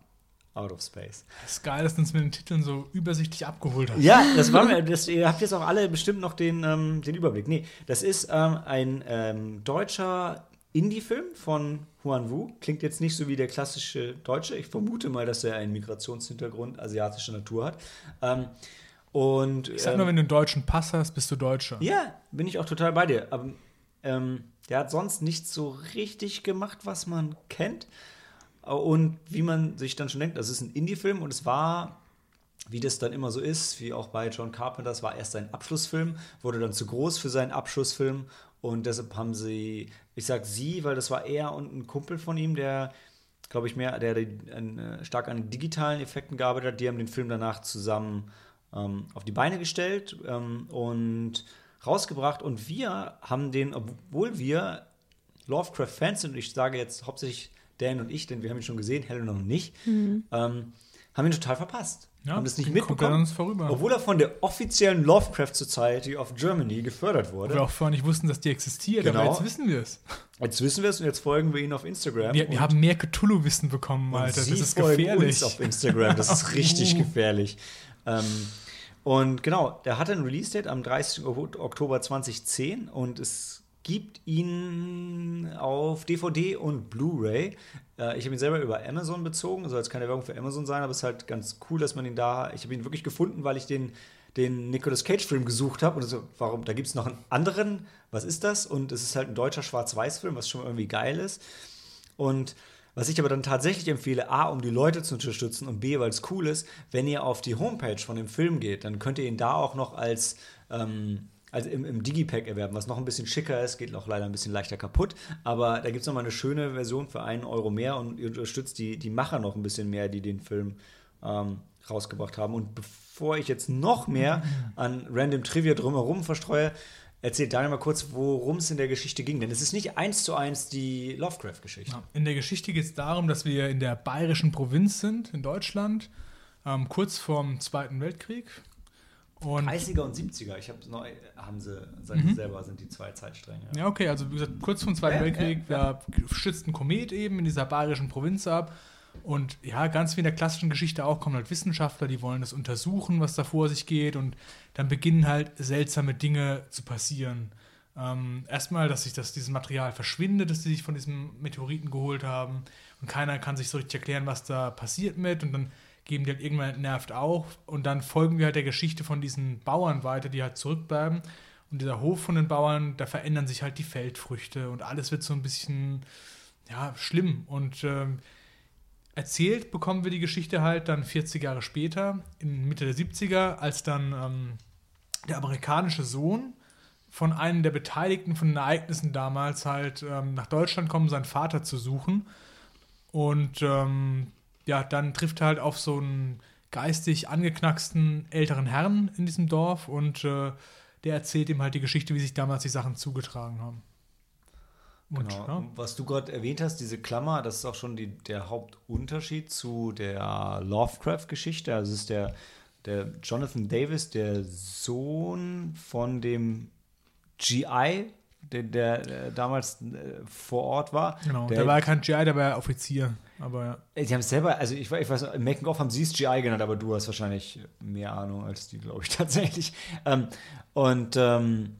Speaker 1: Out of Space.
Speaker 2: Es ist geil, dass du uns mit den Titeln so übersichtlich abgeholt hast.
Speaker 1: Ja, das war mir, das, ihr habt jetzt auch alle bestimmt noch den, ähm, den Überblick. Nee, das ist ähm, ein ähm, deutscher Indie-Film von Huan Wu. Klingt jetzt nicht so wie der klassische Deutsche. Ich vermute mal, dass er einen Migrationshintergrund asiatischer Natur hat. Ähm, und
Speaker 2: Ich sag
Speaker 1: ähm,
Speaker 2: nur, wenn du einen deutschen Pass hast, bist du Deutscher.
Speaker 1: ja, bin ich auch total bei dir. Aber ähm, der hat sonst nichts so richtig gemacht, was man kennt. Und wie man sich dann schon denkt, das ist ein Indie-Film und es war, wie das dann immer so ist, wie auch bei John Carpenter, es war erst sein Abschlussfilm, wurde dann zu groß für seinen Abschlussfilm und deshalb haben sie, ich sag sie, weil das war er und ein Kumpel von ihm, der, glaube ich, mehr, der, an, äh, stark an digitalen Effekten gearbeitet hat, die haben den Film danach zusammen ähm, auf die Beine gestellt ähm, und rausgebracht und wir haben den, obwohl wir Lovecraft-Fans sind, und ich sage jetzt hauptsächlich Dan und ich, denn wir haben ihn schon gesehen, Helen noch nicht, ähm, haben ihn total verpasst.
Speaker 2: Ja,
Speaker 1: haben das nicht mitbekommen.
Speaker 2: uns vorüber.
Speaker 1: Obwohl er von der offiziellen Lovecraft Society of Germany gefördert
Speaker 2: Wo
Speaker 1: wurde.
Speaker 2: wir auch vorher nicht wussten, dass die existiert,
Speaker 1: Genau.
Speaker 2: aber jetzt wissen wir es.
Speaker 1: Jetzt wissen wir es und jetzt folgen wir ihnen auf Instagram.
Speaker 2: Wir, wir haben mehr Cthulhu-Wissen bekommen,
Speaker 1: und
Speaker 2: Alter. Das ist gefährlich.
Speaker 1: Uns auf Instagram. Das ist [LAUGHS] richtig
Speaker 2: Uh.
Speaker 1: gefährlich. Ähm, und genau, der hatte ein Release-Date am 30. Ok- Oktober 2010 und es gibt ihn auf DVD und Blu-ray. Äh, ich habe ihn selber über Amazon bezogen, soll jetzt keine Werbung für Amazon sein, aber es ist halt ganz cool, dass man ihn da. Ich habe ihn wirklich gefunden, weil ich den den Nicolas Cage-Film gesucht habe und so, warum, da gibt es noch einen anderen, was ist das? Und es ist halt ein deutscher Schwarz-Weiß-Film, was schon irgendwie geil ist. Und was ich aber dann tatsächlich empfehle, A, um die Leute zu unterstützen und B, weil es cool ist, wenn ihr auf die Homepage von dem Film geht, dann könnt ihr ihn da auch noch als, ähm, also im, im Digipack erwerben, was noch ein bisschen schicker ist, geht auch leider ein bisschen leichter kaputt, aber da gibt es nochmal eine schöne Version für einen Euro mehr und ihr unterstützt die, die Macher noch ein bisschen mehr, die den Film ähm, rausgebracht haben. Und bevor ich jetzt noch mehr [LAUGHS] an Random Trivia drumherum verstreue, erzählt Daniel mal kurz, worum es in der Geschichte ging. Denn es ist nicht eins zu eins die Lovecraft-Geschichte.
Speaker 2: Ja, in der Geschichte geht es darum, dass wir in der bayerischen Provinz sind, in Deutschland, ähm, kurz vorm Zweiten Weltkrieg.
Speaker 1: Und 30er und 70er, ich habe neu, haben sie, sagen mhm. selber, sind die zwei Zeitstränge.
Speaker 2: Ja. ja, okay, also wie gesagt, kurz vor dem Zweiten ja, Weltkrieg, ja, da schützt ein Komet eben in dieser bayerischen Provinz ab und ja, ganz wie in der klassischen Geschichte auch kommen halt Wissenschaftler, die wollen das untersuchen, was da vor sich geht. Und dann beginnen halt seltsame Dinge zu passieren. Ähm, erstmal, dass sich das, dieses Material verschwindet, das sie sich von diesem Meteoriten geholt haben. Und keiner kann sich so richtig erklären, was da passiert mit. Und dann geben die halt irgendwann nervt auf. Und dann folgen wir halt der Geschichte von diesen Bauern weiter, die halt zurückbleiben. Und dieser Hof von den Bauern, da verändern sich halt die Feldfrüchte und alles wird so ein bisschen, ja, schlimm. Und ähm, erzählt bekommen wir die Geschichte halt dann 40 Jahre später, in Mitte der 70er, als dann ähm, der amerikanische Sohn von einem der Beteiligten von den Ereignissen damals halt ähm, nach Deutschland kommt, seinen Vater zu suchen. Und ähm, ja, dann trifft er halt auf so einen geistig angeknacksten älteren Herrn in diesem Dorf und äh, der erzählt ihm halt die Geschichte, wie sich damals die Sachen zugetragen haben.
Speaker 1: Und, genau. Ja. Was du gerade erwähnt hast, diese Klammer, das ist auch schon die, der Hauptunterschied zu der Lovecraft-Geschichte. Also es ist der, der Jonathan Davis, der Sohn von dem GI, der, der, der damals äh, vor Ort war.
Speaker 2: Genau, der, der war kein GI, der war Offizier. Aber ja.
Speaker 1: Sie haben es selber, also ich, ich weiß, im Making-of haben sie es GI genannt, aber du hast wahrscheinlich mehr Ahnung als die, glaube ich, [LAUGHS] tatsächlich. Ähm, und ähm,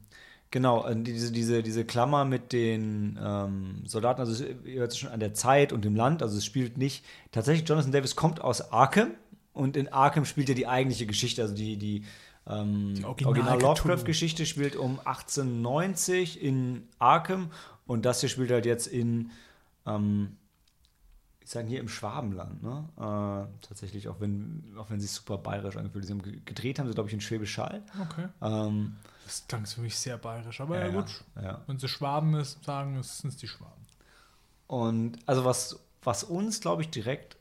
Speaker 1: Genau, diese, diese, diese Klammer mit den ähm, Soldaten, also ihr hört es schon an der Zeit und dem Land, also es spielt nicht, tatsächlich Jonathan Davis kommt aus Arkham und in Arkham spielt er die eigentliche Geschichte, also die, die, ähm, die Original, Original Lovecraft-Geschichte spielt um 1890 in Arkham und das hier spielt halt jetzt in, ähm, ich sage hier im Schwabenland, ne? Äh, tatsächlich, auch wenn, auch wenn sie super bayerisch angefühlt haben. Gedreht haben sie, glaube ich, in Schwäbisch Hall.
Speaker 2: Okay.
Speaker 1: Ähm,
Speaker 2: das klang für mich sehr bayerisch, aber
Speaker 1: ja,
Speaker 2: ja gut.
Speaker 1: Ja.
Speaker 2: Wenn sie Schwaben ist, sagen, sind es die Schwaben.
Speaker 1: Und also was, was uns, glaube ich, direkt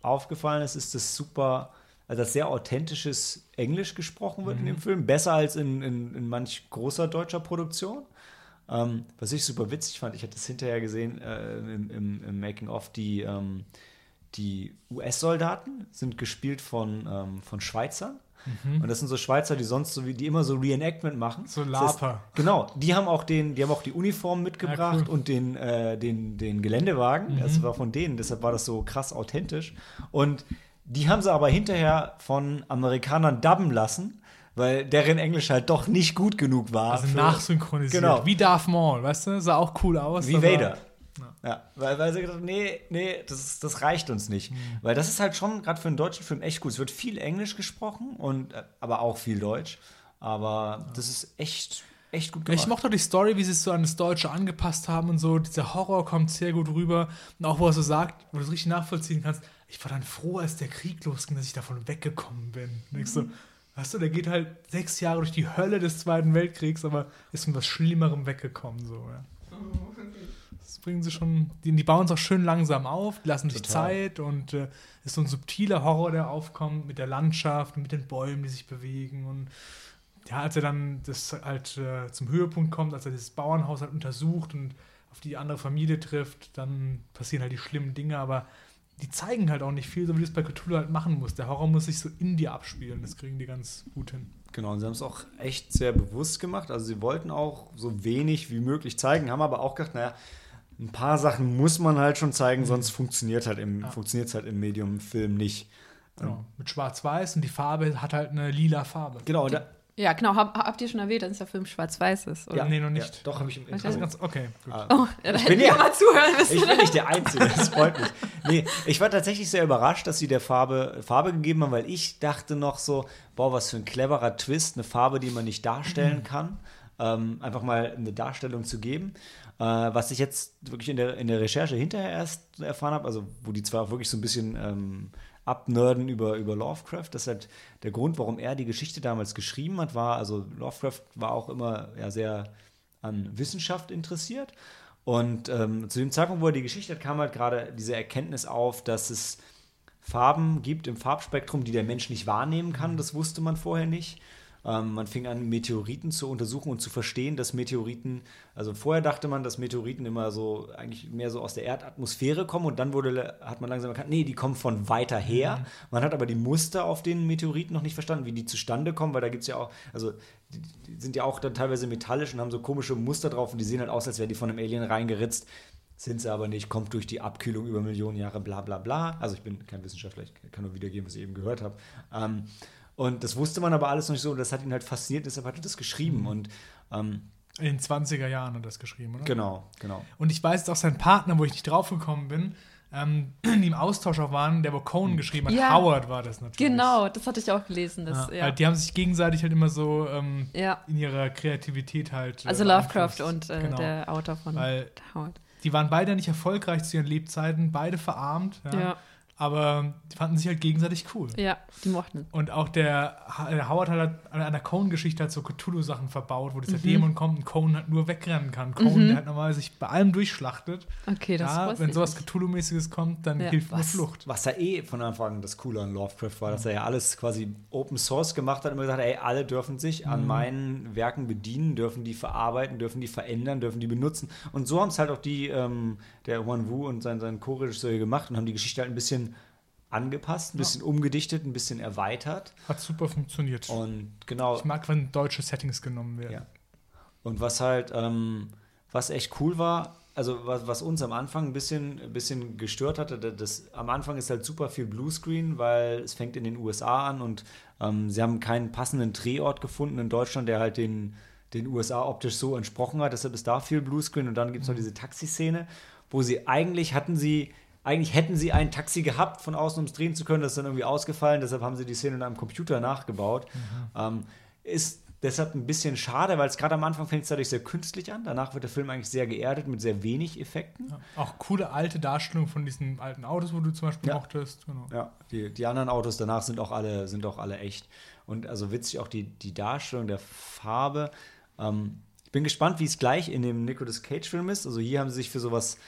Speaker 1: aufgefallen ist, ist das super, also dass sehr authentisches Englisch gesprochen wird mhm. in dem Film. Besser als in, in, in manch großer deutscher Produktion. Ähm, was ich super witzig fand, ich hatte es hinterher gesehen äh, im, im, im Making-of, die, ähm, die US-Soldaten sind gespielt von, ähm, von Schweizern. Mhm. Und das sind so Schweizer, die sonst so wie die immer so Reenactment machen.
Speaker 2: So Lapa. Das heißt,
Speaker 1: genau, die haben auch den, die haben auch die Uniform mitgebracht ja, cool. und den, äh, den, den Geländewagen. Mhm. Das war von denen, deshalb war das so krass authentisch. Und die haben sie aber hinterher von Amerikanern dubben lassen, weil deren Englisch halt doch nicht gut genug war.
Speaker 2: Also nachsynchronisiert.
Speaker 1: Genau.
Speaker 2: Wie Darth Maul, weißt du? Sah auch cool aus.
Speaker 1: Wie Vader. Ja, weil, weil sie gesagt nee, nee, das, das reicht uns nicht. Mhm. Weil das ist halt schon gerade für einen deutschen Film echt gut. Es wird viel Englisch gesprochen, und, äh, aber auch viel Deutsch. Aber ja. das ist echt, echt gut
Speaker 2: gemacht. Ich mochte auch die Story, wie sie es so an das Deutsche angepasst haben und so. Dieser Horror kommt sehr gut rüber. Und auch, wo er so sagt, wo du es richtig nachvollziehen kannst, ich war dann froh, als der Krieg losging, dass ich davon weggekommen bin. Mhm. so, weißt du, der geht halt sechs Jahre durch die Hölle des Zweiten Weltkriegs, aber ist von was Schlimmerem weggekommen. So, ja. Das bringen sie schon, die, die bauen es auch schön langsam auf, lassen sich Zeit und äh, ist so ein subtiler Horror, der aufkommt mit der Landschaft und mit den Bäumen, die sich bewegen und ja, als er dann das halt äh, zum Höhepunkt kommt, als er das Bauernhaus halt untersucht und auf die andere Familie trifft, dann passieren halt die schlimmen Dinge, aber die zeigen halt auch nicht viel, so wie das bei Cthulhu halt machen muss. Der Horror muss sich so in dir abspielen, das kriegen die ganz gut hin.
Speaker 1: Genau, und sie haben es auch echt sehr bewusst gemacht. Also sie wollten auch so wenig wie möglich zeigen, haben aber auch gedacht, naja, ein paar Sachen muss man halt schon zeigen, mhm. sonst funktioniert halt im, ja. funktioniert halt im Medium-Film nicht.
Speaker 2: Genau. Mit Schwarz-Weiß und die Farbe hat halt eine lila Farbe.
Speaker 1: Genau, da,
Speaker 3: Ja, genau. Hab, habt ihr schon erwähnt, dass der Film schwarz-weiß ist? Oder?
Speaker 2: Ja. Nee, noch
Speaker 1: Ja,
Speaker 2: nicht.
Speaker 1: doch, habe ich im Intro.
Speaker 2: Ganz, okay, gut.
Speaker 1: Ah.
Speaker 3: Oh, ja, da
Speaker 1: Ich bin ja-
Speaker 3: mal zuhören müssen.
Speaker 1: Ich bin nicht der Einzige, das freut mich. Nee, ich war tatsächlich sehr überrascht, dass sie der Farbe Farbe gegeben haben, weil ich dachte noch so, boah, was für ein cleverer Twist, eine Farbe, die man nicht darstellen kann. Ähm, einfach mal eine Darstellung zu geben. Äh, was ich jetzt wirklich in der, in der Recherche hinterher erst erfahren habe, also wo die zwar auch wirklich so ein bisschen ähm, abnörden über, über Lovecraft, das ist halt der Grund, warum er die Geschichte damals geschrieben hat, war, also Lovecraft war auch immer ja, sehr an Wissenschaft interessiert. Und ähm, zu dem Zeitpunkt, wo er die Geschichte hat, kam halt gerade diese Erkenntnis auf, dass es Farben gibt im Farbspektrum, die der Mensch nicht wahrnehmen kann. Das wusste man vorher nicht. Ähm, man fing an, Meteoriten zu untersuchen und zu verstehen, dass Meteoriten, also vorher dachte man, dass Meteoriten immer so, eigentlich mehr so aus der Erdatmosphäre kommen und dann wurde, hat man langsam erkannt, nee, die kommen von weiter her. Man hat aber die Muster auf den Meteoriten noch nicht verstanden, wie die zustande kommen, weil da gibt es ja auch, also die, die sind ja auch dann teilweise metallisch und haben so komische Muster drauf und die sehen halt aus, als wären die von einem Alien reingeritzt. Sind sie aber nicht, kommt durch die Abkühlung über Millionen Jahre, bla bla bla. Also ich bin kein Wissenschaftler, ich kann nur wiedergeben, was ich eben gehört habe. Ähm, und das wusste man aber alles noch nicht so und das hat ihn halt fasziniert, deshalb hat er das geschrieben. Und ähm,
Speaker 2: In den 20er Jahren hat er das geschrieben, oder?
Speaker 1: genau, genau.
Speaker 2: Und ich weiß jetzt auch sein Partner, wo ich nicht draufgekommen bin, ähm, [CLEARS THROAT] die im Austausch auch waren, der wo Conan geschrieben hat.
Speaker 3: Ja.
Speaker 2: Howard war das natürlich.
Speaker 3: Genau, das hatte ich auch gelesen. Das,
Speaker 2: Ja,
Speaker 3: ja.
Speaker 2: Weil die haben sich gegenseitig halt immer so ähm,
Speaker 3: ja.
Speaker 2: in ihrer Kreativität halt. äh,
Speaker 3: Also Lovecraft
Speaker 2: beeinflusst.
Speaker 3: und äh,
Speaker 2: Genau.
Speaker 3: der Autor von
Speaker 2: Weil
Speaker 3: Howard.
Speaker 2: die waren beide nicht erfolgreich zu ihren Lebzeiten, beide verarmt, ja,
Speaker 3: Ja.
Speaker 2: Aber die fanden sich halt gegenseitig cool.
Speaker 3: ja, die mochten.
Speaker 2: Und auch der, der Howard hat halt an der Conan-Geschichte halt so Cthulhu-Sachen verbaut, wo dieser
Speaker 3: Mhm.
Speaker 2: Dämon kommt und Conan halt nur wegrennen kann. Conan, der halt normalerweise sich bei allem durchschlachtet.
Speaker 3: Okay, das
Speaker 2: ja,
Speaker 3: wusste
Speaker 2: wenn sowas. Cthulhu-mäßiges kommt, dann
Speaker 3: Ja.
Speaker 2: hilft nur
Speaker 1: Was,
Speaker 2: Flucht.
Speaker 1: was da eh von Anfang an das Coole an Lovecraft war, dass er ja alles quasi Open Source gemacht hat und immer gesagt, ey, alle dürfen sich an meinen Werken bedienen, dürfen die verarbeiten, dürfen die verändern, dürfen die benutzen. Und so haben es halt auch die, ähm, der Juan Wu und sein, sein Co-Regisseur gemacht und haben die Geschichte halt ein bisschen angepasst, ein bisschen umgedichtet, ein bisschen erweitert.
Speaker 2: Hat super funktioniert.
Speaker 1: Und genau.
Speaker 2: Ich mag, wenn deutsche Settings genommen werden.
Speaker 1: Ja. Und was halt, ähm, was echt cool war, also was, was uns am Anfang ein bisschen, ein bisschen gestört hatte, das, am Anfang ist halt super viel Bluescreen, weil es fängt in den USA an und ähm, sie haben keinen passenden Drehort gefunden in Deutschland, der halt den, den USA optisch so entsprochen hat. Deshalb ist da viel Bluescreen und dann gibt es noch diese Taxiszene, wo sie eigentlich hatten sie eigentlich hätten sie ein Taxi gehabt, von außen, um es drehen zu können. Das ist dann irgendwie ausgefallen. Deshalb haben sie die Szene in einem Computer nachgebaut. Ähm, ist deshalb ein bisschen schade, weil es gerade am Anfang fängt es dadurch sehr künstlich an. Danach wird der Film eigentlich sehr geerdet mit sehr wenig Effekten.
Speaker 2: Ja. Auch coole alte Darstellung von diesen alten Autos, wo du zum Beispiel
Speaker 1: Ja.
Speaker 2: mochtest. Genau.
Speaker 1: Ja, die, die anderen Autos danach sind auch alle, sind auch alle echt. Und also witzig auch die, die Darstellung der Farbe. Ähm, ich bin gespannt, wie es gleich in dem Nicolas Cage-Film ist. Also hier haben sie sich für sowas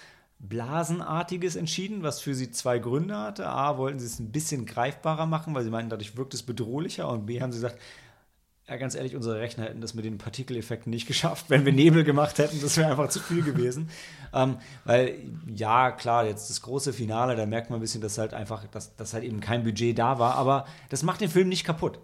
Speaker 1: Blasenartiges entschieden, was für sie zwei Gründe hatte. A, wollten sie es ein bisschen greifbarer machen, weil sie meinten, dadurch wirkt es bedrohlicher. Und B, haben sie gesagt, ja, ganz ehrlich, unsere Rechner hätten das mit den Partikeleffekten nicht geschafft. Wenn wir Nebel gemacht hätten, das wäre einfach zu viel gewesen. ähm, weil, ja, klar, jetzt das große Finale, da merkt man ein bisschen, dass halt einfach, dass, dass halt eben kein Budget da war. Aber das macht den Film nicht kaputt.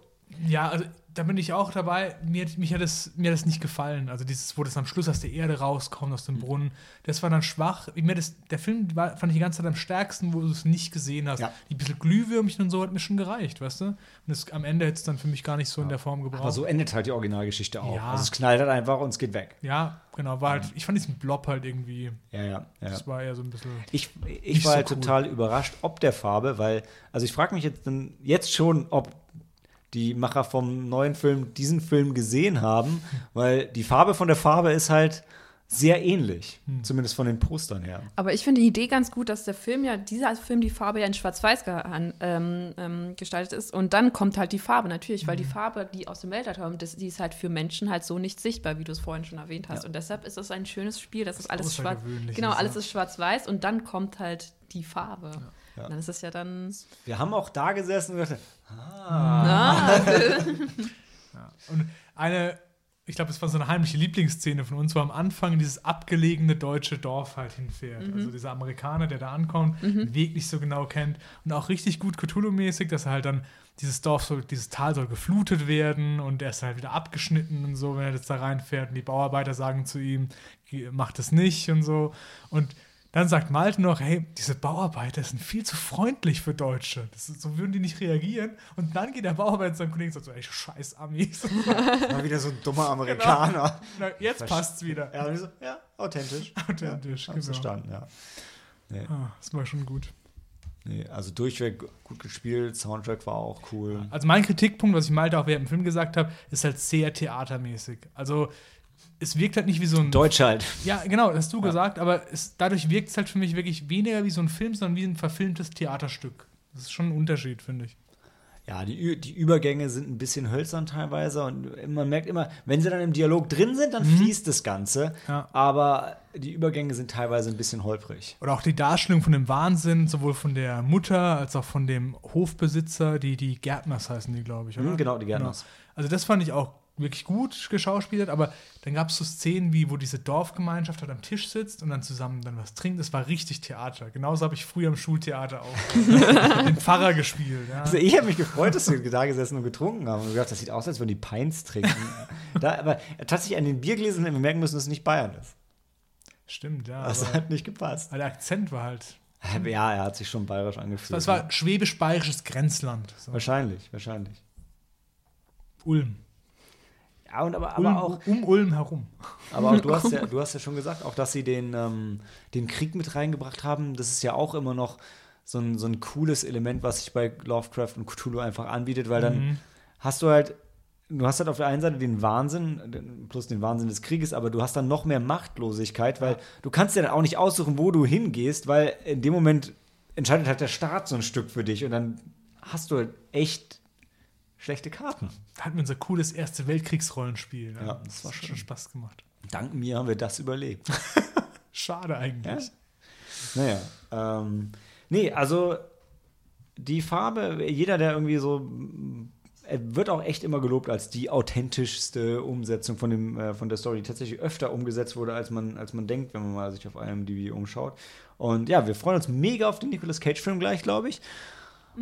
Speaker 2: Ja, also da bin ich auch dabei. Mir, hat- mich hat das, mir hat das nicht gefallen. Also dieses, wo das am Schluss aus der Erde rauskommt, aus dem
Speaker 1: Mhm.
Speaker 2: Brunnen, das war dann schwach. Mir das, der Film war, fand ich die ganze Zeit am stärksten, wo du es nicht gesehen hast.
Speaker 1: Ja.
Speaker 2: Die bisschen Glühwürmchen und so hat mir schon gereicht, weißt du? Und das, am Ende hätte es dann für mich gar nicht so in der Form gebraucht.
Speaker 1: Aber so endet halt die Originalgeschichte auch.
Speaker 2: Ja.
Speaker 1: Also es knallt halt einfach und es geht weg.
Speaker 2: ja, genau. War halt,
Speaker 1: Mhm.
Speaker 2: ich fand diesen Blob halt irgendwie,
Speaker 1: Ja, ja. ja.
Speaker 2: das war eher so ein bisschen.
Speaker 1: Ich, ich war
Speaker 2: so
Speaker 1: halt
Speaker 2: cool.
Speaker 1: total überrascht, ob der Farbe, weil, also ich frage mich jetzt, jetzt schon, ob die Macher vom neuen Film diesen Film gesehen haben, weil die Farbe von der Farbe ist halt sehr ähnlich,
Speaker 2: Hm.
Speaker 1: zumindest von den Postern her.
Speaker 3: Aber ich finde die Idee ganz gut, dass der Film ja, dieser Film, die Farbe ja in Schwarz-Weiß ge ähm, ähm, gestaltet ist. Und dann kommt halt die Farbe, natürlich, weil die
Speaker 1: Mhm.
Speaker 3: Farbe, die aus dem Weltraum kommt, das- die ist halt für Menschen halt so nicht sichtbar, wie du es vorhin schon erwähnt hast. Und deshalb ist es ein schönes Spiel, dass es alles schwarz Genau,
Speaker 2: ist,
Speaker 3: alles
Speaker 2: ja.
Speaker 3: ist schwarz-weiß und dann kommt halt die Farbe.
Speaker 1: Ja.
Speaker 3: Und dann ist es ja dann.
Speaker 1: Wir haben auch da gesessen und gedacht,
Speaker 3: Ah, [LAUGHS]
Speaker 2: Ja. Und eine, ich glaube, es war so eine heimliche Lieblingsszene von uns, wo am Anfang dieses abgelegene deutsche Dorf halt hinfährt.
Speaker 3: Mhm.
Speaker 2: Also dieser Amerikaner, der da ankommt, den Weg nicht so genau kennt und auch richtig gut Cthulhu-mäßig, dass er halt dann dieses Dorf soll, dieses Tal soll geflutet werden und er ist halt wieder abgeschnitten und so, wenn er jetzt da reinfährt und die Bauarbeiter sagen zu ihm, "Geh- mach das nicht und so. Und Dann sagt Malte noch, hey, diese Bauarbeiter sind viel zu freundlich für Deutsche. Ist, so würden die nicht reagieren. Und dann geht der Bauarbeiter zu seinem Kollegen und sagt so, ey, scheiß Amis. [LAUGHS]
Speaker 1: Mal wieder so ein dummer Amerikaner.
Speaker 2: Na, jetzt passt's wieder.
Speaker 1: Ja, so, ja, authentisch. [LAUGHS]
Speaker 2: Authentisch,
Speaker 1: ja,
Speaker 2: genau.
Speaker 1: verstanden, ja. Nee,
Speaker 2: Ah, das war schon gut.
Speaker 1: nee, also durchweg gut gespielt, Soundtrack war auch cool.
Speaker 2: Also mein Kritikpunkt, was ich Malte auch während dem Film gesagt habe, ist halt sehr theatermäßig. Also es wirkt halt nicht wie so ein
Speaker 1: Deutsch halt.
Speaker 2: Ja, genau, das hast du gesagt, aber es, dadurch wirkt es halt für mich wirklich weniger wie so ein Film, sondern wie ein verfilmtes Theaterstück. Das ist schon ein Unterschied, finde ich.
Speaker 1: Ja, die, die Übergänge sind ein bisschen hölzern teilweise und man merkt immer, wenn sie dann im Dialog drin sind, dann fließt das Ganze.
Speaker 2: Ja.
Speaker 1: Aber die Übergänge sind teilweise ein bisschen holprig.
Speaker 2: Oder auch die Darstellung von dem Wahnsinn, sowohl von der Mutter als auch von dem Hofbesitzer, die, die Gärtners heißen die, glaube ich, oder?
Speaker 1: Mhm, genau, die Gärtners.
Speaker 2: Genau. Also das fand ich auch wirklich gut geschauspielert, aber dann gab es so Szenen, wie wo diese Dorfgemeinschaft halt am Tisch sitzt und dann zusammen dann was trinkt. Das war richtig Theater. Genauso habe ich früher im Schultheater auch [LAUGHS] den Pfarrer gespielt. Ja.
Speaker 1: Also ich habe mich gefreut, dass wir da gesessen und getrunken haben und gedacht, das sieht aus, als würden die Pints trinken. [LAUGHS] da, aber tatsächlich an den Biergläsern hätten wir merken müssen, dass es nicht Bayern ist.
Speaker 2: Stimmt, ja.
Speaker 1: Das hat nicht gepasst.
Speaker 2: aber der Akzent war halt.
Speaker 1: Ja, er hat sich schon bayerisch angefühlt.
Speaker 2: Das war schwäbisch-bayerisches Grenzland. So.
Speaker 1: wahrscheinlich, wahrscheinlich.
Speaker 2: Ulm.
Speaker 1: Ja, und aber,
Speaker 2: Ulm
Speaker 1: aber auch,
Speaker 2: um Ulm herum.
Speaker 1: aber auch du, hast [LAUGHS] ja, du hast ja schon gesagt, auch dass sie den, ähm, den Krieg mit reingebracht haben, das ist ja auch immer noch so ein, so ein cooles Element, was sich bei Lovecraft und Cthulhu einfach anbietet, weil dann
Speaker 2: Mhm.
Speaker 1: hast du halt, du hast halt auf der einen Seite den Wahnsinn, plus den Wahnsinn des Krieges, aber du hast dann noch mehr Machtlosigkeit, weil du kannst ja dann auch nicht aussuchen, wo du hingehst, weil in dem Moment entscheidet halt der Staat so ein Stück für dich und dann hast du halt echt schlechte Karten.
Speaker 2: Da hatten wir unser cooles Erste Weltkriegsrollenspiel.
Speaker 1: Ja,
Speaker 2: das
Speaker 1: das war
Speaker 2: schon Spaß gemacht.
Speaker 1: Dank mir haben wir das überlebt. [LAUGHS]
Speaker 2: Schade eigentlich.
Speaker 1: Naja, ähm, nee, also die Farbe, jeder, der irgendwie so, er wird auch echt immer gelobt als die authentischste Umsetzung von, dem, äh, von der Story, die tatsächlich öfter umgesetzt wurde, als man, als man denkt, wenn man mal sich auf IMDb umschaut. Und ja, wir freuen uns mega auf den Nicolas Cage-Film gleich, glaube ich.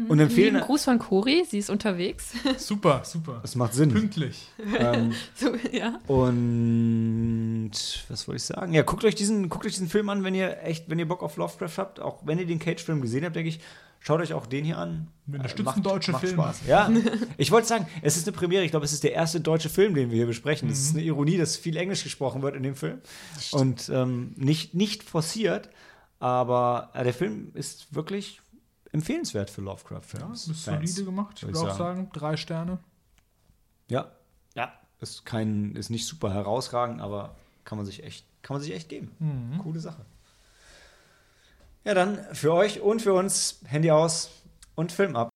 Speaker 1: Und empfehlen,
Speaker 3: Lieben Gruß von Cori, sie ist unterwegs. [LAUGHS]
Speaker 2: Super, super.
Speaker 1: es macht Sinn.
Speaker 2: Pünktlich.
Speaker 1: ähm, [LAUGHS]
Speaker 3: so, ja.
Speaker 1: Und was wollte ich sagen? Ja, guckt euch diesen, guckt euch diesen Film an, wenn ihr echt, wenn ihr Bock auf Lovecraft habt. Auch wenn ihr den Cage-Film gesehen habt, denke ich, schaut euch auch den hier an.
Speaker 2: Wir unterstützen
Speaker 1: Äh, macht-
Speaker 2: deutsche
Speaker 1: macht
Speaker 2: Filme.
Speaker 1: Spaß. Ja, [LAUGHS] ich wollte sagen, es ist eine Premiere. Ich glaube, es ist der erste deutsche Film, den wir hier besprechen. Es ist
Speaker 2: Mhm.
Speaker 1: eine Ironie, dass viel Englisch gesprochen wird in dem Film. Und ähm, nicht, nicht forciert, aber äh, der Film ist wirklich empfehlenswert für
Speaker 2: Ja,
Speaker 1: Lovecraft-Films.
Speaker 2: ist
Speaker 1: Fans,
Speaker 2: solide gemacht. Ich
Speaker 1: würd
Speaker 2: würde auch sagen, drei Sterne.
Speaker 1: Ja, ja. Ist kein, ist nicht super herausragend, aber kann man sich echt, kann man sich echt geben.
Speaker 2: Mhm.
Speaker 1: Coole Sache. Ja, dann für euch und für uns Handy aus und Film ab.